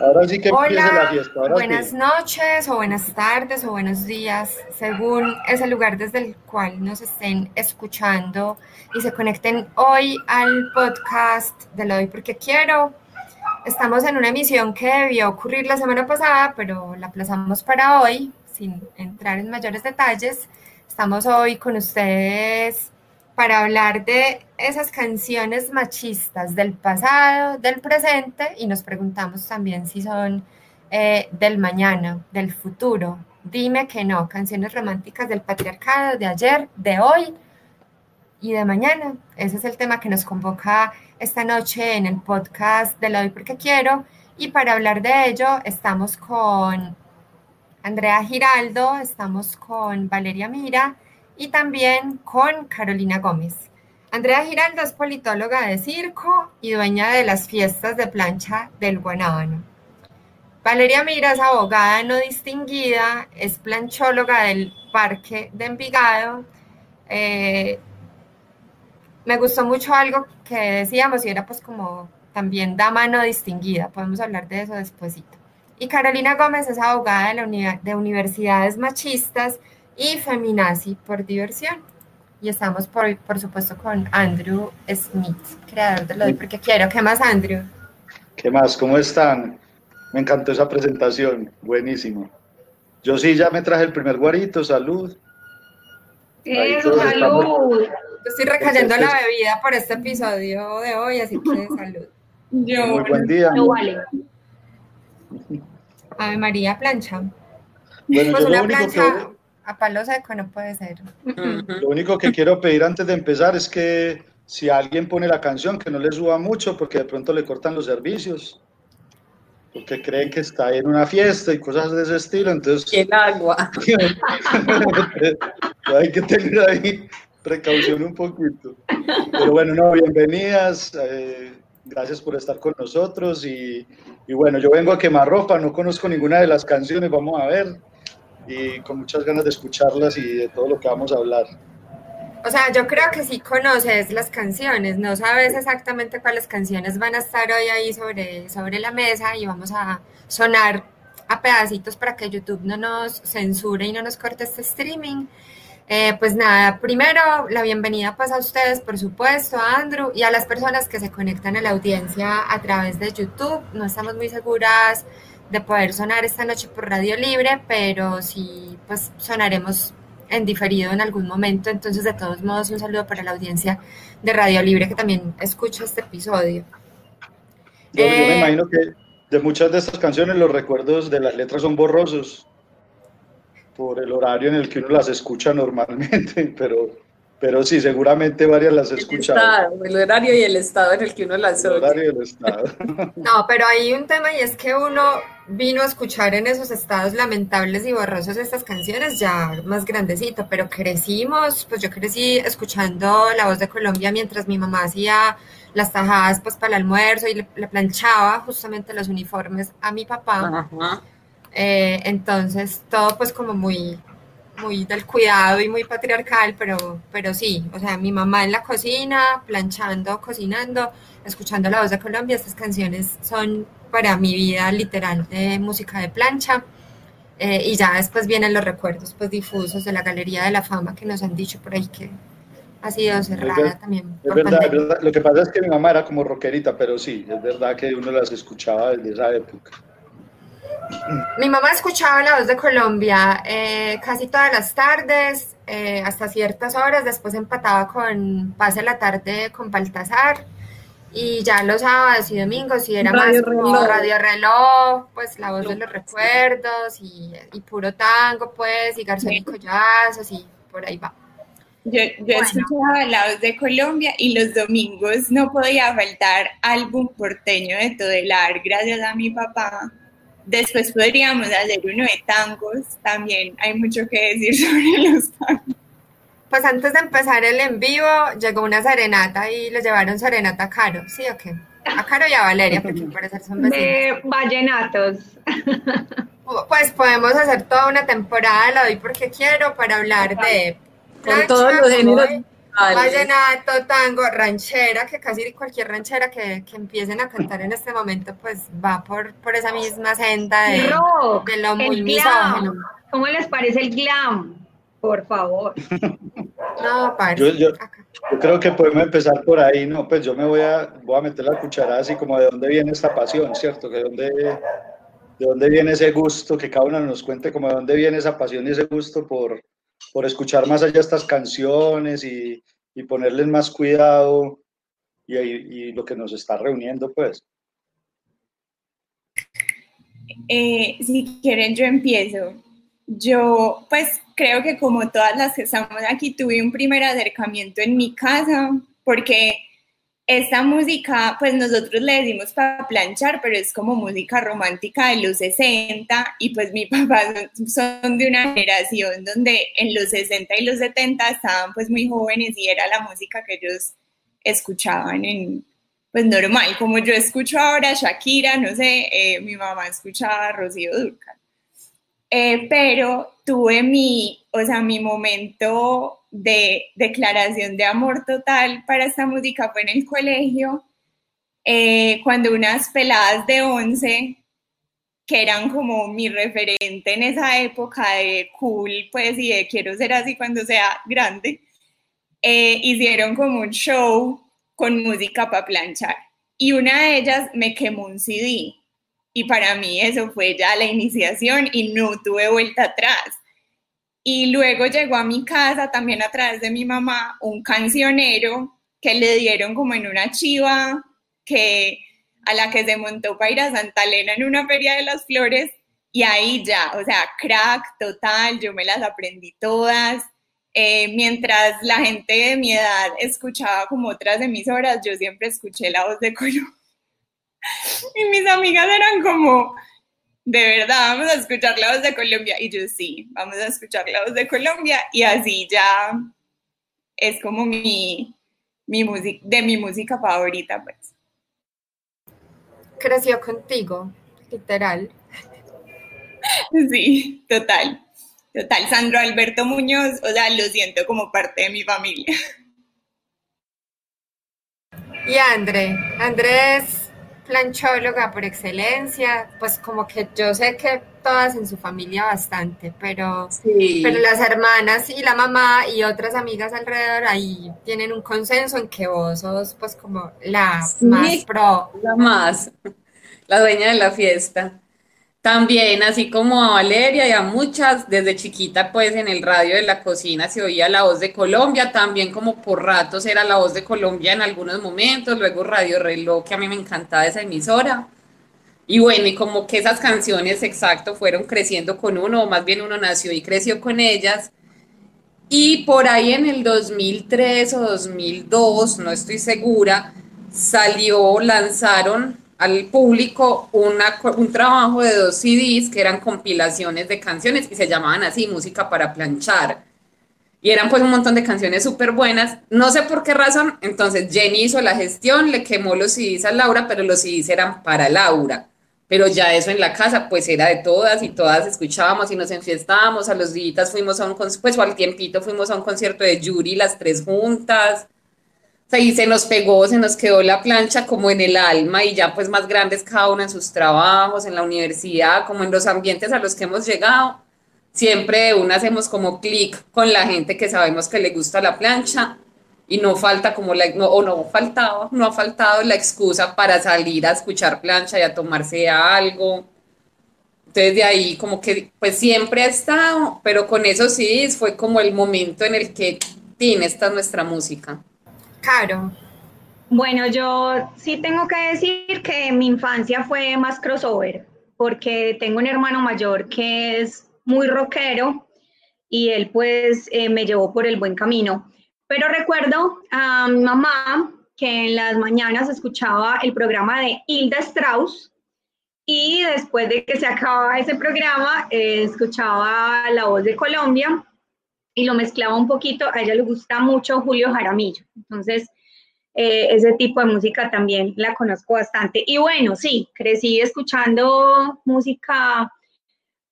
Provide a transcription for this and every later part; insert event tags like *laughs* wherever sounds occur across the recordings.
Ahora sí que empieza la fiesta. buenas noches o buenas tardes o buenos días, según ese lugar desde el cual nos estén escuchando y se conecten hoy al podcast de Lo doy porque quiero. Estamos en una emisión que debió ocurrir la semana pasada, pero la aplazamos para hoy, sin entrar en mayores detalles. Estamos hoy con ustedes para hablar de esas canciones machistas del pasado, del presente y nos preguntamos también si son eh, del mañana, del futuro. Dime que no, canciones románticas del patriarcado de ayer, de hoy y de mañana. Ese es el tema que nos convoca esta noche en el podcast de Lo Hoy Porque Quiero. Y para hablar de ello estamos con Andrea Giraldo, estamos con Valeria Mira y también con Carolina Gómez. Andrea Giraldo es politóloga de circo y dueña de las fiestas de plancha del Guanábano. Valeria Mira es abogada no distinguida, es planchóloga del Parque de Envigado. Eh, me gustó mucho algo que decíamos y era pues como también dama no distinguida, podemos hablar de eso despuesito. Y Carolina Gómez es abogada de universidades machistas y Feminazi por diversión. Y estamos, por, por supuesto, con Andrew Smith, creador de Lo de Porque Quiero. ¿Qué más, Andrew? ¿Qué más? ¿Cómo están? Me encantó esa presentación, buenísimo. Yo sí ya me traje el primer guarito, salud. Eso, salud. estoy recayendo la bebida por este episodio de hoy, así que *laughs* salud. Yo, Muy buen día. No vale. Ave María, plancha. Bueno, pues una plancha a palo seco no puede ser. Lo único que quiero pedir antes de empezar es que si alguien pone la canción, que no le suba mucho porque de pronto le cortan los servicios. Porque creen que está en una fiesta y cosas de ese estilo, entonces... El agua. *laughs* hay que tener ahí precaución un poquito. Pero bueno, no, bienvenidas. Eh, gracias por estar con nosotros. Y, y bueno, yo vengo a quemar ropa, no conozco ninguna de las canciones, vamos a ver y con muchas ganas de escucharlas y de todo lo que vamos a hablar. O sea, yo creo que sí conoces las canciones, no sabes exactamente cuáles canciones van a estar hoy ahí sobre, sobre la mesa y vamos a sonar a pedacitos para que YouTube no nos censure y no nos corte este streaming. Eh, pues nada, primero la bienvenida pues a ustedes, por supuesto, a Andrew y a las personas que se conectan a la audiencia a través de YouTube. No estamos muy seguras de poder sonar esta noche por Radio Libre, pero sí, pues sonaremos en diferido en algún momento. Entonces, de todos modos, un saludo para la audiencia de Radio Libre que también escucha este episodio. Yo, me eh, imagino que de muchas de estas canciones los recuerdos de las letras son borrosos por el horario en el que uno las escucha normalmente, *laughs* pero pero sí, seguramente varias las he escuchado. El, horario y el estado en el que uno las oye. El horario y el estado. *laughs* No, pero hay un tema y es que uno vino a escuchar en esos estados lamentables y borrosos estas canciones ya más grandecito, pero crecimos, pues yo crecí escuchando La Voz de Colombia mientras mi mamá hacía las tajadas pues para el almuerzo y le, planchaba justamente los uniformes a mi papá. Eh, entonces todo pues como muy muy del cuidado y muy patriarcal, pero, pero sí, o sea, mi mamá en la cocina, planchando, cocinando, escuchando la voz de Colombia, estas canciones son para mi vida literal de música de plancha. Eh, y ya después vienen los recuerdos pues difusos de la Galería de la Fama que nos han dicho por ahí que ha sido cerrada también. Es verdad, es verdad, Lo que pasa es que mi mamá era como rockerita, pero sí, es verdad que uno las escuchaba desde esa época. Mi mamá escuchaba La Voz de Colombia eh, casi todas las tardes, eh, hasta ciertas horas, después empataba con Pase la tarde con Baltasar y ya los sábados y domingos y era más como radio reloj, pues La Voz de los Recuerdos y, puro tango, pues, y Garzón y Collazos así, por ahí va. Yo, yo escuchaba La Voz de Colombia y los domingos no podía faltar álbum porteño de Todelar, gracias a mi papá Después podríamos hacer uno de tangos, también hay mucho que decir *laughs* sobre los tangos. Pues antes de empezar el en vivo, llegó una serenata y le llevaron serenata a Caro, ¿sí o qué? A Caro y a Valeria, porque parece son vecinos. De vallenatos. Pues podemos hacer toda una temporada, la doy porque quiero, para hablar de Con todos los géneros musicales. vallenato, tango, ranchera, que casi cualquier ranchera que, que empiecen a cantar en este momento, pues va por, por esa misma senda de, Rock, de lo muy el misógino. glam. ¿Cómo les parece el glam? Por favor. No. Yo, yo- yo creo que podemos empezar por ahí, ¿no? Pues yo me voy a, voy a meter la cucharada así como de dónde viene esta pasión, ¿cierto? Que de dónde, de dónde viene ese gusto, que cada uno nos cuente como de dónde viene esa pasión y ese gusto por, por escuchar más allá estas canciones y, y ponerles más cuidado y, y lo que nos está reuniendo, pues. Eh, si quieren, yo empiezo. Yo, pues creo que como todas las que estamos aquí, tuve un primer acercamiento en mi casa, porque esta música, pues nosotros le decimos para planchar, pero es como música romántica de los 60, y pues mi *laughs* papá son, de una generación donde en los 60 y los 70 estaban pues muy jóvenes y era la música que ellos escuchaban en, pues normal, como yo escucho ahora Shakira, no sé, eh, mi mamá escuchaba Rocío Dúrcal. Eh, pero tuve mi, o sea, mi momento de declaración de amor total para esta música fue en el colegio, eh, cuando unas peladas de 11, que eran como mi referente en esa época de cool, pues, y de quiero ser así cuando sea grande, eh, hicieron como un show con música para planchar. Y una de ellas me quemó un CD. Y para mí eso fue ya la iniciación y no tuve vuelta atrás. Y luego llegó a mi casa también a través de mi mamá un cancionero que le dieron como en una chiva que a la que se montó para ir a Santa Elena en una feria de las flores y ahí ya, o sea, crack total, yo me las aprendí todas. Eh, mientras la gente de mi edad escuchaba como otras emisoras, yo siempre escuché la voz de Colombia. *laughs* Y mis amigas eran como, de verdad, vamos a escuchar la voz de Colombia. Y yo sí, vamos a escuchar la voz de Colombia. Y así ya es como mi, mi música, de mi música favorita, pues. Creció contigo, literal. *laughs* Sí, total. Total, Sandro Alberto Muñoz, o sea, lo siento como parte de mi familia. Y André, André es planchóloga por excelencia, pues como que yo sé que todas en su familia bastante, pero, Sí. pero las hermanas y la mamá y otras amigas alrededor ahí tienen un consenso en que vos sos pues como la Sí. más pro. la más, la dueña de la fiesta. También, así como a Valeria y a muchas, desde chiquita, pues en el radio de la cocina se oía la voz de Colombia, también como por ratos era la voz de Colombia en algunos momentos, luego Radio Reloj, que a mí me encantaba esa emisora. Y bueno, y como que esas canciones, exacto, fueron creciendo con uno, o más bien uno nació y creció con ellas. Y por ahí en el 2003 o 2002, no estoy segura, salió, lanzaron al público una, un trabajo de dos CDs que eran compilaciones de canciones y se llamaban así, Música para planchar. Y eran pues un montón de canciones súper buenas. No sé por qué razón, entonces Jenny hizo la gestión, le quemó los CDs a Laura, pero los CDs eran para Laura. Pero ya eso en la casa pues era de todas y todas escuchábamos y nos enfiestábamos. A los días fuimos a un, pues al tiempito fuimos a un concierto de Yuri las tres juntas. Sea, se nos pegó, se nos quedó la plancha como en el alma y ya pues más grandes cada uno en sus trabajos, en la universidad, como en los ambientes a los que hemos llegado, siempre de una hacemos como clic con la gente que sabemos que le gusta la plancha y no falta como la, no, o no faltaba, no ha faltado la excusa para salir a escuchar plancha y a tomarse algo. Entonces de ahí como que pues siempre ha estado, pero con eso sí fue como el momento en el que, tiene esta es nuestra música. Caro, Bueno, yo sí tengo que decir que mi infancia fue más crossover, porque tengo un hermano mayor que es muy rockero y él pues eh, me llevó por el buen camino. Pero recuerdo a mi mamá que en las mañanas escuchaba el programa de Hilda Strauss y después de que se acababa ese programa eh, escuchaba La Voz de Colombia y lo mezclaba un poquito, a ella le gusta mucho Julio Jaramillo, entonces eh, ese tipo de música también la conozco bastante. Y bueno, sí, crecí escuchando música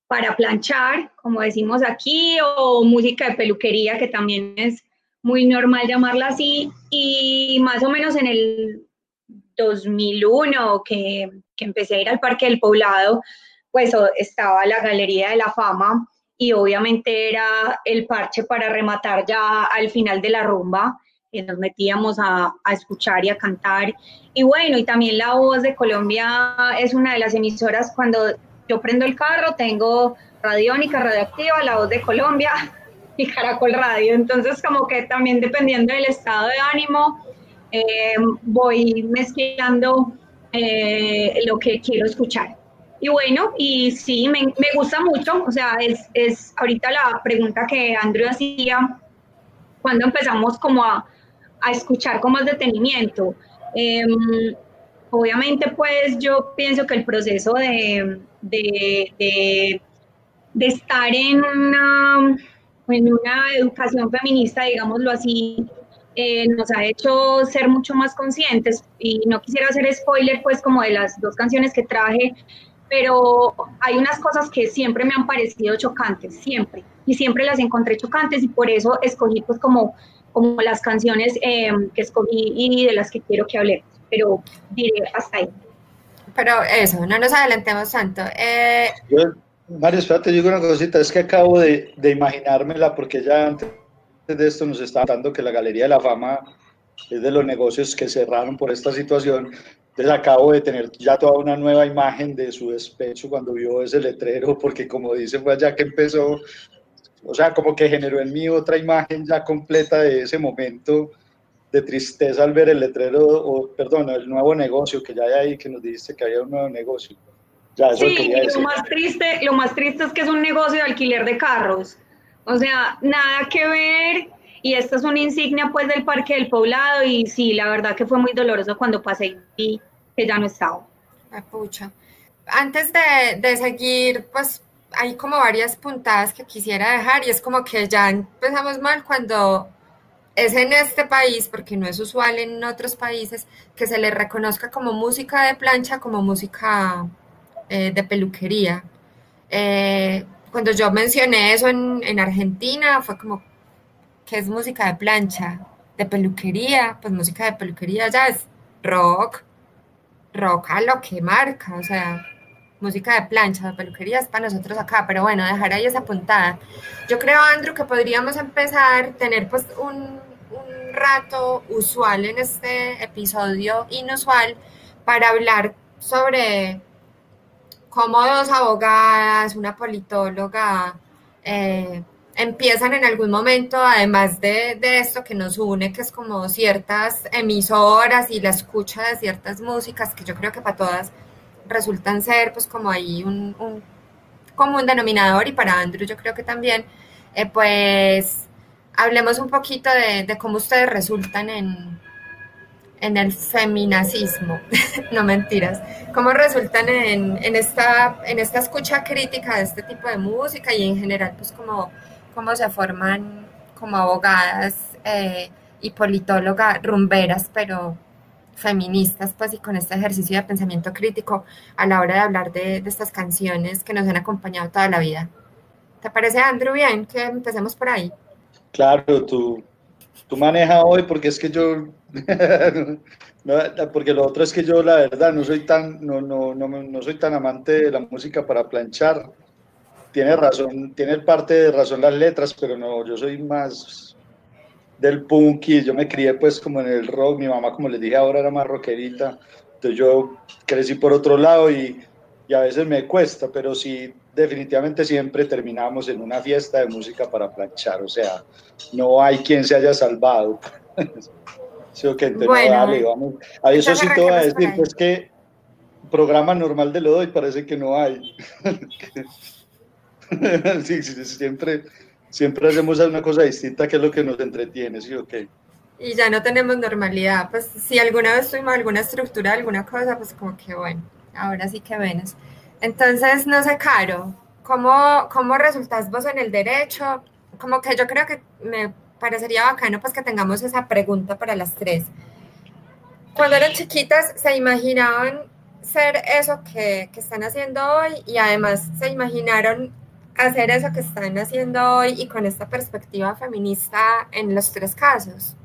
para planchar, como decimos aquí, o música de peluquería, que también es muy normal llamarla así, y más o menos en el 2001 que, que empecé a ir al Parque del Poblado, pues estaba la Galería de la Fama y obviamente era el parche para rematar ya al final de la rumba, que nos metíamos a, a, escuchar y a cantar. Y bueno, y también La Voz de Colombia es una de las emisoras cuando yo prendo el carro, tengo Radiónica, Radioactiva, La Voz de Colombia *laughs* y Caracol Radio. Entonces, como que también dependiendo del estado de ánimo, eh, voy mezclando eh, lo que quiero escuchar. Y bueno, y sí, me, me gusta mucho, o sea, es, es, ahorita la pregunta que Andrew hacía, cuando empezamos como a, a escuchar con más detenimiento. Eh, obviamente, pues yo pienso que el proceso de, de, de, de estar en una, en una educación feminista, digámoslo así, eh, nos ha hecho ser mucho más conscientes y no quisiera hacer spoiler pues como de las dos canciones que traje, pero hay unas cosas que siempre me han parecido chocantes, siempre, y siempre las encontré chocantes y por eso escogí pues como, como las canciones eh, que escogí y de las que quiero que hablemos, pero diré hasta ahí. Pero eso, no nos adelantemos tanto. Eh... Yo, Mario, espérate, yo digo una cosita, es que acabo de, de imaginármela porque ya antes de esto nos estaba dando que la Galería de la Fama es de los negocios que cerraron por esta situación. Entonces acabo de tener ya toda una nueva imagen de su despecho cuando vio ese letrero, porque como dice, fue allá que empezó, o sea, como que generó en mí otra imagen ya completa de ese momento de tristeza al ver el letrero, o perdón, el nuevo negocio que ya hay ahí, que nos dijiste que había un nuevo negocio. Ya, eso sí, y lo más, triste, lo más triste es que es un negocio de alquiler de carros. O sea, nada que ver. Y esta es una insignia pues del Parque del Poblado y sí, la verdad que fue muy doloroso cuando pasé y que ya no estaba. Pucha. Antes de, de seguir, pues hay como varias puntadas que quisiera dejar y es como que ya empezamos mal cuando es en este país, porque no es usual en otros países, que se le reconozca como música de plancha, como música eh, de peluquería. Eh, cuando yo mencioné eso en, en, Argentina, fue como, ¿qué es música de plancha? De peluquería, pues música de peluquería ya es rock, rock a lo que marca, o sea, música de plancha, de peluquería es para nosotros acá, pero bueno, dejar ahí esa puntada. Yo creo, Andrew, que podríamos empezar, tener pues un, un rato usual en este episodio inusual para hablar sobre cómo dos abogadas, una politóloga, eh, empiezan en algún momento, además de, de, esto que nos une, que es como ciertas emisoras y la escucha de ciertas músicas, que yo creo que para todas resultan ser pues como ahí un, un común denominador y para Andrew yo creo que también, eh, pues hablemos un poquito de, cómo ustedes resultan en, en el feminacismo, *laughs* no mentiras, cómo resultan en, en, esta, en esta escucha crítica de este tipo de música y en general, pues cómo, cómo se forman como abogadas eh, y politólogas rumberas, pero feministas, pues y con este ejercicio de pensamiento crítico a la hora de hablar de, de estas canciones que nos han acompañado toda la vida. ¿Te parece, Andrew, bien que empecemos por ahí? Claro, tú, tú manejas hoy porque es que yo *laughs* porque lo otro es que yo la verdad no soy tan no, no, no, no soy tan amante de la música para planchar tiene razón tiene parte de razón las letras pero no yo soy más del punk y yo me crié pues como en el rock. Mi mamá como les dije ahora era más rockerita. Entonces yo crecí por otro lado y, y a veces me cuesta pero sí definitivamente siempre terminamos en una fiesta de música para planchar. O sea no hay quien se haya salvado. *laughs* Sí, ok, entonces, bueno, dale, vamos. A eso sí te voy a decir, pues que programa normal de Lodo y parece que no hay. *laughs* *laughs* sí, siempre, siempre hacemos una cosa distinta que es lo que nos entretiene, sí, ok. Y ya no tenemos normalidad, pues si alguna vez tuvimos alguna estructura, alguna cosa, pues como que bueno, ahora sí que venos. Entonces, no sé, Caro, ¿cómo, cómo resultas vos en el derecho? como que yo creo que me parecería bacano pues que tengamos esa pregunta para las tres. Cuando eran chiquitas, ¿se imaginaban ser eso que, que están haciendo hoy y además se imaginaron hacer eso que están haciendo hoy y con esta perspectiva feminista en los tres casos?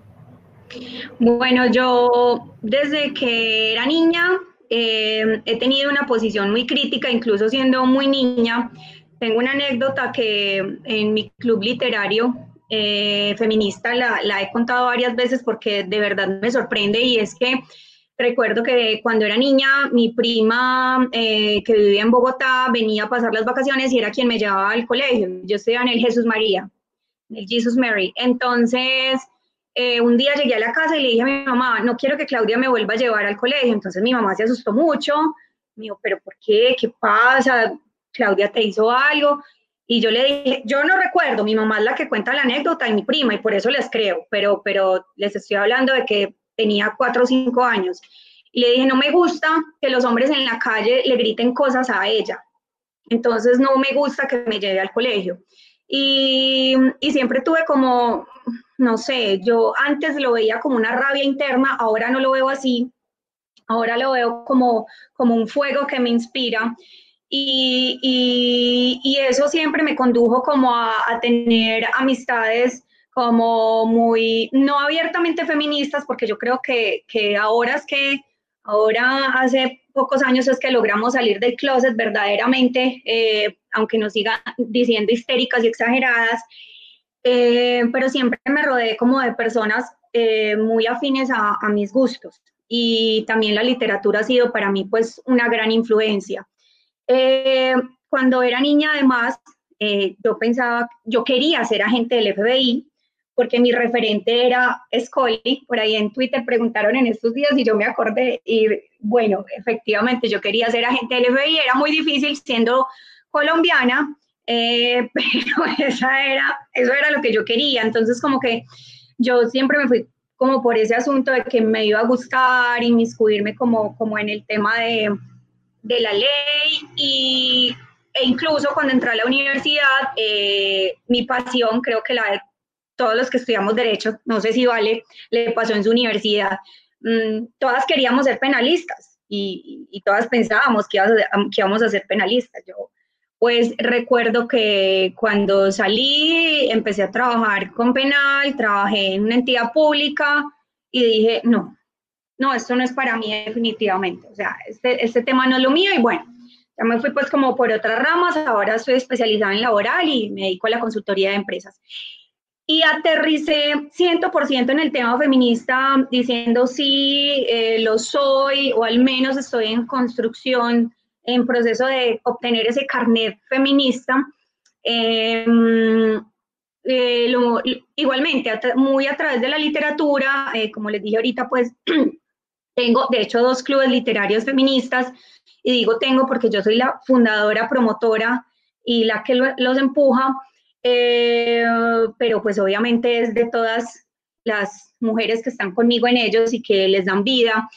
Bueno, yo desde que era niña eh, he tenido una posición muy crítica, incluso siendo muy niña. Tengo una anécdota que en mi club literario eh, feminista la, la, he contado varias veces porque de verdad me sorprende y es que recuerdo que cuando era niña mi prima eh, que vivía en Bogotá venía a pasar las vacaciones y era quien me llevaba al colegio. Yo estudiaba en el Jesús María, en el Jesus Mary. Entonces eh, un día llegué a la casa y le dije a mi mamá, no quiero que Claudia me vuelva a llevar al colegio. Entonces mi mamá se asustó mucho. Me dijo, pero ¿por qué? ¿Qué pasa? Claudia te hizo algo. Y yo le dije, yo no recuerdo, mi mamá es la que cuenta la anécdota y mi prima, y por eso les creo, pero, pero les estoy hablando de que tenía cuatro o cinco años. Y le dije, no me gusta que los hombres en la calle le griten cosas a ella. Entonces no me gusta que me lleve al colegio. Y, y siempre tuve como no sé, yo antes lo veía como una rabia interna, ahora no lo veo así, ahora lo veo como, como un fuego que me inspira. Y, y, eso siempre me condujo como a, tener amistades como muy, no abiertamente feministas, porque yo creo que, que ahora es que, ahora hace pocos años es que logramos salir del closet verdaderamente, eh, aunque nos sigan diciendo histéricas y exageradas, eh, pero siempre me rodeé como de personas eh, muy afines a, mis gustos y también la literatura ha sido para mí pues una gran influencia. Eh, cuando era niña además, yo pensaba, yo quería ser agente del FBI porque mi referente era Scully, por ahí en Twitter preguntaron en estos días y yo me acordé y bueno, efectivamente yo quería ser agente del FBI, era muy difícil siendo colombiana, eh, *laughs* pero esa era, eso era lo que yo quería. Entonces, como que yo siempre me fui como por ese asunto de que me iba a gustar, inmiscuirme como, como en el tema de, de la ley y, e incluso cuando entré a la universidad, eh, mi pasión, creo que la todos los que estudiamos derecho, no sé si vale, le pasó en su universidad, mm, todas queríamos ser penalistas y, y, todas pensábamos que, que íbamos a ser penalistas. Yo pues recuerdo que cuando salí empecé a trabajar con penal, trabajé en una entidad pública y dije, no, no, esto no es para mí definitivamente, o sea, este, este tema no es lo mío y bueno, ya me fui pues como por otras ramas, ahora estoy especializada en laboral y me dedico a la consultoría de empresas. Y aterricé 100% en el tema feminista diciendo sí, eh, lo soy o al menos estoy en construcción en proceso de obtener ese carnet feminista. Em, eh, igualmente, muy a través de la literatura, eh, como les dije ahorita, pues *clears throat* tengo, de hecho, dos clubes literarios feministas, y digo tengo porque yo soy la fundadora, promotora y la que los empuja, eh, pero pues obviamente es de todas las mujeres que están conmigo en ellos y que les dan vida.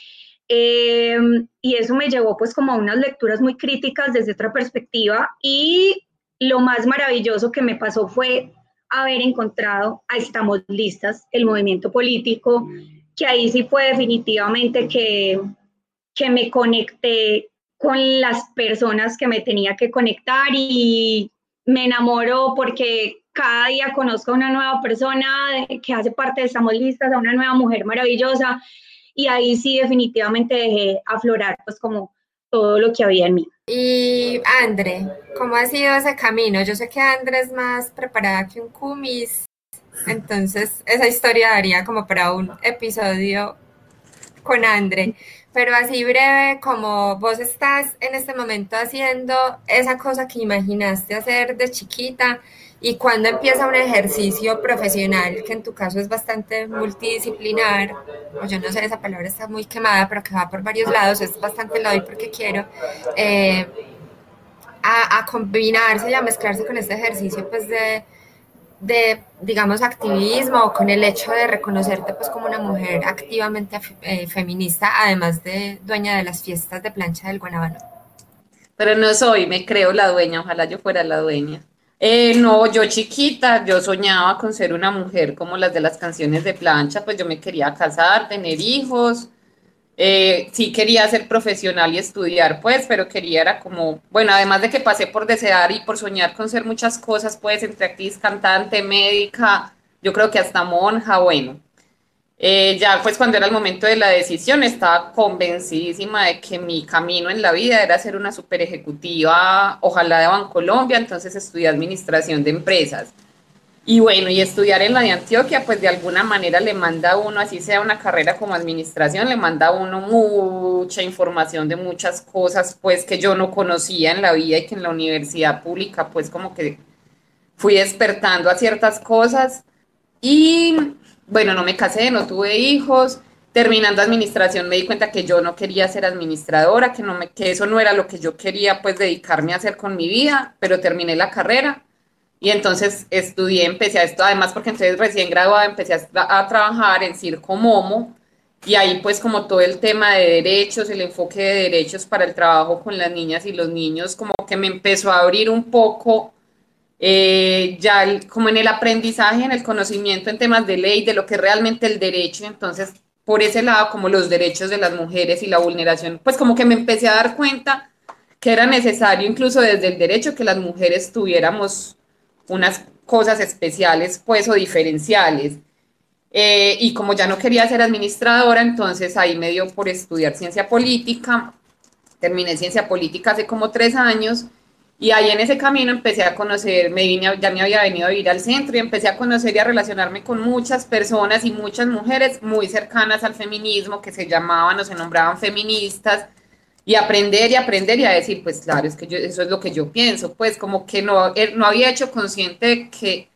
Eh, y eso me llevó pues como a unas lecturas muy críticas desde otra perspectiva y lo más maravilloso que me pasó fue haber encontrado a Estamos Listas, el movimiento político, que ahí sí fue definitivamente que, que me conecté con las personas que me tenía que conectar y me enamoro porque cada día conozco a una nueva persona que hace parte de Estamos Listas, a una nueva mujer maravillosa y ahí sí definitivamente dejé aflorar pues como todo lo que había en mí. Y Andre, ¿cómo ha sido ese camino? Yo sé que Andre es más preparada que un cumis, entonces esa historia daría como para un episodio con Andre, pero así breve como vos estás en este momento haciendo esa cosa que imaginaste hacer de chiquita y cuando empieza un ejercicio profesional, que en tu caso es bastante multidisciplinar, o yo no sé, esa palabra está muy quemada, pero que va por varios lados, es bastante lo doy porque quiero, eh, a, combinarse y a mezclarse con este ejercicio pues de, de, digamos, activismo, con el hecho de reconocerte pues como una mujer activamente eh, feminista, además de dueña de las fiestas de plancha del Guanabano. Pero no soy, me creo la dueña, ojalá yo fuera la dueña. Eh, no, yo chiquita, yo soñaba con ser una mujer como las de las canciones de plancha, pues yo me quería casar, tener hijos, eh, sí quería ser profesional y estudiar, pues, pero quería era como, bueno, además de que pasé por desear y por soñar con ser muchas cosas, pues, entre actriz, cantante, médica, yo creo que hasta monja, bueno. Eh, ya pues cuando era el momento de la decisión estaba convencidísima de que mi camino en la vida era ser una super ejecutiva, ojalá de Bancolombia, entonces estudié administración de empresas. Y bueno, y estudiar en la de Antioquia, pues de alguna manera le manda a uno, así sea una carrera como administración, le manda a uno mucha información de muchas cosas, pues que yo no conocía en la vida y que en la universidad pública, pues como que fui despertando a ciertas cosas. Y bueno, no me casé, no tuve hijos. Terminando administración me di cuenta que yo no quería ser administradora, que, no me, que eso no era lo que yo quería pues dedicarme a hacer con mi vida, pero terminé la carrera y entonces estudié, empecé a esto, además porque entonces recién graduada empecé a, trabajar en Circo Momo y ahí pues como todo el tema de derechos, el enfoque de derechos para el trabajo con las niñas y los niños, como que me empezó a abrir un poco eh, ya como en el aprendizaje, en el conocimiento en temas de ley, de lo que es realmente el derecho, entonces por ese lado como los derechos de las mujeres y la vulneración, pues como que me empecé a dar cuenta que era necesario incluso desde el derecho que las mujeres tuviéramos unas cosas especiales, pues, o diferenciales. Eh, y como ya no quería ser administradora, entonces ahí me dio por estudiar ciencia política. Terminé ciencia política hace como tres años y ahí en ese camino empecé a conocer, me vine, ya me había venido a vivir al centro y empecé a conocer y a relacionarme con muchas personas y muchas mujeres muy cercanas al feminismo que se llamaban o se nombraban feministas y aprender y aprender y a decir, pues claro, es que yo, eso es lo que yo pienso, pues como que no, no había hecho consciente de que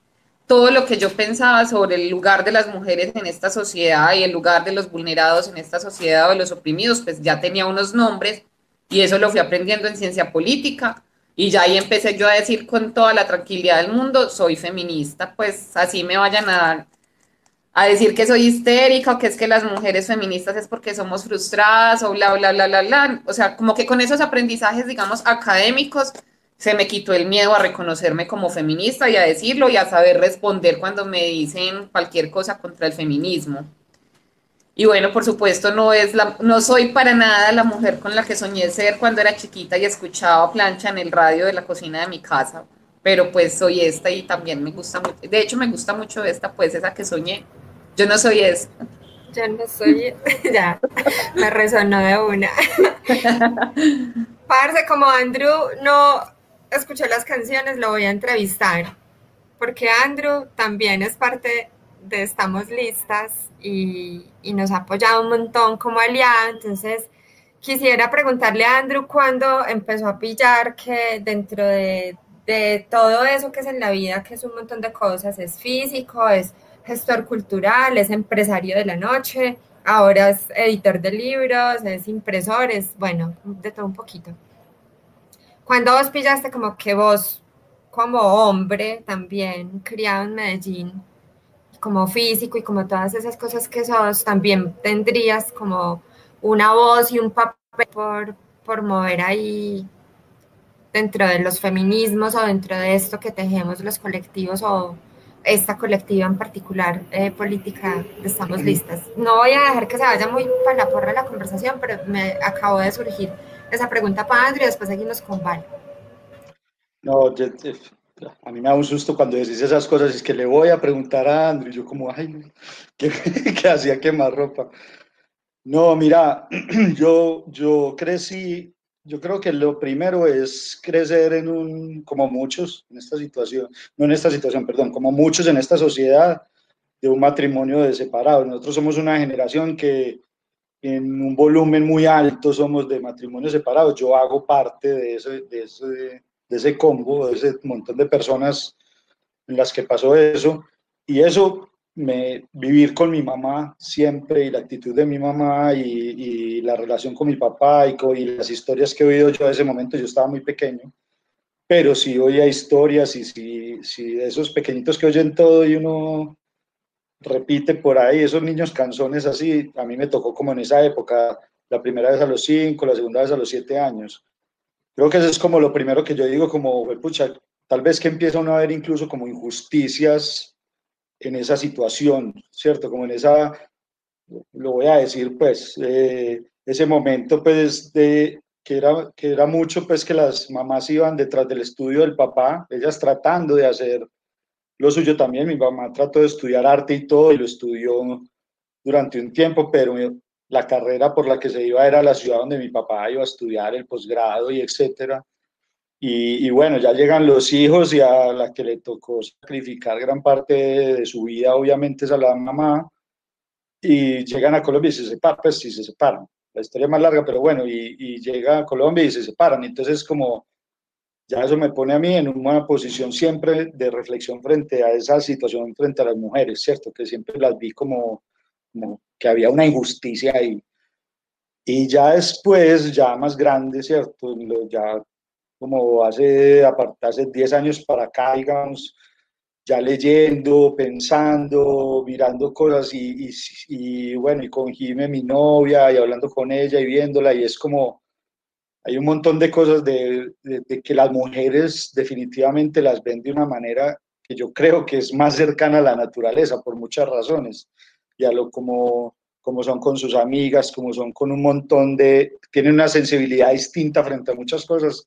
todo lo que yo pensaba sobre el lugar de las mujeres en esta sociedad y el lugar de los vulnerados en esta sociedad o de los oprimidos, pues ya tenía unos nombres y eso lo fui aprendiendo en ciencia política y ya ahí empecé yo a decir con toda la tranquilidad del mundo, soy feminista, pues así me vayan a a decir que soy histérica o que es que las mujeres feministas es porque somos frustradas o bla, bla, bla, bla, bla. O sea, como que con esos aprendizajes, digamos, académicos, se me quitó el miedo a reconocerme como feminista y a decirlo y a saber responder cuando me dicen cualquier cosa contra el feminismo. Y bueno, por supuesto, no, es la, no soy para nada la mujer con la que soñé ser cuando era chiquita y escuchaba plancha en el radio de la cocina de mi casa, pero pues soy esta y también me gusta mucho. De hecho, me gusta mucho esta, pues esa que soñé yo no soy eso. Yo no soy, *laughs* ya, me resonó de una. *laughs* Parce, como Andrew no escuchó las canciones, lo voy a entrevistar, porque Andrew también es parte de Estamos Listas y, nos ha apoyado un montón como aliado, entonces quisiera preguntarle a Andrew cuándo empezó a pillar que dentro de, de todo eso que es en la vida, que es un montón de cosas, es físico, es gestor cultural, es empresario de la noche, ahora es editor de libros, es impresor, es, bueno, de todo un poquito. Cuando vos pillaste como que vos, como hombre también, criado en Medellín, como físico y como todas esas cosas que sos, también tendrías como una voz y un papel por, por mover ahí dentro de los feminismos o dentro de esto que tejemos los colectivos o esta colectiva en particular eh, política Estamos Listas. No voy a dejar que se vaya muy para la porra la conversación, pero me acabó de surgir esa pregunta para Andrew y después seguimos con Val. No, a mí me da un susto cuando decís esas cosas, es que le voy a preguntar a Andrew, yo como, ay, ¿qué, *laughs* qué hacía quemar ropa? No, mira, *clears throat* yo, yo crecí yo creo que lo primero es crecer en un, como muchos en esta situación, no en esta situación, perdón, como muchos en esta sociedad, de un matrimonio de separados. Nosotros somos una generación que en un volumen muy alto somos de matrimonios separados. Yo hago parte de ese, de ese, de ese combo, de ese montón de personas en las que pasó eso. Y eso vivir con mi mamá siempre y la actitud de mi mamá y, la relación con mi papá y, las historias que he oído yo en ese momento, yo estaba muy pequeño, pero sí oía historias y si, si de esos pequeñitos que oyen todo y uno repite por ahí, esos niños canzones así, a mí me tocó como en esa época, la primera vez a los cinco, la segunda vez a los siete años. Creo que eso es como lo primero que yo digo, como, pucha, tal vez que empieza uno a ver incluso como injusticias en esa situación, ¿cierto? Como en esa, lo voy a decir, pues, eh, ese momento, pues, de, que era, que era mucho, pues, que las mamás iban detrás del estudio del papá, ellas tratando de hacer lo suyo también. Mi mamá trató de estudiar arte y todo, y lo estudió durante un tiempo, pero la carrera por la que se iba era la ciudad donde mi papá iba a estudiar el posgrado y etcétera. Y, bueno, ya llegan los hijos y a la que le tocó sacrificar gran parte de, su vida, obviamente, es a la mamá. Y llegan a Colombia y se separan, pues sí se separan. La historia es más larga, pero bueno, y, y llega a Colombia y se separan. Entonces, como ya eso me pone a mí en una posición siempre de reflexión frente a esa situación, frente a las mujeres, ¿cierto? Que siempre las vi como, como que había una injusticia ahí. Y ya después, ya más grande, ¿cierto? Ya como hace, hace 10 años para acá, digamos, ya leyendo, pensando, mirando cosas y, y, bueno, y con Jime, mi novia, y hablando con ella y viéndola, y es como, hay un montón de cosas de, de, que las mujeres definitivamente las ven de una manera que yo creo que es más cercana a la naturaleza por muchas razones, y a lo como, como son con sus amigas, como son con un montón de, tienen una sensibilidad distinta frente a muchas cosas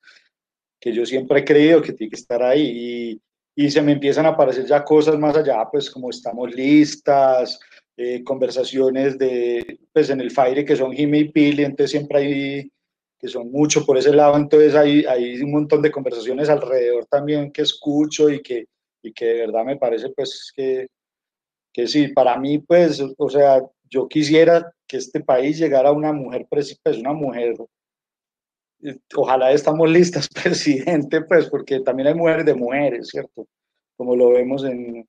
que yo siempre he creído que tiene que estar ahí y, y se me empiezan a aparecer ya cosas más allá, pues como estamos listas, eh, conversaciones de, pues en el Fire que son Jimmy y Pili, entonces siempre hay, que son mucho por ese lado, entonces hay, hay un montón de conversaciones alrededor también que escucho y que, y que de verdad me parece pues que, que sí, para mí pues, o sea, yo quisiera que este país llegara a una mujer, pues una mujer ojalá estamos listas, *laughs* presidente, pues porque también hay mujeres de mujeres, ¿cierto? Como lo vemos en,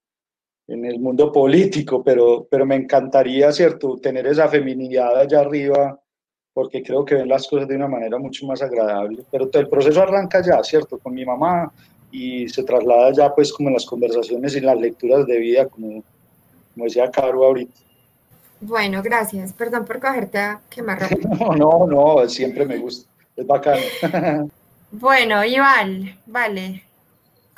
en el mundo político, pero, pero me encantaría, ¿cierto?, tener esa feminidad allá arriba, porque creo que ven las cosas de una manera mucho más agradable. Pero el proceso arranca ya, ¿cierto?, con mi mamá y se traslada ya, pues, como en las conversaciones y en las lecturas de vida, como, como decía Caro ahorita. Bueno, gracias. Perdón por cogerte a quemar No, *laughs* no, no, siempre me gusta es bacano. bueno, Iván, vale.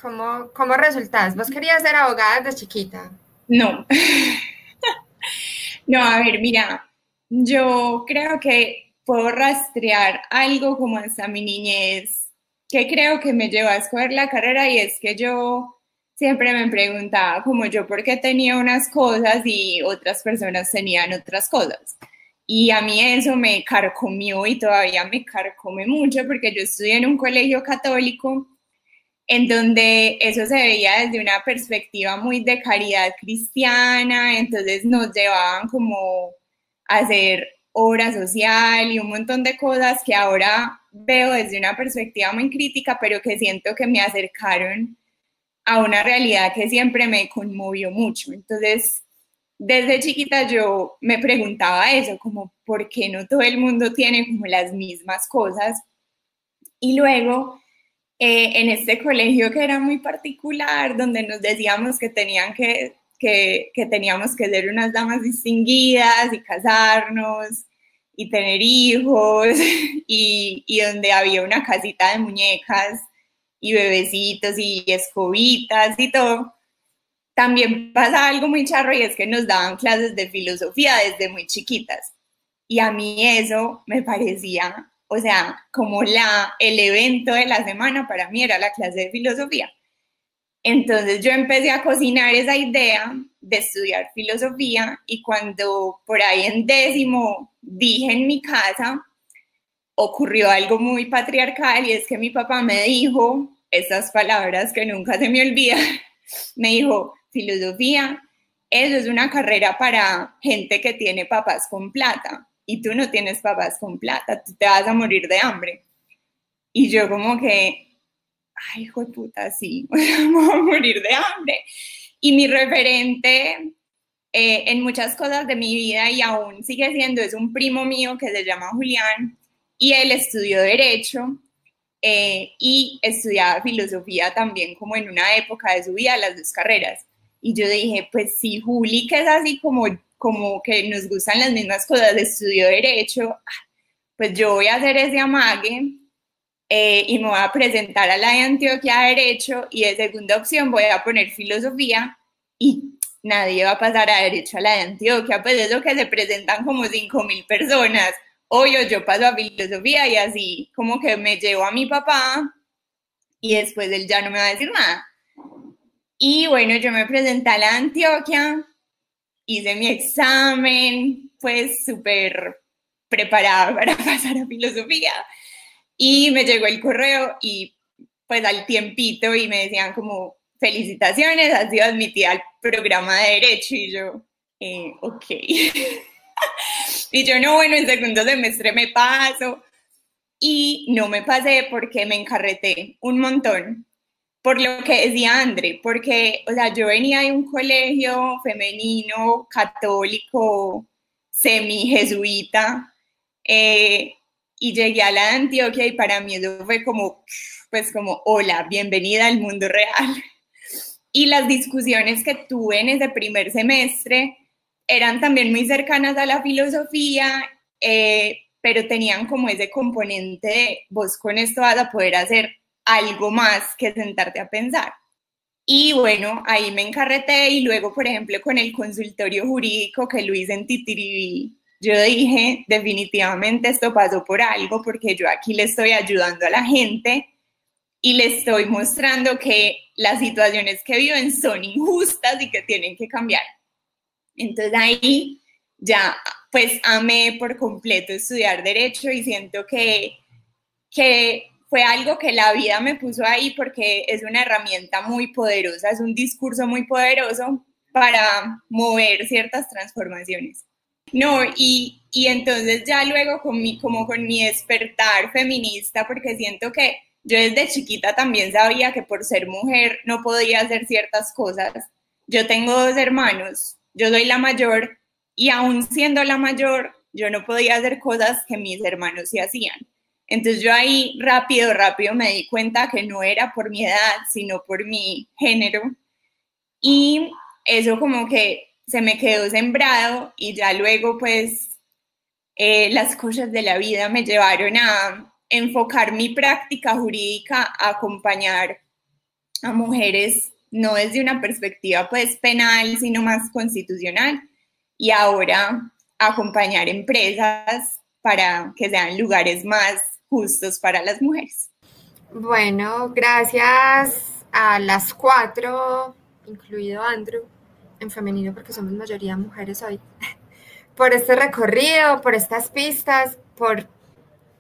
¿Cómo, ¿Cómo resultas? ¿Vos querías ser abogada desde chiquita? No. *laughs* no, a ver, mira, yo creo que puedo rastrear algo como hasta mi niñez que creo que me llevó a escoger la carrera y es que yo siempre me preguntaba como yo por qué tenía unas cosas y otras personas tenían otras cosas. Y a mí eso me carcomió y todavía me carcome mucho porque yo estudié en un colegio católico en donde eso se veía desde una perspectiva muy de caridad cristiana, entonces nos llevaban como a hacer obra social y un montón de cosas que ahora veo desde una perspectiva muy crítica, pero que siento que me acercaron a una realidad que siempre me conmovió mucho. Entonces, desde chiquita yo me preguntaba eso, como, ¿por qué no todo el mundo tiene como las mismas cosas? Y luego, eh, en este colegio que era muy particular, donde nos decíamos que, tenían que, que, que teníamos que ser unas damas distinguidas y casarnos y tener hijos, *laughs* y, y donde había una casita de muñecas y bebecitos y escobitas y todo también pasa algo muy charro y es que nos daban clases de filosofía desde muy chiquitas. Y a mí eso me parecía, o sea, como la, el evento de la semana para mí era la clase de filosofía. Entonces yo empecé a cocinar esa idea de estudiar filosofía y cuando por ahí en décimo dije en mi casa, ocurrió algo muy patriarcal y es que mi papá me dijo esas palabras que nunca se me olvidan. *laughs* Me dijo, filosofía, eso es una carrera para gente que tiene papás con plata y tú no tienes papás con plata, tú te vas a morir de hambre. Y yo como que, ay, hijo de puta, sí, *laughs* voy a morir de hambre. Y mi referente eh, en muchas cosas de mi vida y aún sigue siendo, es un primo mío que se llama Julián y él estudió derecho eh, y estudiaba filosofía también como en una época de su vida, las dos carreras. Y yo dije, pues si Juli, que es así como, como que nos gustan las mismas cosas, estudió Derecho, pues yo voy a hacer ese amague eh, y me voy a presentar a la de Antioquia a Derecho y de segunda opción voy a poner Filosofía y nadie va a pasar a Derecho a la de Antioquia, pues es lo que se presentan como 5 mil personas. Obvio, yo paso a Filosofía y así como que me llevo a mi papá y después él ya no me va a decir nada. Y bueno, yo me presenté a la Antioquia, hice mi examen, pues súper preparada *laughs* para pasar a filosofía. Y me llegó el correo y pues al tiempito y me decían como felicitaciones, has sido admitida al programa de derecho y yo, eh, ok. *laughs* y yo no, bueno, en segundo semestre me paso y no me pasé porque me encarreté un montón por lo que decía André, porque, o sea, yo venía de un colegio femenino, católico, semi-jesuita, eh, y llegué a la Antioquia y para mí eso fue como, pues como, hola, bienvenida al mundo real. Y las discusiones que tuve en ese primer semestre eran también muy cercanas a la filosofía, eh, pero tenían como ese componente de, vos con esto vas a poder hacer algo más que sentarte a pensar. Y bueno, ahí me encarreté y luego, por ejemplo, con el consultorio jurídico que lo hice en Titiribí, yo dije, definitivamente esto pasó por algo porque yo aquí le estoy ayudando a la gente y le estoy mostrando que las situaciones que viven son injustas y que tienen que cambiar. Entonces ahí ya pues amé por completo estudiar derecho y siento que, que fue algo que la vida me puso ahí porque es una herramienta muy poderosa, es un discurso muy poderoso para mover ciertas transformaciones. No, y, y entonces ya luego con mi, como con mi despertar feminista, porque siento que yo desde chiquita también sabía que por ser mujer no podía hacer ciertas cosas. Yo tengo dos hermanos, yo soy la mayor y aún siendo la mayor, yo no podía hacer cosas que mis hermanos sí hacían. Entonces yo ahí rápido, rápido me di cuenta que no era por mi edad, sino por mi género. Y eso como que se me quedó sembrado y ya luego pues eh, las cosas de la vida me llevaron a enfocar mi práctica jurídica a acompañar a mujeres no desde una perspectiva pues penal, sino más constitucional y ahora acompañar empresas para que sean lugares más justos para las mujeres. Bueno, gracias a las cuatro, incluido Andrew, en femenino porque somos mayoría mujeres hoy, *laughs* por este recorrido, por estas pistas, por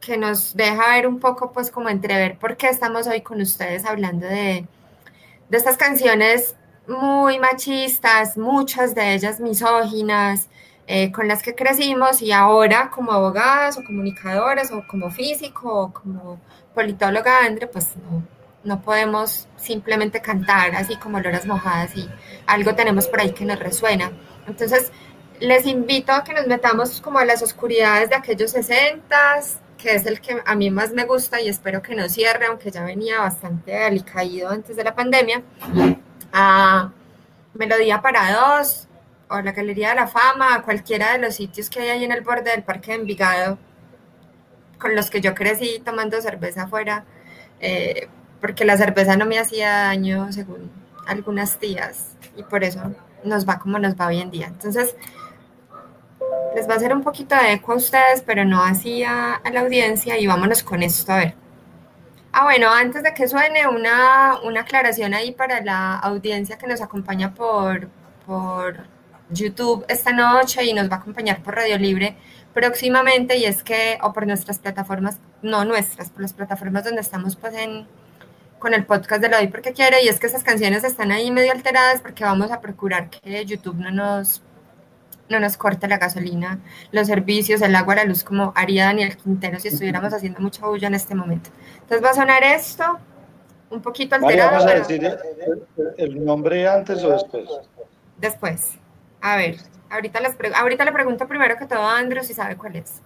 que nos deja ver un poco, pues como entrever por qué estamos hoy con ustedes hablando de, de estas canciones muy machistas, muchas de ellas misóginas, eh, con las que crecimos y ahora como abogadas o comunicadoras o como físico o como politóloga, Andre, pues no, no podemos simplemente cantar así como loras mojadas y algo tenemos por ahí que nos resuena. Entonces, les invito a que nos metamos como a las oscuridades de aquellos sesentas, que es el que a mí más me gusta y espero que no cierre, aunque ya venía bastante alicaído antes de la pandemia, a Melodía para dos, o la Galería de la Fama, cualquiera de los sitios que hay ahí en el borde del Parque de Envigado, con los que yo crecí tomando cerveza afuera, eh, porque la cerveza no me hacía daño según algunas tías y por eso nos va como nos va hoy en día. Entonces, les va a hacer un poquito de eco a ustedes, pero no así a, la audiencia y vámonos con esto a ver. Ah, bueno, antes de que suene una, una aclaración ahí para la audiencia que nos acompaña por, por YouTube esta noche y nos va a acompañar por Radio Libre próximamente y es que, o por nuestras plataformas, no nuestras, por las plataformas donde estamos pues en, con el podcast de Lo doy porque quiere y es que esas canciones están ahí medio alteradas porque vamos a procurar que YouTube no nos no nos corte la gasolina, los servicios, el agua, la luz, como haría Daniel Quintero si estuviéramos haciendo mucha bulla en este momento. Entonces va a sonar esto, un poquito alterado. ¿Vamos a decir el nombre antes o después? Después. A ver, ahorita, les ahorita le pregunto primero que todo a Andrew si sabe cuál es.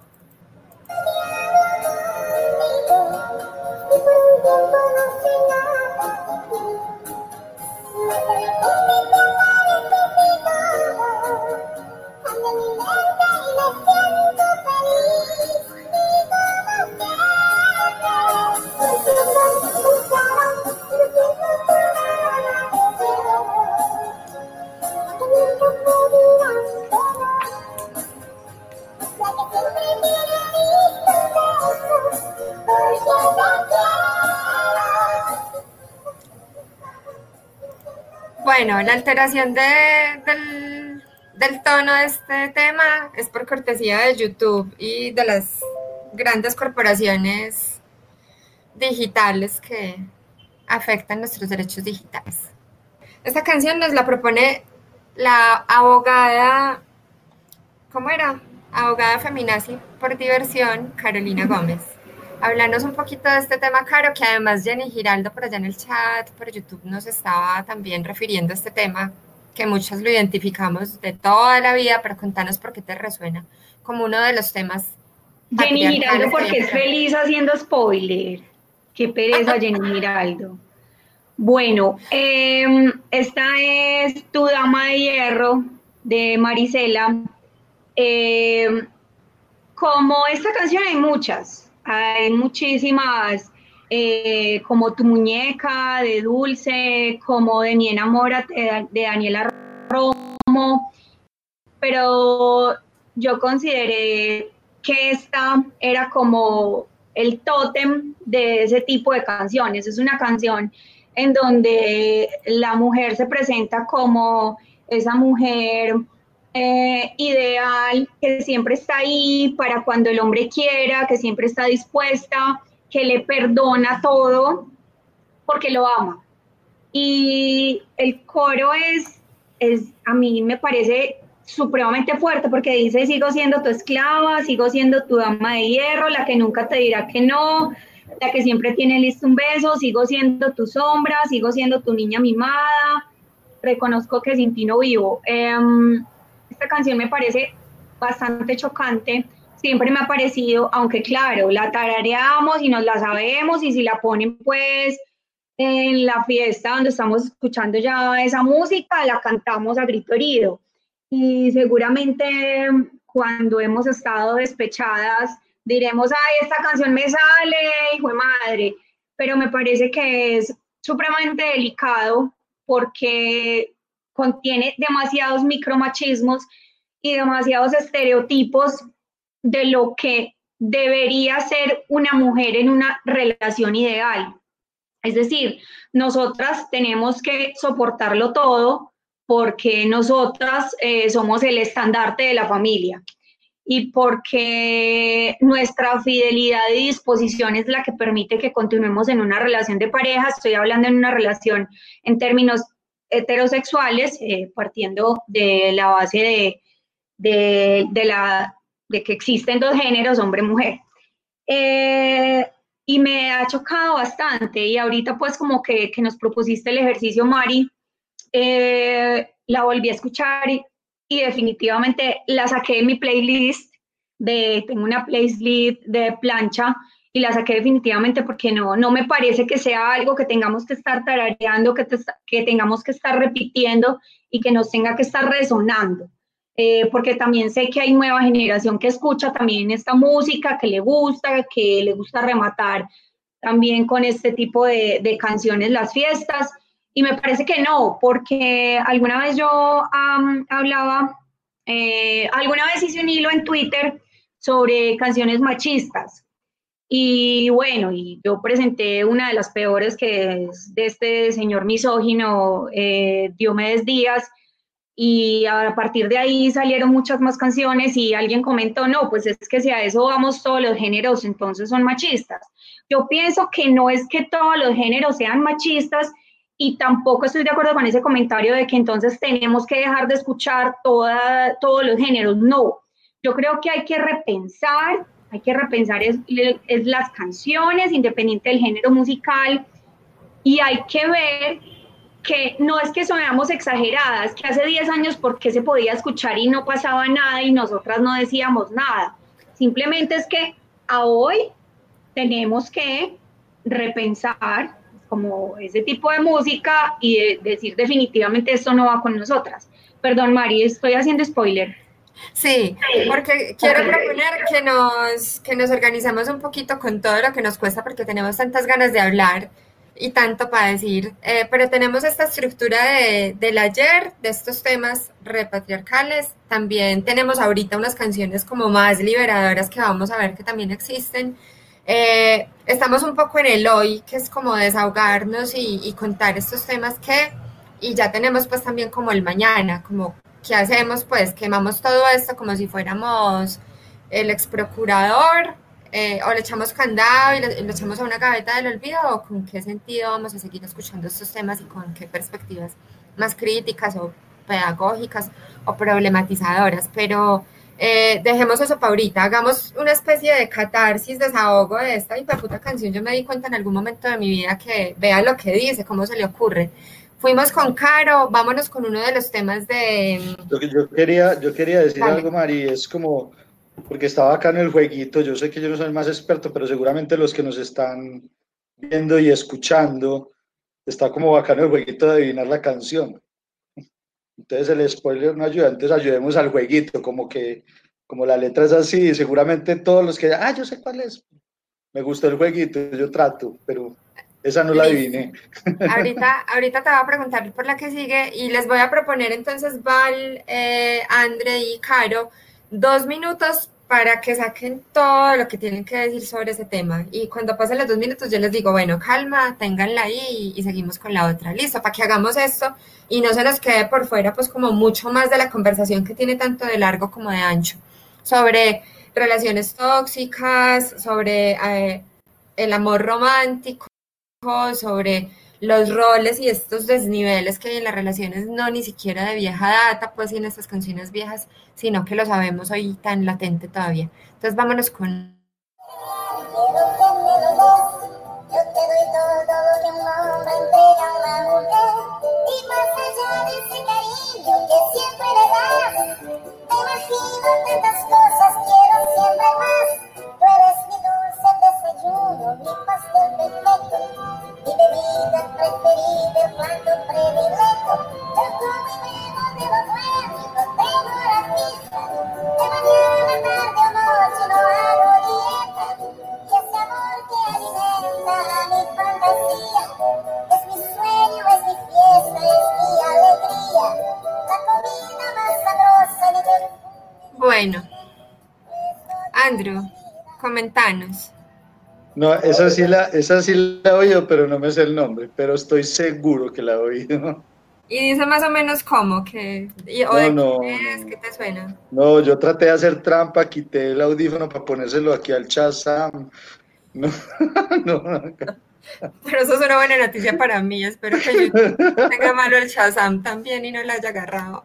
Bueno, la alteración de, del, del, tono de este tema es por cortesía de YouTube y de las grandes corporaciones digitales que afectan nuestros derechos digitales. Esta canción nos la propone la abogada, ¿cómo era? Abogada feminazi por diversión, Carolina Gómez. Hablarnos un poquito de este tema, Caro, que además Jenny Giraldo por allá en el chat, por YouTube, nos estaba también refiriendo a este tema, que muchos lo identificamos de toda la vida, pero contanos por qué te resuena como uno de los temas. Jenny Giraldo, porque es feliz haciendo spoiler. Qué pereza, *laughs* Jenny Giraldo. Bueno, em, esta es Tu Dama de Hierro de Marisela. Em, como esta canción hay muchas, hay muchísimas, eh, como Tu Muñeca de Dulce, como de Mi Enamórate de Daniela Romo, pero yo consideré que esta era como el tótem de ese tipo de canciones. Es una canción en donde la mujer se presenta como esa mujer eh, ideal que siempre está ahí para cuando el hombre quiera, que siempre está dispuesta, que le perdona todo porque lo ama. Y el coro es, es a mí me parece supremamente fuerte porque dice, sigo siendo tu esclava, sigo siendo tu dama de hierro, la que nunca te dirá que no, la que siempre tiene listo un beso, sigo siendo tu sombra, sigo siendo tu niña mimada, reconozco que sin ti no vivo. Em, esta canción me parece bastante chocante, siempre me ha parecido, aunque claro, la tarareamos y nos la sabemos y si la ponen pues en la fiesta donde estamos escuchando ya esa música, la cantamos a grito herido. Y seguramente cuando hemos estado despechadas, diremos, ay, esta canción me sale, hijo de madre, pero me parece que es supremamente delicado porque contiene demasiados micromachismos y demasiados estereotipos de lo que debería ser una mujer en una relación ideal. Es decir, nosotras tenemos que soportarlo todo porque nosotras eh, somos el estandarte de la familia y porque nuestra fidelidad y disposición es la que permite que continuemos en una relación de pareja. Estoy hablando en una relación en términos heterosexuales, eh, partiendo de la base de, de, la, de que existen dos géneros, hombre-mujer. Eh, y me ha chocado bastante y ahorita pues como que, que nos propusiste el ejercicio, Mari, eh, la volví a escuchar y, y definitivamente la saqué de mi playlist, de, tengo una playlist de plancha y la saqué definitivamente porque no, no me parece que sea algo que tengamos que estar tarareando, que, que tengamos que estar repitiendo y que nos tenga que estar resonando. Eh, porque también sé que hay nueva generación que escucha también esta música, que le gusta, que le gusta rematar también con este tipo de, de canciones las fiestas. Y me parece que no, porque alguna vez yo hablaba, eh, alguna vez hice un hilo en Twitter sobre canciones machistas. Y bueno, y yo presenté una de las peores que es de este señor misógino, eh, Diomedes Díaz, y a partir de ahí salieron muchas más canciones y alguien comentó, no, pues es que si a eso vamos todos los géneros, entonces son machistas. Yo pienso que no es que todos los géneros sean machistas, y tampoco estoy de acuerdo con ese comentario de que entonces tenemos que dejar de escuchar toda, todos los géneros. No, yo creo que hay que repensar, hay que repensar es, las canciones, independiente del género musical, y hay que ver que no es que sonamos exageradas, que hace 10 años porque se podía escuchar y no pasaba nada y nosotras no decíamos nada. Simplemente es que hoy tenemos que repensar como ese tipo de música y decir definitivamente esto no va con nosotras. Perdón, Mari, estoy haciendo spoiler. Sí, porque quiero proponer que nos, que nos organizamos un poquito con todo lo que nos cuesta porque tenemos tantas ganas de hablar y tanto para decir, eh, pero tenemos esta estructura de, del ayer, de estos temas repatriarcales, también tenemos ahorita unas canciones como más liberadoras que vamos a ver que también existen, eh, estamos un poco en el hoy, que es como desahogarnos y, contar estos temas que y ya tenemos pues también como el mañana, como qué hacemos pues, quemamos todo esto como si fuéramos el ex procurador eh, o le echamos candado y le, echamos a una gaveta del olvido o con qué sentido vamos a seguir escuchando estos temas y con qué perspectivas más críticas o pedagógicas o problematizadoras, pero eh, dejemos eso para ahorita, hagamos una especie de catarsis, desahogo de esta puta canción. Yo me di cuenta en algún momento de mi vida que vea lo que dice, cómo se le ocurre. Fuimos con Caro, vámonos con uno de los temas de... Yo, yo quería, yo quería decir algo, Mari, es como, porque estaba acá en el jueguito, yo sé que yo no soy el más experto, pero seguramente los que nos están viendo y escuchando, está como bacano el jueguito de adivinar la canción. Entonces el spoiler no ayuda, entonces ayudemos al jueguito, como que como la letra es así, seguramente todos los que, ah, yo sé cuál es, me gustó el jueguito, yo trato, pero esa no la adiviné. *laughs* Ahorita, ahorita te voy a preguntar por la que sigue y les voy a proponer entonces, Val, eh, Andre y Caro, dos minutos para que saquen todo lo que tienen que decir sobre ese tema. Y cuando pasen los dos minutos yo les digo, bueno, calma, ténganla ahí y, seguimos con la otra. Listo, para que hagamos esto y no se nos quede por fuera pues como mucho más de la conversación que tiene tanto de largo como de ancho sobre relaciones tóxicas, sobre eh, el amor romántico, sobre los roles y estos desniveles que hay en las relaciones, no ni siquiera de vieja data, pues, en estas canciones viejas, sino que lo sabemos hoy tan latente todavía. Entonces, vámonos con... tantas cosas, quiero siempre más. Tú eres mi desayuno, mi pastel perfecto mi bebida preferida, plato predilecto. Yo como y bebo de lo bueno y no tengo la fiesta. De mañana, tarde o noche no hago dieta. Y ese amor que alimenta mi fantasía es mi sueño, es mi fiesta, es mi alegría. La comida más sabrosa de mi Bueno, Andrew, comentanos. No, esa sí la, esa sí la he oído, pero no me sé el nombre, pero estoy seguro que la he oído. Y dice más o menos cómo, que, o no, es, ¿qué te suena? No, yo traté de hacer trampa, quité el audífono para ponérselo aquí al Chazam. *laughs* No, no, Pero eso es una buena noticia para mí. Espero que yo tenga malo el Shazam también y no lo haya agarrado.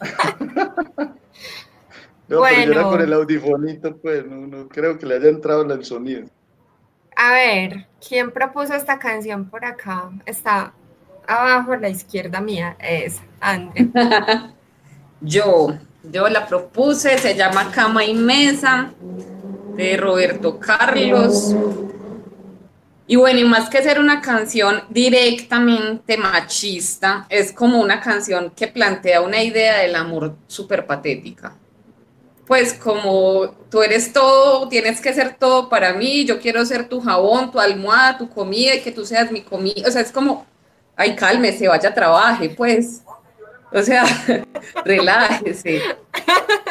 *laughs* No, bueno. pero yo era con el audifonito, pues no, no creo que le haya entrado el sonido. A ver, ¿quién propuso esta canción por acá? Está abajo a la izquierda mía, es André. *laughs* yo, yo la propuse, se llama Cama y Mesa, de Roberto Carlos. Y bueno, y más que ser una canción directamente machista, es como una canción que plantea una idea del amor súper patética pues como tú eres todo, tienes que ser todo para mí, yo quiero ser tu jabón, tu almohada, tu comida y que tú seas mi comida. O sea, es como, ay, cálmese, vaya, trabaje, pues. O sea, *laughs* relájese.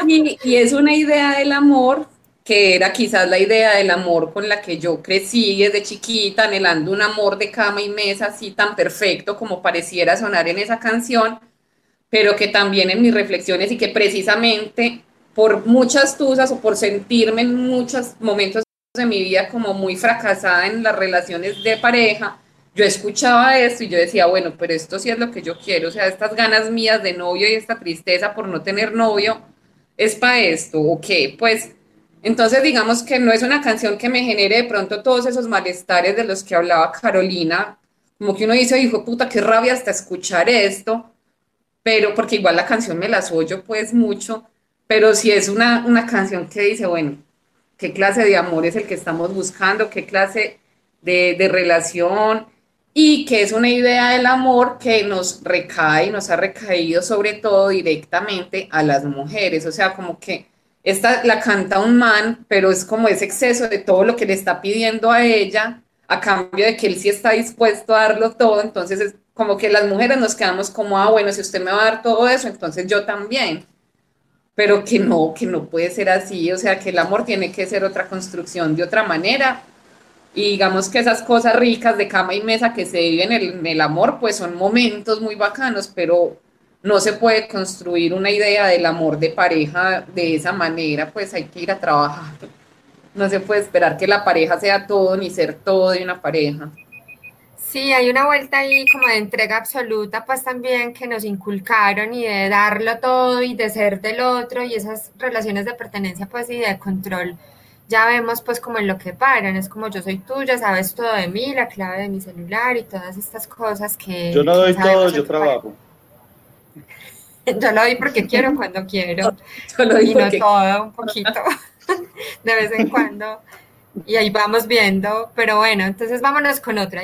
Y, y, es una idea del amor que era quizás la idea del amor con la que yo crecí desde chiquita, anhelando un amor de cama y mesa así tan perfecto como pareciera sonar en esa canción, pero que también en mis reflexiones y que precisamente por muchas tusas o por sentirme en muchos momentos de mi vida como muy fracasada en las relaciones de pareja, yo escuchaba esto y yo decía, bueno, pero esto sí es lo que yo quiero, o sea, estas ganas mías de novio y esta tristeza por no tener novio, ¿es para esto o qué? Pues entonces digamos que no es una canción que me genere de pronto todos esos malestares de los que hablaba Carolina, como que uno dice, hijo puta, qué rabia hasta escuchar esto, pero porque igual la canción me la oyo pues mucho, pero si es una, una canción que dice, bueno, qué clase de amor es el que estamos buscando, qué clase de, de relación, y que es una idea del amor que nos recae, nos ha recaído sobre todo directamente a las mujeres, o sea, como que esta la canta un man, pero es como ese exceso de todo lo que le está pidiendo a ella, a cambio de que él sí está dispuesto a darlo todo, entonces es como que las mujeres nos quedamos como, ah, bueno, si usted me va a dar todo eso, entonces yo también pero que no, que no puede ser así, o sea, que el amor tiene que ser otra construcción de otra manera Y digamos que esas cosas ricas de cama y mesa que se viven en el, en el amor, pues son momentos muy bacanos, pero no se puede construir una idea del amor de pareja de esa manera, pues hay que ir a trabajar. No se puede esperar que la pareja sea todo ni ser todo de una pareja. Sí, hay una vuelta ahí como de entrega absoluta, pues también que nos inculcaron y de darlo todo y de ser del otro y esas relaciones de pertenencia pues y de control. Ya vemos pues como en lo que paran, es como yo soy tuya, sabes todo de mí, la clave de mi celular y todas estas cosas que... Yo no doy todo, yo trabajo. *laughs* Yo lo doy porque quiero *laughs* cuando quiero. Yo lo y no porque todo, un poquito, *laughs* de vez en cuando. Y ahí vamos viendo, pero bueno, entonces vámonos con otra.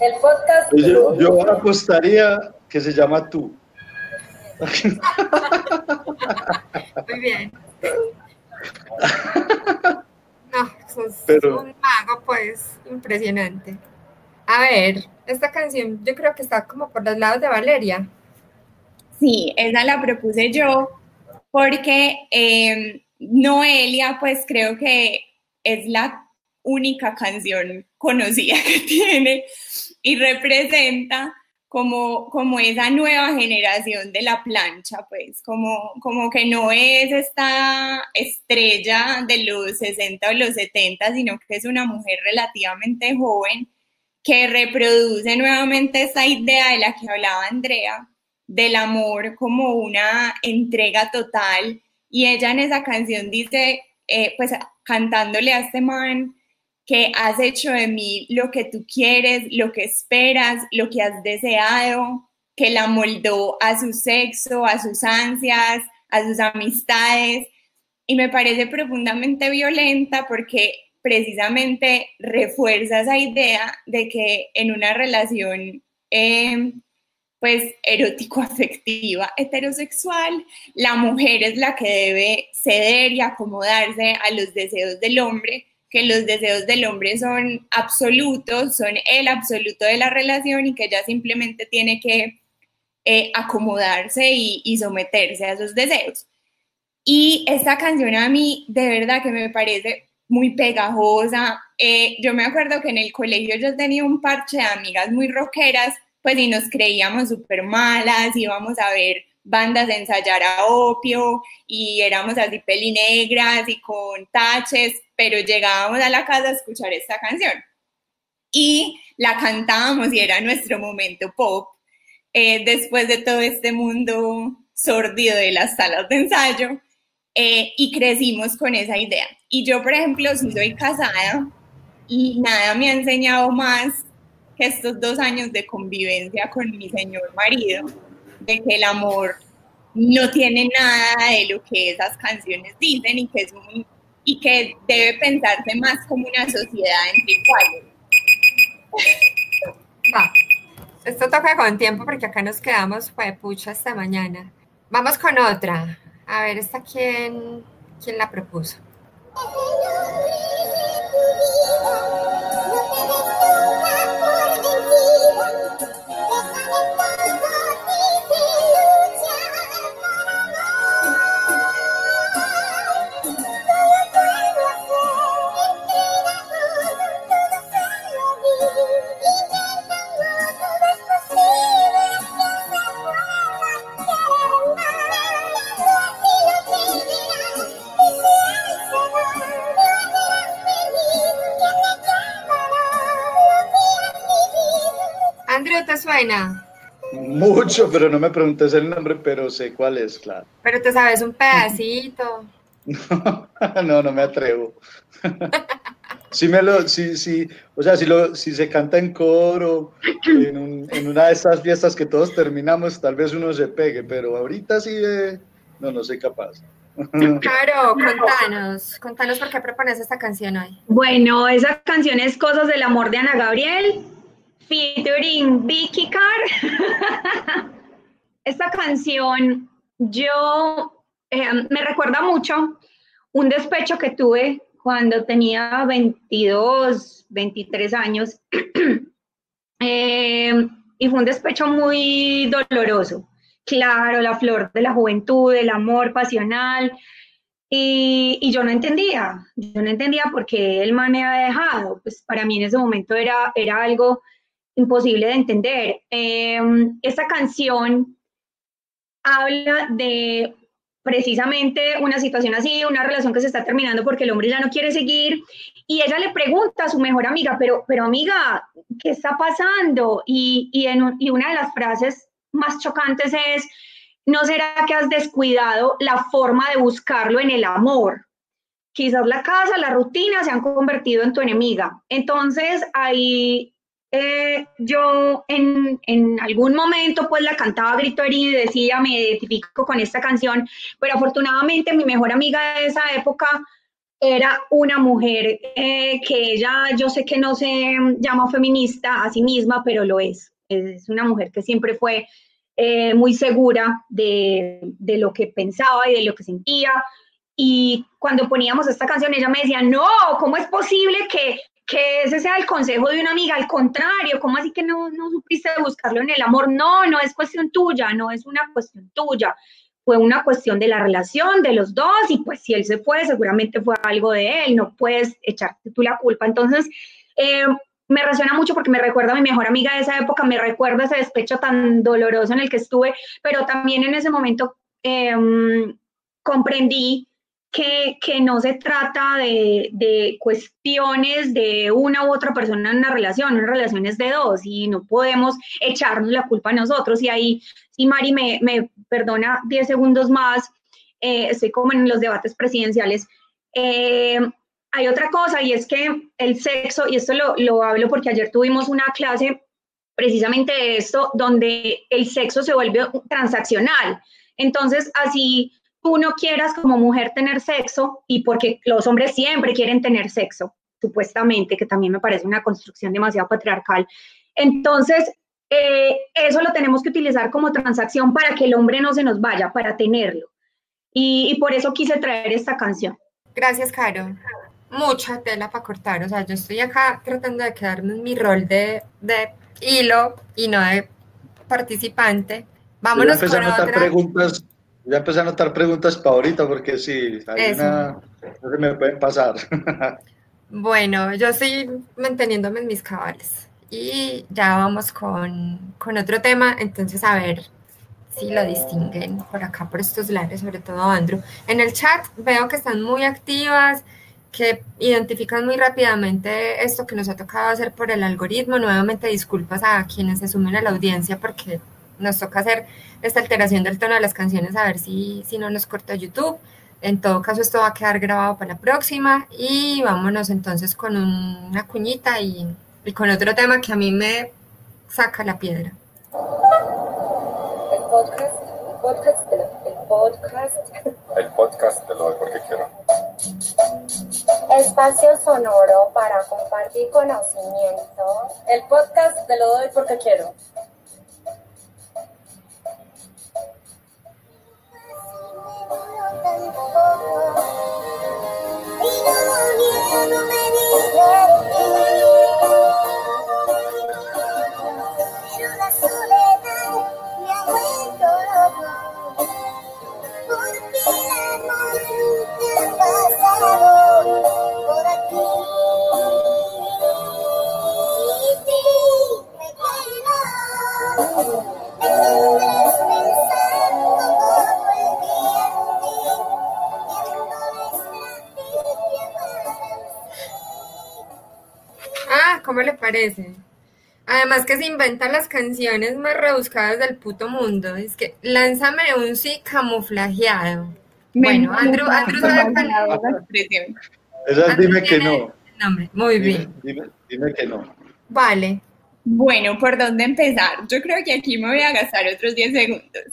El podcast Pues Yo, yo apostaría que se llama tú. Muy bien. No, sos Pero- un mago, pues, impresionante. A ver, esta canción yo creo que está como por los lados de Valeria. Sí, esa la propuse yo porque eh, Noelia, pues creo que es la única canción conocida *laughs* que tiene y representa como, como esa nueva generación de la plancha, pues como, como que no es esta estrella de los 60 o los 70, sino que es una mujer relativamente joven que reproduce nuevamente esa idea de la que hablaba Andrea, del amor como una entrega total. Y ella en esa canción dice, eh, pues cantándole a este man, que has hecho de mí lo que tú quieres, lo que esperas, lo que has deseado, que la moldó a su sexo, a sus ansias, a sus amistades. Y me parece profundamente violenta porque precisamente refuerza esa idea de que en una relación eh, pues erótico-afectiva heterosexual, la mujer es la que debe ceder y acomodarse a los deseos del hombre, que los deseos del hombre son absolutos, son el absoluto de la relación y que ella simplemente tiene que eh, acomodarse y, someterse a esos deseos. Y esta canción a mí de verdad que me parece muy pegajosa. Eh, yo me acuerdo que en el colegio yo tenía un parche de amigas muy rockeras, pues y nos creíamos súper malas, íbamos a ver bandas de ensayar a opio y éramos así pelinegras y con taches, pero llegábamos a la casa a escuchar esta canción y la cantábamos y era nuestro momento pop. Eh, después de todo este mundo sordido de las salas de ensayo, eh, y crecimos con esa idea. Y yo, por ejemplo, soy casada y nada me ha enseñado más que estos dos años de convivencia con mi señor marido, de que el amor no tiene nada de lo que esas canciones dicen y que, es un, y que debe pensarse más como una sociedad entre iguales. Va. Esto toca con tiempo porque acá nos quedamos fue pucha hasta mañana. Vamos con otra. A ver, ¿esta quién, quién la propuso? Mucho, pero no me preguntes el nombre, pero sé cuál es, claro. Pero te sabes un pedacito. *laughs* no, no me atrevo. *laughs* Sí me lo, sí, sí, o sea, si, lo, si se canta en coro, en, un- en una de estas fiestas que todos terminamos, tal vez uno se pegue, pero ahorita sí de, no, no soy capaz. *laughs* Claro, contanos, contanos por qué propones esta canción hoy. Bueno, esa canción es Cosas del Amor de Ana Gabriel, featuring Vicky Carr. *laughs* esta canción yo eh, me recuerda mucho un despecho que tuve cuando tenía 22, 23 años. Eh, *clears throat* y fue un despecho muy doloroso. Claro, la flor de la juventud, el amor pasional. Y, yo no entendía, yo no entendía por qué él me había dejado. Pues para mí en ese momento era, era algo imposible de entender. Eh, esta canción habla de precisamente una situación así, una relación que se está terminando porque el hombre ya no quiere seguir y ella le pregunta a su mejor amiga, pero, pero amiga, ¿qué está pasando? Y, y, en, y una de las frases más chocantes es, ¿no será que has descuidado la forma de buscarlo en el amor? Quizás la casa, la rutina se han convertido en tu enemiga. Entonces ahí eh, yo en, en, algún momento pues la cantaba grito herido y decía, me identifico con esta canción, pero afortunadamente mi mejor amiga de esa época era una mujer eh, que ella, yo sé que no se llama feminista a sí misma, pero lo es. Es una mujer que siempre fue eh, muy segura de, de lo que pensaba y de lo que sentía, y cuando poníamos esta canción, ella me decía, no, ¿cómo es posible que que ese sea el consejo de una amiga, al contrario, ¿cómo así que no, no supiste buscarlo en el amor? No, no es cuestión tuya, no es una cuestión tuya, fue una cuestión de la relación de los dos y pues si él se fue, seguramente fue algo de él, no puedes echarte tú la culpa. Entonces, eh, me resuena mucho porque me recuerda a mi mejor amiga de esa época, me recuerda ese despecho tan doloroso en el que estuve, pero también en ese momento eh, comprendí que, no se trata de, cuestiones de una u otra persona en una relación, una relación es de dos y no podemos echarnos la culpa a nosotros. Y ahí, si Mari me, perdona 10 segundos más, eh, estoy como en los debates presidenciales. Eh, hay otra cosa y es que el sexo, y esto lo, lo hablo porque ayer tuvimos una clase precisamente de esto, donde el sexo se vuelve transaccional. Entonces, así tú no quieras como mujer tener sexo y porque los hombres siempre quieren tener sexo, supuestamente, que también me parece una construcción demasiado patriarcal. Entonces, eh, eso lo tenemos que utilizar como transacción para que el hombre no se nos vaya, para tenerlo. Y, por eso quise traer esta canción. Gracias, Caro. Mucha tela para cortar. O sea, yo estoy acá tratando de quedarme en mi rol de, de hilo y no de participante. Vámonos con otra. preguntas ya empecé a anotar preguntas para ahorita porque sí, hay una, no se me pueden pasar. bueno, yo estoy manteniéndome en mis cabales y ya vamos con, con, otro tema, entonces a ver si lo distinguen por acá, por estos lares, sobre todo Andrew. En el chat veo que están muy activas, que identifican muy rápidamente esto que nos ha tocado hacer por el algoritmo. Nuevamente disculpas a quienes se sumen a la audiencia porque nos toca hacer esta alteración del tono de las canciones a ver si, si no nos corta YouTube. En todo caso, esto va a quedar grabado para la próxima y vámonos entonces con una cuñita y, y con otro tema que a mí me saca la piedra. El podcast, el podcast, el, el podcast. El podcast te lo doy porque quiero. Espacio sonoro para compartir conocimiento. El podcast te lo doy porque quiero. Pero ¿cómo le parece? Además que se inventan las canciones más rebuscadas del puto mundo. Es que lánzame un sí camuflajeado. Bueno, Andrew, Andrew sabe cuál Esa dime que no. Nombre. Muy bien. Dime, dime que no. Vale. Bueno, ¿por dónde empezar? Yo creo que aquí me voy a gastar otros 10 segundos.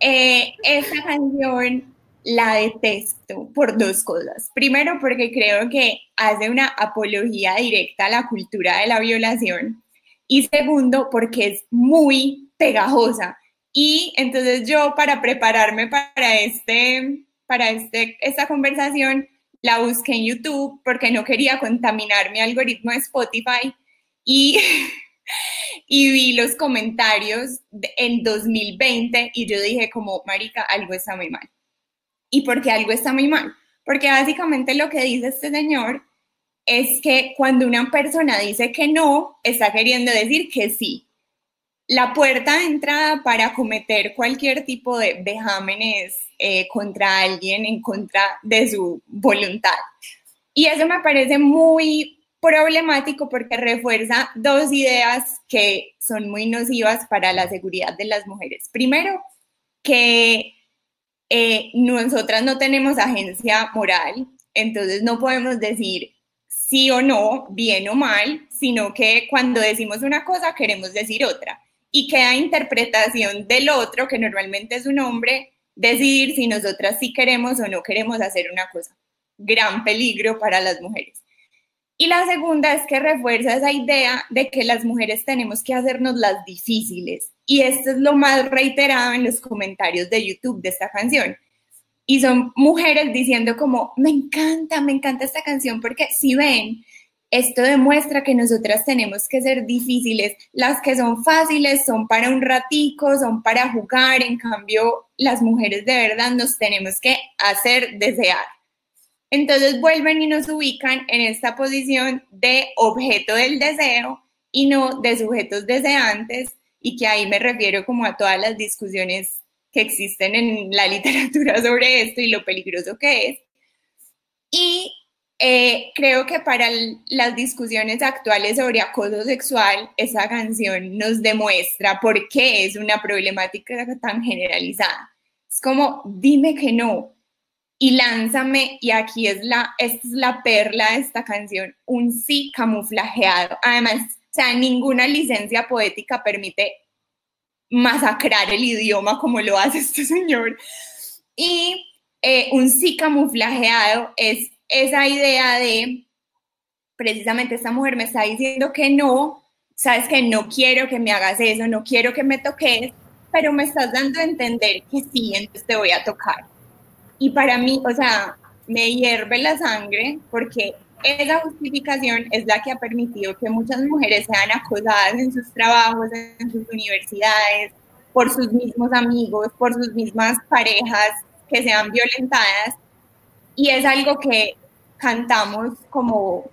Eh, esta canción la detesto por dos cosas. Primero, porque creo que hace una apología directa a la cultura de la violación. Y segundo, porque es muy pegajosa. Y entonces yo, para prepararme para, este, para este, esta conversación, la busqué en YouTube porque no quería contaminar mi algoritmo de Spotify y, *laughs* y vi los comentarios en 2020 y yo dije como, marica, algo está muy mal ¿Y por qué algo está muy mal? Porque básicamente lo que dice este señor es que cuando una persona dice que no, está queriendo decir que sí. La puerta de entrada para cometer cualquier tipo de vejámenes eh, contra alguien en contra de su voluntad. Y eso me parece muy problemático porque refuerza dos ideas que son muy nocivas para la seguridad de las mujeres. Primero, que eh, nosotras no tenemos agencia moral, entonces no podemos decir sí o no, bien o mal, sino que cuando decimos una cosa queremos decir otra. Y queda interpretación del otro, que normalmente es un hombre, decidir si nosotras sí queremos o no queremos hacer una cosa. Gran peligro para las mujeres. Y la segunda es que refuerza esa idea de que las mujeres tenemos que hacernos las difíciles. Y esto es lo más reiterado en los comentarios de YouTube de esta canción. Y son mujeres diciendo como, me encanta, me encanta esta canción porque si ven, esto demuestra que nosotras tenemos que ser difíciles. Las que son fáciles son para un ratico, son para jugar. En cambio, las mujeres de verdad nos tenemos que hacer desear. Entonces vuelven y nos ubican en esta posición de objeto del deseo y no de sujetos deseantes y que ahí me refiero como a todas las discusiones que existen en la *laughs* literatura sobre esto y lo peligroso que es. Y eh, creo que para las discusiones actuales sobre acoso sexual, esa canción nos demuestra por qué es una problemática tan generalizada. Es como, dime que no, y lánzame, y aquí es la, esta es la perla de esta canción, un sí camuflajeado. Además, sea, ninguna licencia poética permite masacrar el idioma como lo hace este señor. Y eh, un sí camuflajeado es esa idea de, precisamente esta mujer me está diciendo que no, sabes que no quiero que me hagas eso, no quiero que me toques, pero me estás dando a entender que sí, entonces te voy a tocar y para mí, o sea, me hierve la sangre porque esa justificación es la que ha permitido que muchas mujeres sean acosadas en sus trabajos, en sus universidades, por sus mismos amigos, por sus mismas parejas que sean violentadas. Y es algo que cantamos como,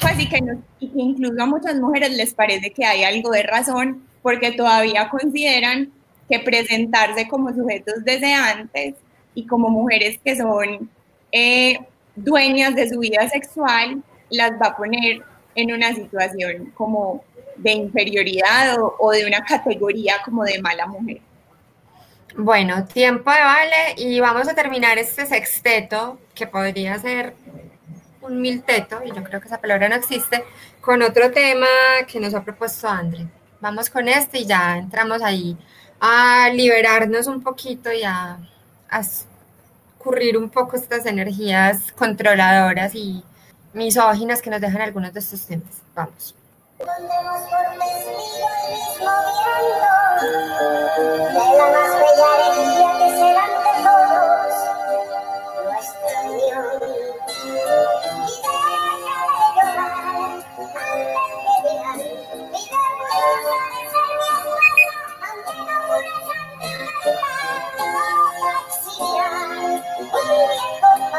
pues y que, que incluso a muchas mujeres les parece que hay algo de razón porque todavía consideran que presentarse como sujetos deseantes y como mujeres que son eh, dueñas de su vida sexual, las va a poner en una situación como de inferioridad o, de una categoría como de mala mujer. Bueno, tiempo de vale y vamos a terminar este sexteto, que podría ser un milteto, y yo creo que esa palabra no existe, con otro tema que nos ha propuesto André. Vamos con este y ya entramos ahí a liberarnos un poquito y a a escurrir un poco estas energías controladoras y misóginas que nos dejan algunos de estos temas. Vamos.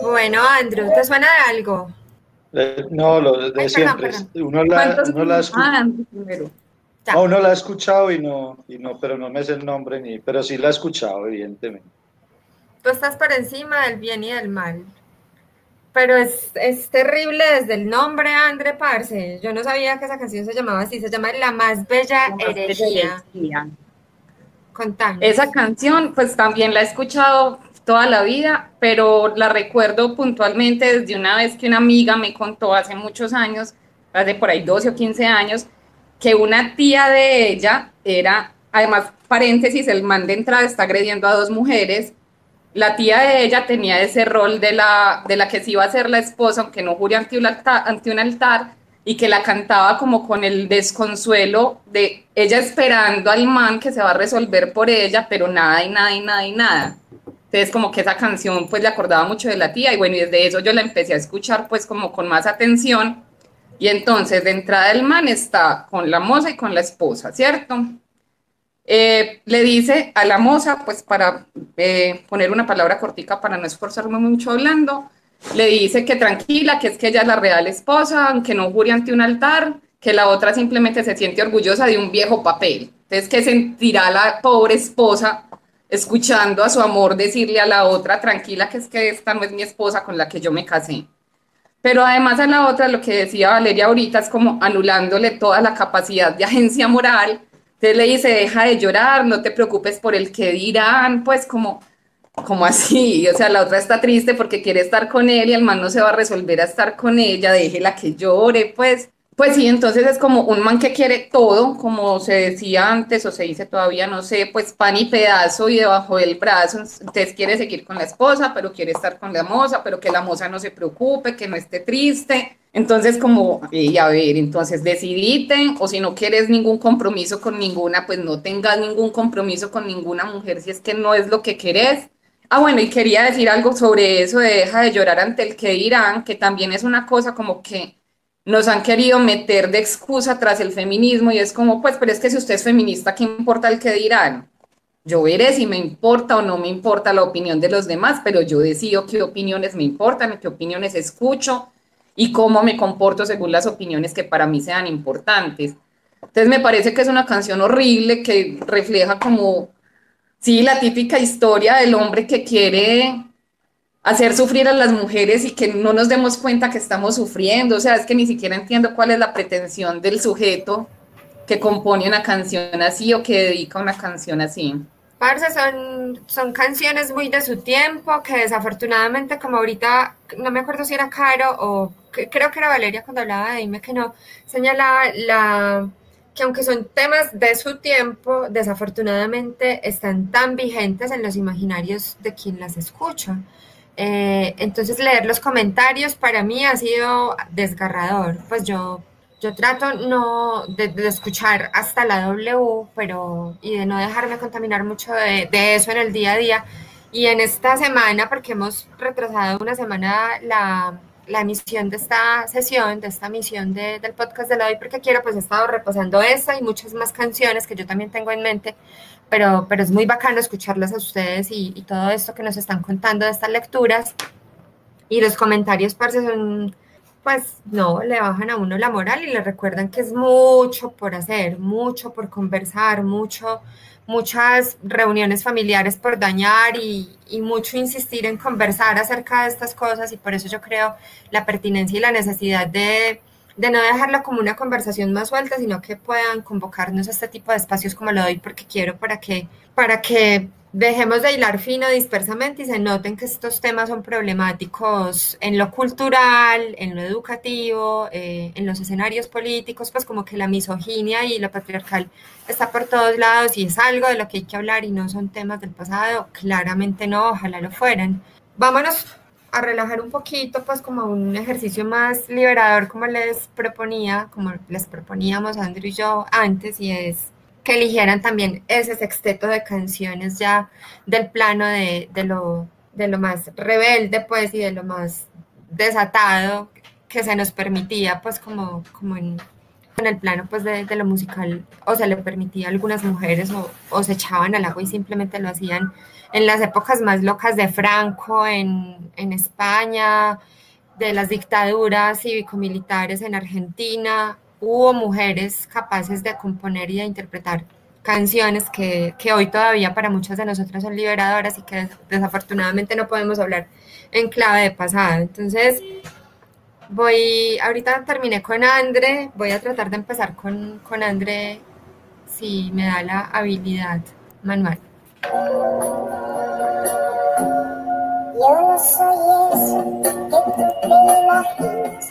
Bueno, Andrew, ¿te suena de algo? Eh, no, lo de siempre. Uno la, uno la ah, no, uno la ha escuchado y no, y no, pero no me sé el nombre ni, pero sí la he escuchado, evidentemente. Tú estás por encima del bien y del mal. pero es, es terrible desde el nombre, André Parce. Yo no sabía que esa canción se llamaba así, se llama La más bella La más herejía. herejía. Esa canción, pues también la he escuchado toda la vida, pero la recuerdo puntualmente desde una vez que una amiga me contó hace muchos años, hace por ahí 12 o 15 años, que una tía de ella era, además, paréntesis, el man de entrada está agrediendo a dos mujeres. La tía de ella tenía ese rol de la, de la que se iba a ser la esposa, aunque no jure ante un altar, ante un altar y que la cantaba como con el desconsuelo de ella esperando al man que se va a resolver por ella, pero nada y nada y nada y nada. Entonces como que esa canción pues le acordaba mucho de la tía y bueno, y desde eso yo la empecé a escuchar pues como con más atención y entonces de entrada el man está con la moza y con la esposa, ¿cierto? Eh, le dice a la moza, pues para eh, poner una palabra cortica para no esforzarme mucho hablando, le dice que tranquila, que es que ella es la real esposa, aunque no jure ante un altar, que la otra simplemente se siente orgullosa de un viejo papel. Entonces, ¿qué sentirá la pobre esposa escuchando a su amor decirle a la otra, tranquila, que es que esta no es mi esposa con la que yo me casé? Pero además a la otra, lo que decía Valeria ahorita, es como anulándole toda la capacidad de agencia moral. Entonces le dice, deja de llorar, no te preocupes por el que dirán, pues como como así? O sea, la otra está triste porque quiere estar con él y el man no se va a resolver a estar con ella, déjela que llore, pues. Pues sí, entonces es como un man que quiere todo, como se decía antes o se dice todavía, no sé, pues pan y pedazo y debajo del brazo. Entonces quiere seguir con la esposa, pero quiere estar con la moza, pero que la moza no se preocupe, que no esté triste. Entonces como, y a ver, entonces decidite, o si no quieres ningún compromiso con ninguna, pues no tengas ningún compromiso con ninguna mujer si es que no es lo que querés. Ah, bueno, y quería decir algo sobre eso de deja de llorar ante el que dirán, que también es una cosa como que nos han querido meter de excusa tras el feminismo y es como, pues, pero es que si usted es feminista, ¿qué importa el que dirán? Yo veré si me importa o no me importa la opinión de los demás, pero yo decido qué opiniones me importan, qué opiniones escucho y cómo me comporto según las opiniones que para mí sean importantes. Entonces me parece que es una canción horrible que refleja como, sí, la típica historia del hombre que quiere hacer sufrir a las mujeres y que no nos demos cuenta que estamos sufriendo. O sea, es que ni siquiera entiendo cuál es la pretensión del sujeto que compone una canción así o que dedica una canción así. Parce, son, son canciones muy de su tiempo que desafortunadamente, como ahorita, no me acuerdo si era Caro o creo que era Valeria cuando hablaba de Dime que no, señalaba la, que aunque son temas de su tiempo, desafortunadamente están tan vigentes en los imaginarios de quien las escucha. Eh, entonces leer los comentarios para mí ha sido desgarrador. Pues yo, yo trato no de, escuchar hasta la W, pero y de no dejarme contaminar mucho de, de eso en el día a día. Y en esta semana, porque hemos retrasado una semana la, la emisión de esta sesión, de esta misión de- del podcast de la hoy, porque quiero, pues he estado repasando esa y muchas más canciones que yo también tengo en mente, pero, pero es muy bacano escucharlas a ustedes y, todo esto que nos están contando de estas lecturas. Y los comentarios, parce, son, pues no, le bajan a uno la moral y le recuerdan que es mucho por hacer, mucho por conversar, mucho, muchas reuniones familiares por dañar y, y mucho insistir en conversar acerca de estas cosas y por eso yo creo la pertinencia y la necesidad de, de no dejarlo como una conversación más suelta, sino que puedan convocarnos a este tipo de espacios como lo doy porque quiero para que, para que dejemos de hilar fino dispersamente y se noten que estos temas son problemáticos en lo cultural, en lo educativo, eh, en los escenarios políticos, pues como que la misoginia y lo patriarcal está por todos lados y es algo de lo que hay que hablar y no son temas del pasado, claramente no, ojalá lo fueran. Vámonos a relajar un poquito, pues como un ejercicio más liberador, como les proponía, como les proponíamos Andrew y yo antes, y es que eligieran también ese sexteto de canciones ya del plano de, de lo, de lo más rebelde, pues, y de lo más desatado que se nos permitía, pues, como, como en, en el plano, pues, de, de lo musical, o se le permitía a algunas mujeres, o, o se echaban al agua y simplemente lo hacían en las épocas más locas de Franco, en, en España, de las dictaduras cívico-militares en Argentina, hubo mujeres capaces de componer y de interpretar canciones que, que, hoy todavía para muchas de nosotras son liberadoras y que desafortunadamente no podemos hablar en clave de pasado. Entonces, voy, ahorita terminé con Andre, voy a tratar de empezar con, con si me da la habilidad manual. Yo no soy eso que tú te imaginas,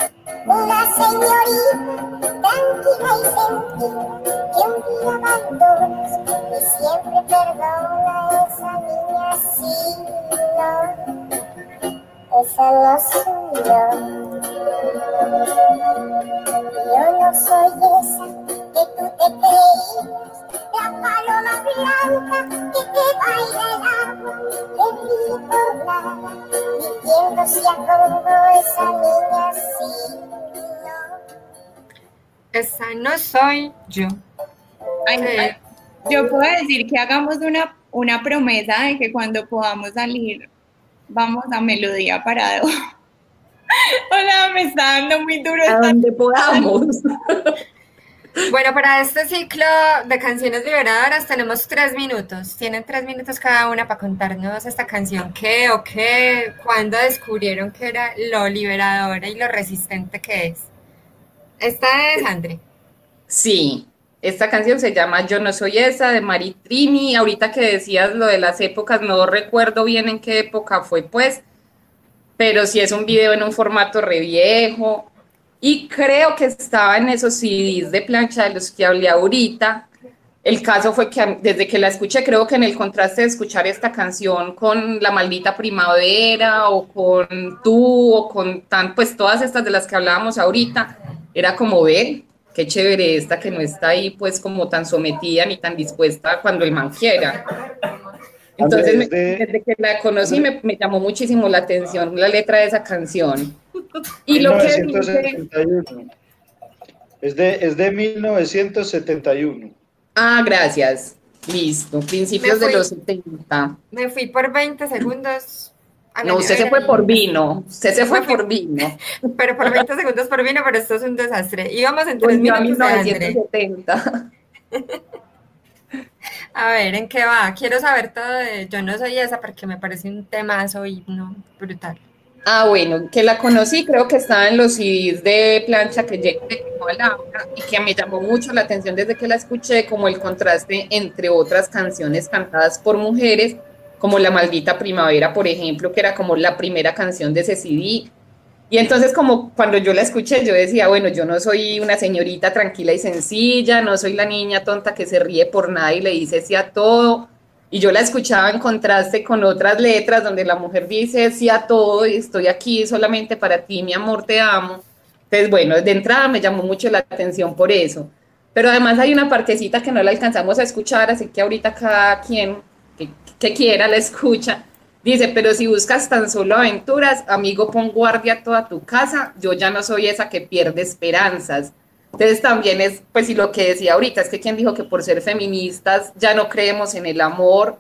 una señorita tranquila y gentil que un día abandonas y siempre perdona a esa niña sí, no, esa no soy yo. Yo no soy esa que tú te creías la paloma blanca que te baila el agua, que nada, diciéndose a todo esa niña sí, no. Esa no soy yo. Ay, ay, yo puedo decir que hagamos una, una promesa de que cuando podamos salir, vamos a melodía parado. *laughs* Hola, me está dando muy duro. A donde podamos. *laughs* *laughs* Bueno, para este ciclo de canciones liberadoras tenemos tres minutos. Tienen tres minutos cada una para contarnos esta canción. ¿Qué o qué? ¿Cuándo descubrieron que era lo liberadora y lo resistente que es? Esta es Andre. Sí, esta canción se llama Yo no soy esa de Mari Trini. Ahorita que decías lo de las épocas, no recuerdo bien en qué época fue, pues, pero sí es un video en un formato re viejo y creo que estaba en esos CDs de plancha de los que hablé ahorita. El caso fue que desde que la escuché, creo que en el contraste de escuchar esta canción con La Maldita Primavera o con Tú o con tan, pues todas estas de las que hablábamos ahorita, era como ver, qué chévere esta que no está ahí pues como tan sometida ni tan dispuesta cuando el man quiera. Entonces, me, desde que la conocí me, me, llamó muchísimo la atención la letra de esa canción. *laughs* Y lo que dice... Es de, es de 1971. Ah, gracias. Listo. Principios fui, de los 70. Me fui por 20 segundos. No, usted se fue por vino. Usted se fue *laughs* por vino. Pero por 20 segundos por vino, pero esto es un desastre. Íbamos en 3 minutos. 1970. *laughs* A ver, ¿en qué va? Quiero saber todo de Yo no soy esa porque me parece un temazo y brutal. Ah, bueno, que la conocí, creo que estaba en los CDs de plancha que llegué a Laura y que me llamó mucho la atención desde que la escuché, como el contraste entre otras canciones cantadas por mujeres, como La Maldita Primavera, por ejemplo, que era como la primera canción de ese CD. Y entonces como cuando yo la escuché, yo decía, bueno, yo no soy una señorita tranquila y sencilla, no soy la niña tonta que se ríe por nada y le dice sí a todo y yo la escuchaba en contraste con otras letras donde la mujer dice sí a todo y estoy aquí solamente para ti, mi amor, te amo. Entonces, bueno, de entrada me llamó mucho la atención por eso. Pero además hay una partecita que no la alcanzamos a escuchar, así que ahorita cada quien que, que quiera la escucha. Dice, pero si buscas tan solo aventuras, amigo, pon guardia toda tu casa, yo ya no soy esa que pierde esperanzas. Entonces también es, pues, y lo que decía ahorita, es que quien dijo que por ser feministas ya no creemos en el amor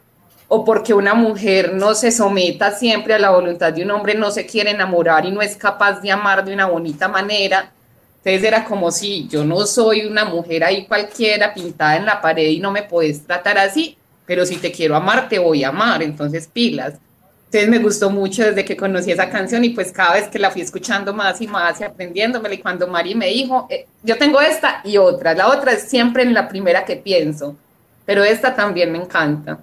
o porque una mujer no se someta siempre a la voluntad de un hombre, no se quiere enamorar y no es capaz de amar de una bonita manera. Entonces era como si yo no soy una mujer ahí cualquiera pintada en la pared y no me puedes tratar así, pero si te quiero amar, te voy a amar, entonces pilas. Entonces me gustó mucho desde que conocí esa canción y pues cada vez que la fui escuchando más y más y aprendiéndomela y cuando Mari me dijo, eh, yo tengo esta y otra, la otra es siempre en la primera que pienso, pero esta también me encanta.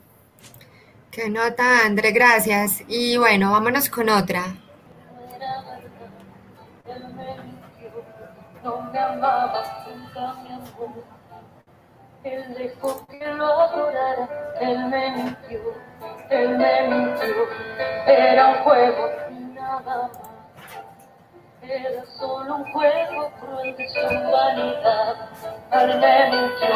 Qué nota, André, gracias. Y bueno, vámonos con otra. No me amabas, nunca mi amor. Él dejó que lo adorara, él me mintió él me mintió, era un juego y nada más. Era solo un juego cruel de su vanidad, él me mintió.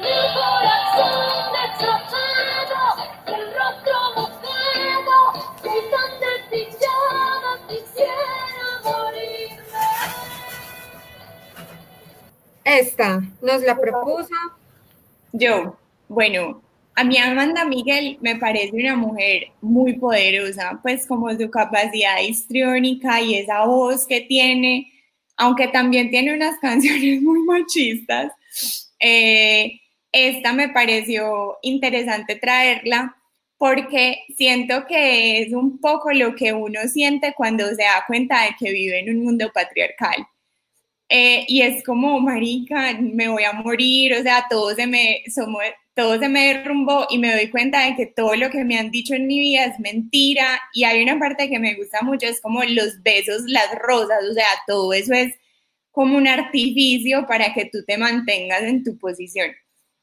Mi corazón destrozado, el rostro mojado, y tan desdichada quisiera morirme. Esta nos la propuso. Yo, bueno, a mí Amanda Miguel me parece una mujer muy poderosa, pues como su capacidad histriónica y esa voz que tiene, aunque también tiene unas *laughs* canciones muy machistas, Eh, esta me pareció interesante traerla porque siento que es un poco lo que uno siente cuando se da cuenta de que vive en un mundo patriarcal. Eh, y es como, marica, me voy a morir, o sea, todo se me, somos, todo se me derrumbó y me doy cuenta de que todo lo que me han dicho en mi vida es mentira y hay una parte que me gusta mucho, es como los besos, las rosas, o sea, todo eso es como un artificio para que tú te mantengas en tu posición.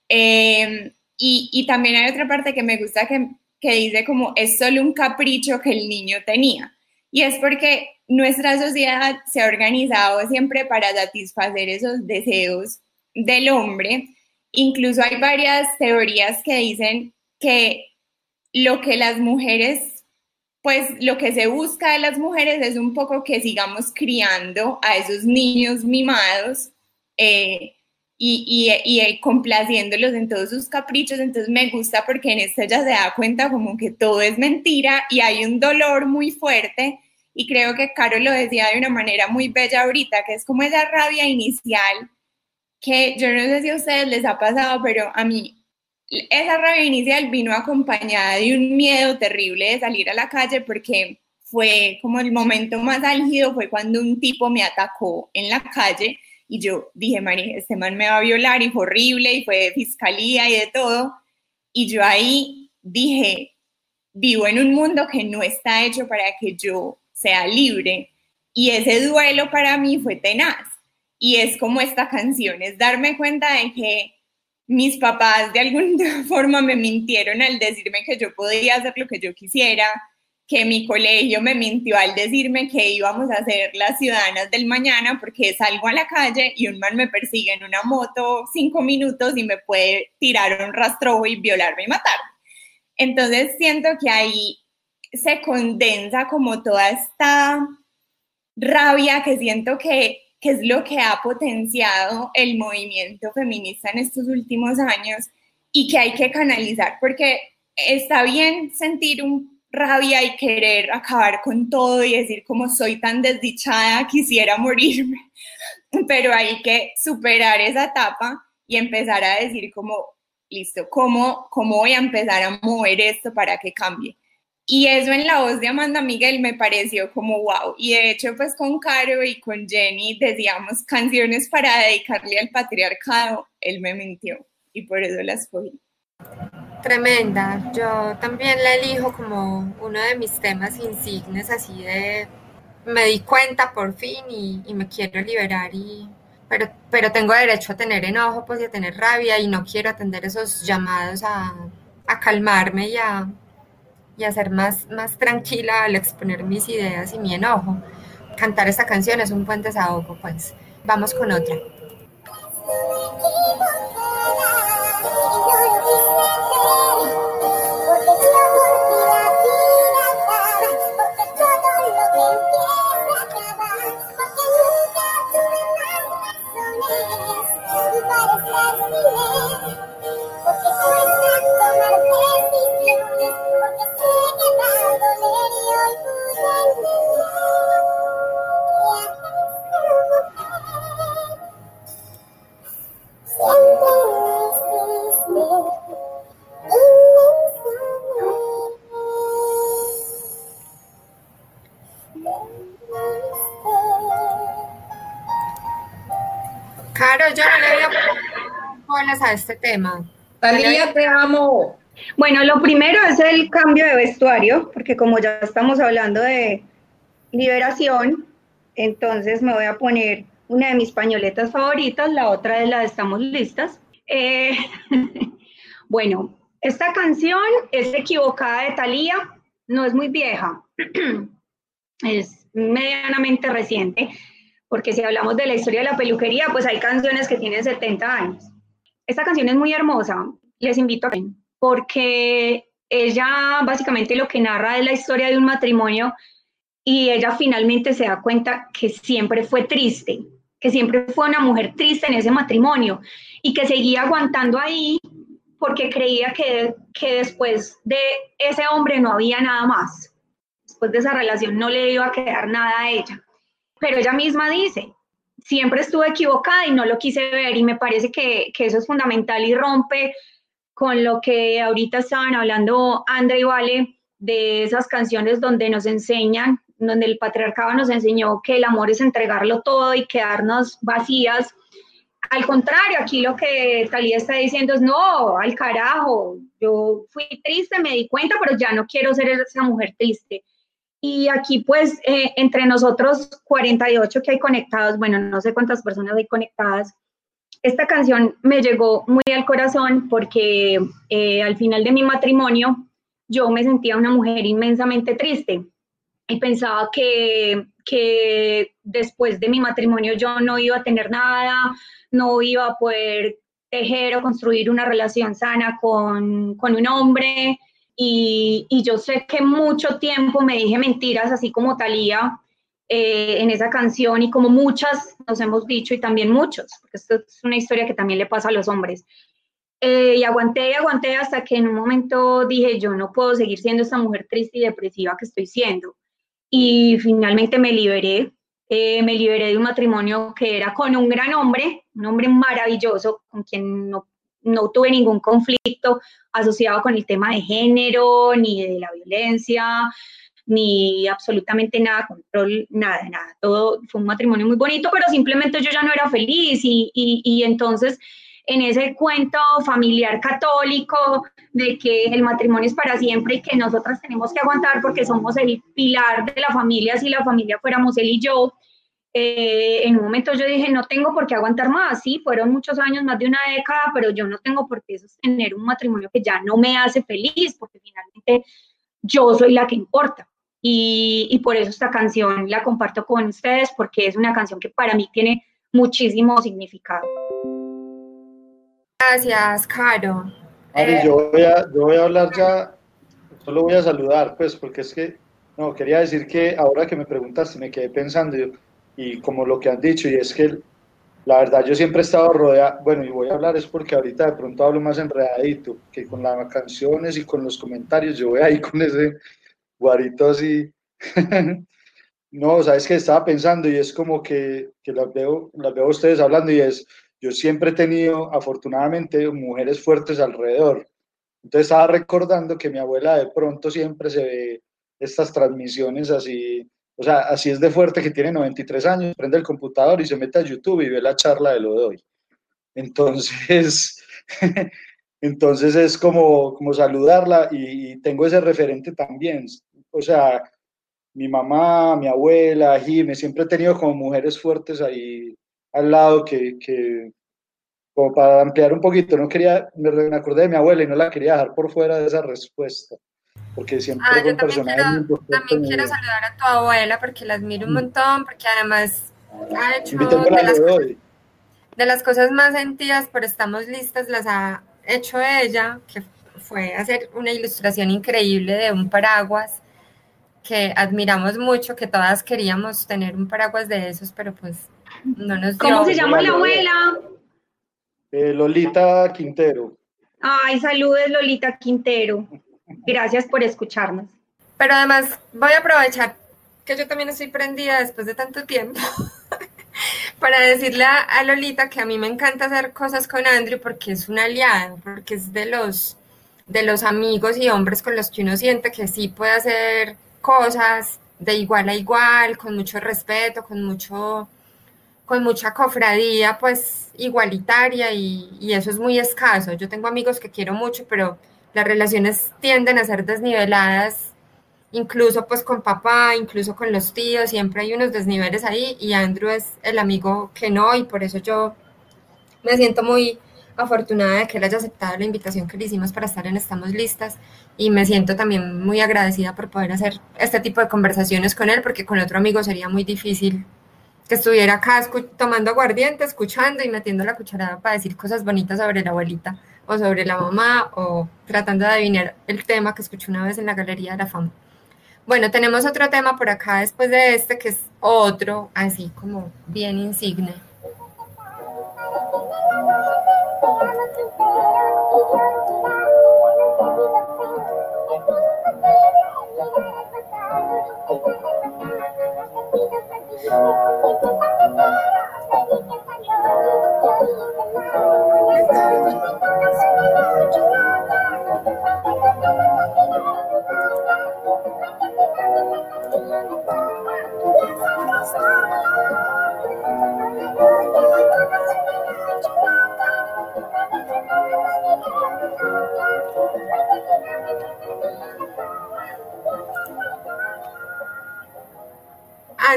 Em, y, y, también hay otra parte que me gusta que, que dice como es solo un capricho que el niño tenía. Y es porque nuestra sociedad se ha organizado siempre para satisfacer esos deseos del hombre Incluso hay varias teorías que dicen que lo que las mujeres, pues lo que se busca de las mujeres es un poco que sigamos criando a esos niños mimados eh, y, y, y, complaciéndolos en todos sus caprichos. Entonces me gusta porque en esto ella se da cuenta como que todo es mentira y hay un dolor muy fuerte. Y creo que Caro lo decía de una manera muy bella ahorita, que es como esa rabia inicial que yo no sé si a ustedes les ha pasado, pero a mí esa rabia inicial vino acompañada de un miedo terrible de salir a la calle porque fue como el momento más álgido, fue cuando un tipo me atacó en la calle y yo dije, María, este man me va a violar y fue horrible y fue de fiscalía y de todo. Y yo ahí dije, vivo en un mundo que no está hecho para que yo sea libre. Y ese duelo para mí fue tenaz y es como esta canción, es darme cuenta de que mis papás de alguna *laughs* forma me mintieron al decirme que yo podía hacer lo que yo quisiera, que mi colegio me mintió al decirme que íbamos a ser las ciudadanas del mañana porque salgo a la calle y un man me persigue en una moto cinco minutos y me puede tirar un rastro y violarme y matarme. Entonces siento que ahí se condensa como toda esta rabia que siento que que es lo que ha potenciado el movimiento feminista en estos últimos años y que hay que canalizar, porque está bien sentir un rabia y querer acabar con todo y decir como soy tan desdichada, quisiera morirme, *laughs* pero hay que superar esa etapa y empezar a decir como, listo, ¿cómo, cómo voy a empezar a mover esto para que cambie? Y eso en la voz de Amanda Miguel me pareció como wow. Y de hecho, pues con Caro y con Jenny decíamos canciones para dedicarle al patriarcado. Él me mintió y por eso las escogí. Tremenda. Yo también la elijo como uno de mis temas insignes, así de me di cuenta por fin y, y me quiero liberar y pero, pero tengo derecho a tener enojo pues y a tener rabia y no quiero atender esos llamados a, a calmarme y a, y a ser más, más tranquila al exponer mis ideas y mi enojo. Cantar esta canción es un buen desahogo, pues. Vamos con otra. Caro, yo no le había bolas a este tema. Talía, te amo. Bueno, lo primero es el cambio de vestuario, porque como ya estamos hablando de liberación, entonces me voy a poner una de mis pañoletas favoritas, la otra de la de Estamos Listas. Eh, *laughs* bueno, esta canción es equivocada de Thalía, no es muy vieja, *clears throat* es medianamente reciente, porque si hablamos de la historia de la peluquería, pues hay canciones que tienen 70 años. Esta canción es muy hermosa, les invito a ver, porque ella básicamente lo que narra es la historia de un matrimonio y ella finalmente se da cuenta que siempre fue triste, que siempre fue una mujer triste en ese matrimonio y que seguía aguantando ahí porque creía que, que después de ese hombre no había nada más. Después de esa relación no le iba a quedar nada a ella. Pero ella misma dice, siempre estuve equivocada y no lo quise ver y me parece que, que eso es fundamental y rompe con lo que ahorita estaban hablando André y Vale de esas canciones donde nos enseñan, donde el patriarcado nos enseñó que el amor es entregarlo todo y quedarnos vacías. Al contrario, aquí lo que Talía está diciendo es, no, al carajo, yo fui triste, me di cuenta, pero ya no quiero ser esa mujer triste. Y aquí pues eh, entre nosotros 48 que hay conectados, bueno, no sé cuántas personas hay conectadas, esta canción me llegó muy al corazón porque eh, al final de mi matrimonio yo me sentía una mujer inmensamente triste y pensaba que, que después de mi matrimonio yo no iba a tener nada, no iba a poder tejer o construir una relación sana con, con un hombre. Y, y, yo sé que mucho tiempo me dije mentiras, así como Talía eh, en esa canción y como muchas nos hemos dicho y también muchos, porque esto es una historia que también le pasa a los hombres. Eh, y aguanté y aguanté hasta que en un momento dije, yo no puedo seguir siendo esta mujer triste y depresiva que estoy siendo. Y finalmente me liberé, eh, me liberé de un matrimonio que era con un gran hombre, un hombre maravilloso, con quien no, no tuve ningún conflicto asociado con el tema de género, ni de la violencia, ni absolutamente nada, control, nada, nada. Todo fue un matrimonio muy bonito, pero simplemente yo ya no era feliz y, y, y entonces en ese cuento familiar católico de que el matrimonio es para siempre y que nosotras tenemos que aguantar porque somos el pilar de la familia, si la familia fuéramos él y yo. Eh, en un momento yo dije, no tengo por qué aguantar más, sí, fueron muchos años, más de una década, pero yo no tengo por qué sostener un matrimonio que ya no me hace feliz, porque finalmente yo soy la que importa. Y, y por eso esta canción la comparto con ustedes, porque es una canción que para mí tiene muchísimo significado. Gracias, Caro. Ari, Eh, yo, voy a, yo voy a hablar ya, solo voy a saludar, pues, porque es que, no, quería decir que ahora que me preguntaste, me quedé pensando, y, y como lo que han dicho, y es que la verdad yo siempre he estado rodeado, bueno, y voy a hablar es porque ahorita de pronto hablo más enredadito, que con las canciones y con los comentarios, yo voy ahí *laughs* con ese guarito así. *laughs* No, sabes que estaba pensando y es como que, que las veo, las veo a ustedes hablando y es, yo siempre he tenido afortunadamente mujeres fuertes alrededor. Entonces estaba recordando que mi abuela de pronto siempre se ve estas transmisiones así, o sea, así es de fuerte que tiene 93 años, prende el computador y se mete a YouTube y ve la charla de lo de hoy. Entonces, *laughs* entonces es como, como saludarla y, tengo ese referente también. O sea, mi mamá, mi abuela, Jime, siempre he tenido como mujeres fuertes ahí al lado que, que como para ampliar un poquito, no quería, me, me acordé de mi abuela y no la quería dejar por fuera de esa respuesta, porque siempre Ah, fue yo un también personaje quiero, también saludar a tu abuela porque la admiro un montón, porque además ha hecho de las, cosas, de las cosas más sentidas, pero estamos listas, las ha hecho ella, que fue hacer una ilustración increíble de un paraguas que admiramos mucho, que todas queríamos tener un paraguas de esos, pero pues no nos. ¿Cómo se llama la abuela? Eh, Lolita Quintero. Ay, saludes Lolita Quintero. Gracias por escucharnos. Pero además voy a aprovechar que yo también estoy prendida después de tanto tiempo *laughs* para decirle a, a Lolita que a mí me encanta hacer cosas con Andrew porque es un aliado, porque es de los de los amigos y hombres con los que uno siente que sí puede hacer cosas de igual a igual, con mucho respeto, con mucho con mucha cofradía, pues igualitaria y, eso es muy escaso. Yo tengo amigos que quiero mucho, pero las relaciones tienden a ser desniveladas, incluso pues con papá, incluso con los tíos, siempre hay unos desniveles ahí y Andrew es el amigo que no y por eso yo me siento muy afortunada de que él haya aceptado la invitación que le hicimos para estar en Estamos Listas y me siento también muy agradecida por poder hacer este tipo de conversaciones con él porque con otro amigo sería muy difícil que estuviera acá tomando aguardiente, escuchando y metiendo la cucharada para decir cosas bonitas sobre la abuelita o sobre la mamá o tratando de adivinar el tema que escuché una vez en la Galería de la Fama. Bueno, tenemos otro tema por acá después de este que es otro, así como bien insigne.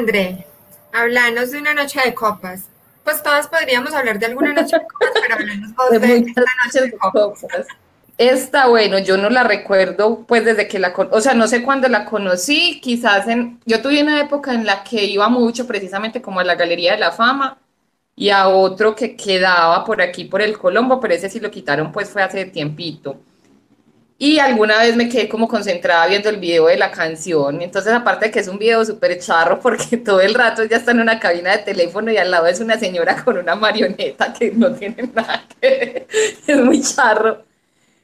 Andre, hablanos de una noche de copas. Pues todas podríamos hablar de alguna noche de copas, pero hablemos vos *laughs* de de esta noche de copas. copas. Esta, bueno, yo no la recuerdo pues desde que la, o sea, no sé cuándo la conocí, quizás en, yo tuve una época en la que iba mucho precisamente como a la Galería de la Fama y a otro que quedaba por aquí por el Colombo, pero ese sí lo quitaron pues fue hace tiempito. Y alguna vez me quedé como concentrada viendo el video de la canción. Entonces, aparte de que es un video súper charro, porque *laughs* todo el rato ya está en una cabina de teléfono y al lado es una señora con una marioneta que no tiene nada que ver. *laughs* Es muy charro.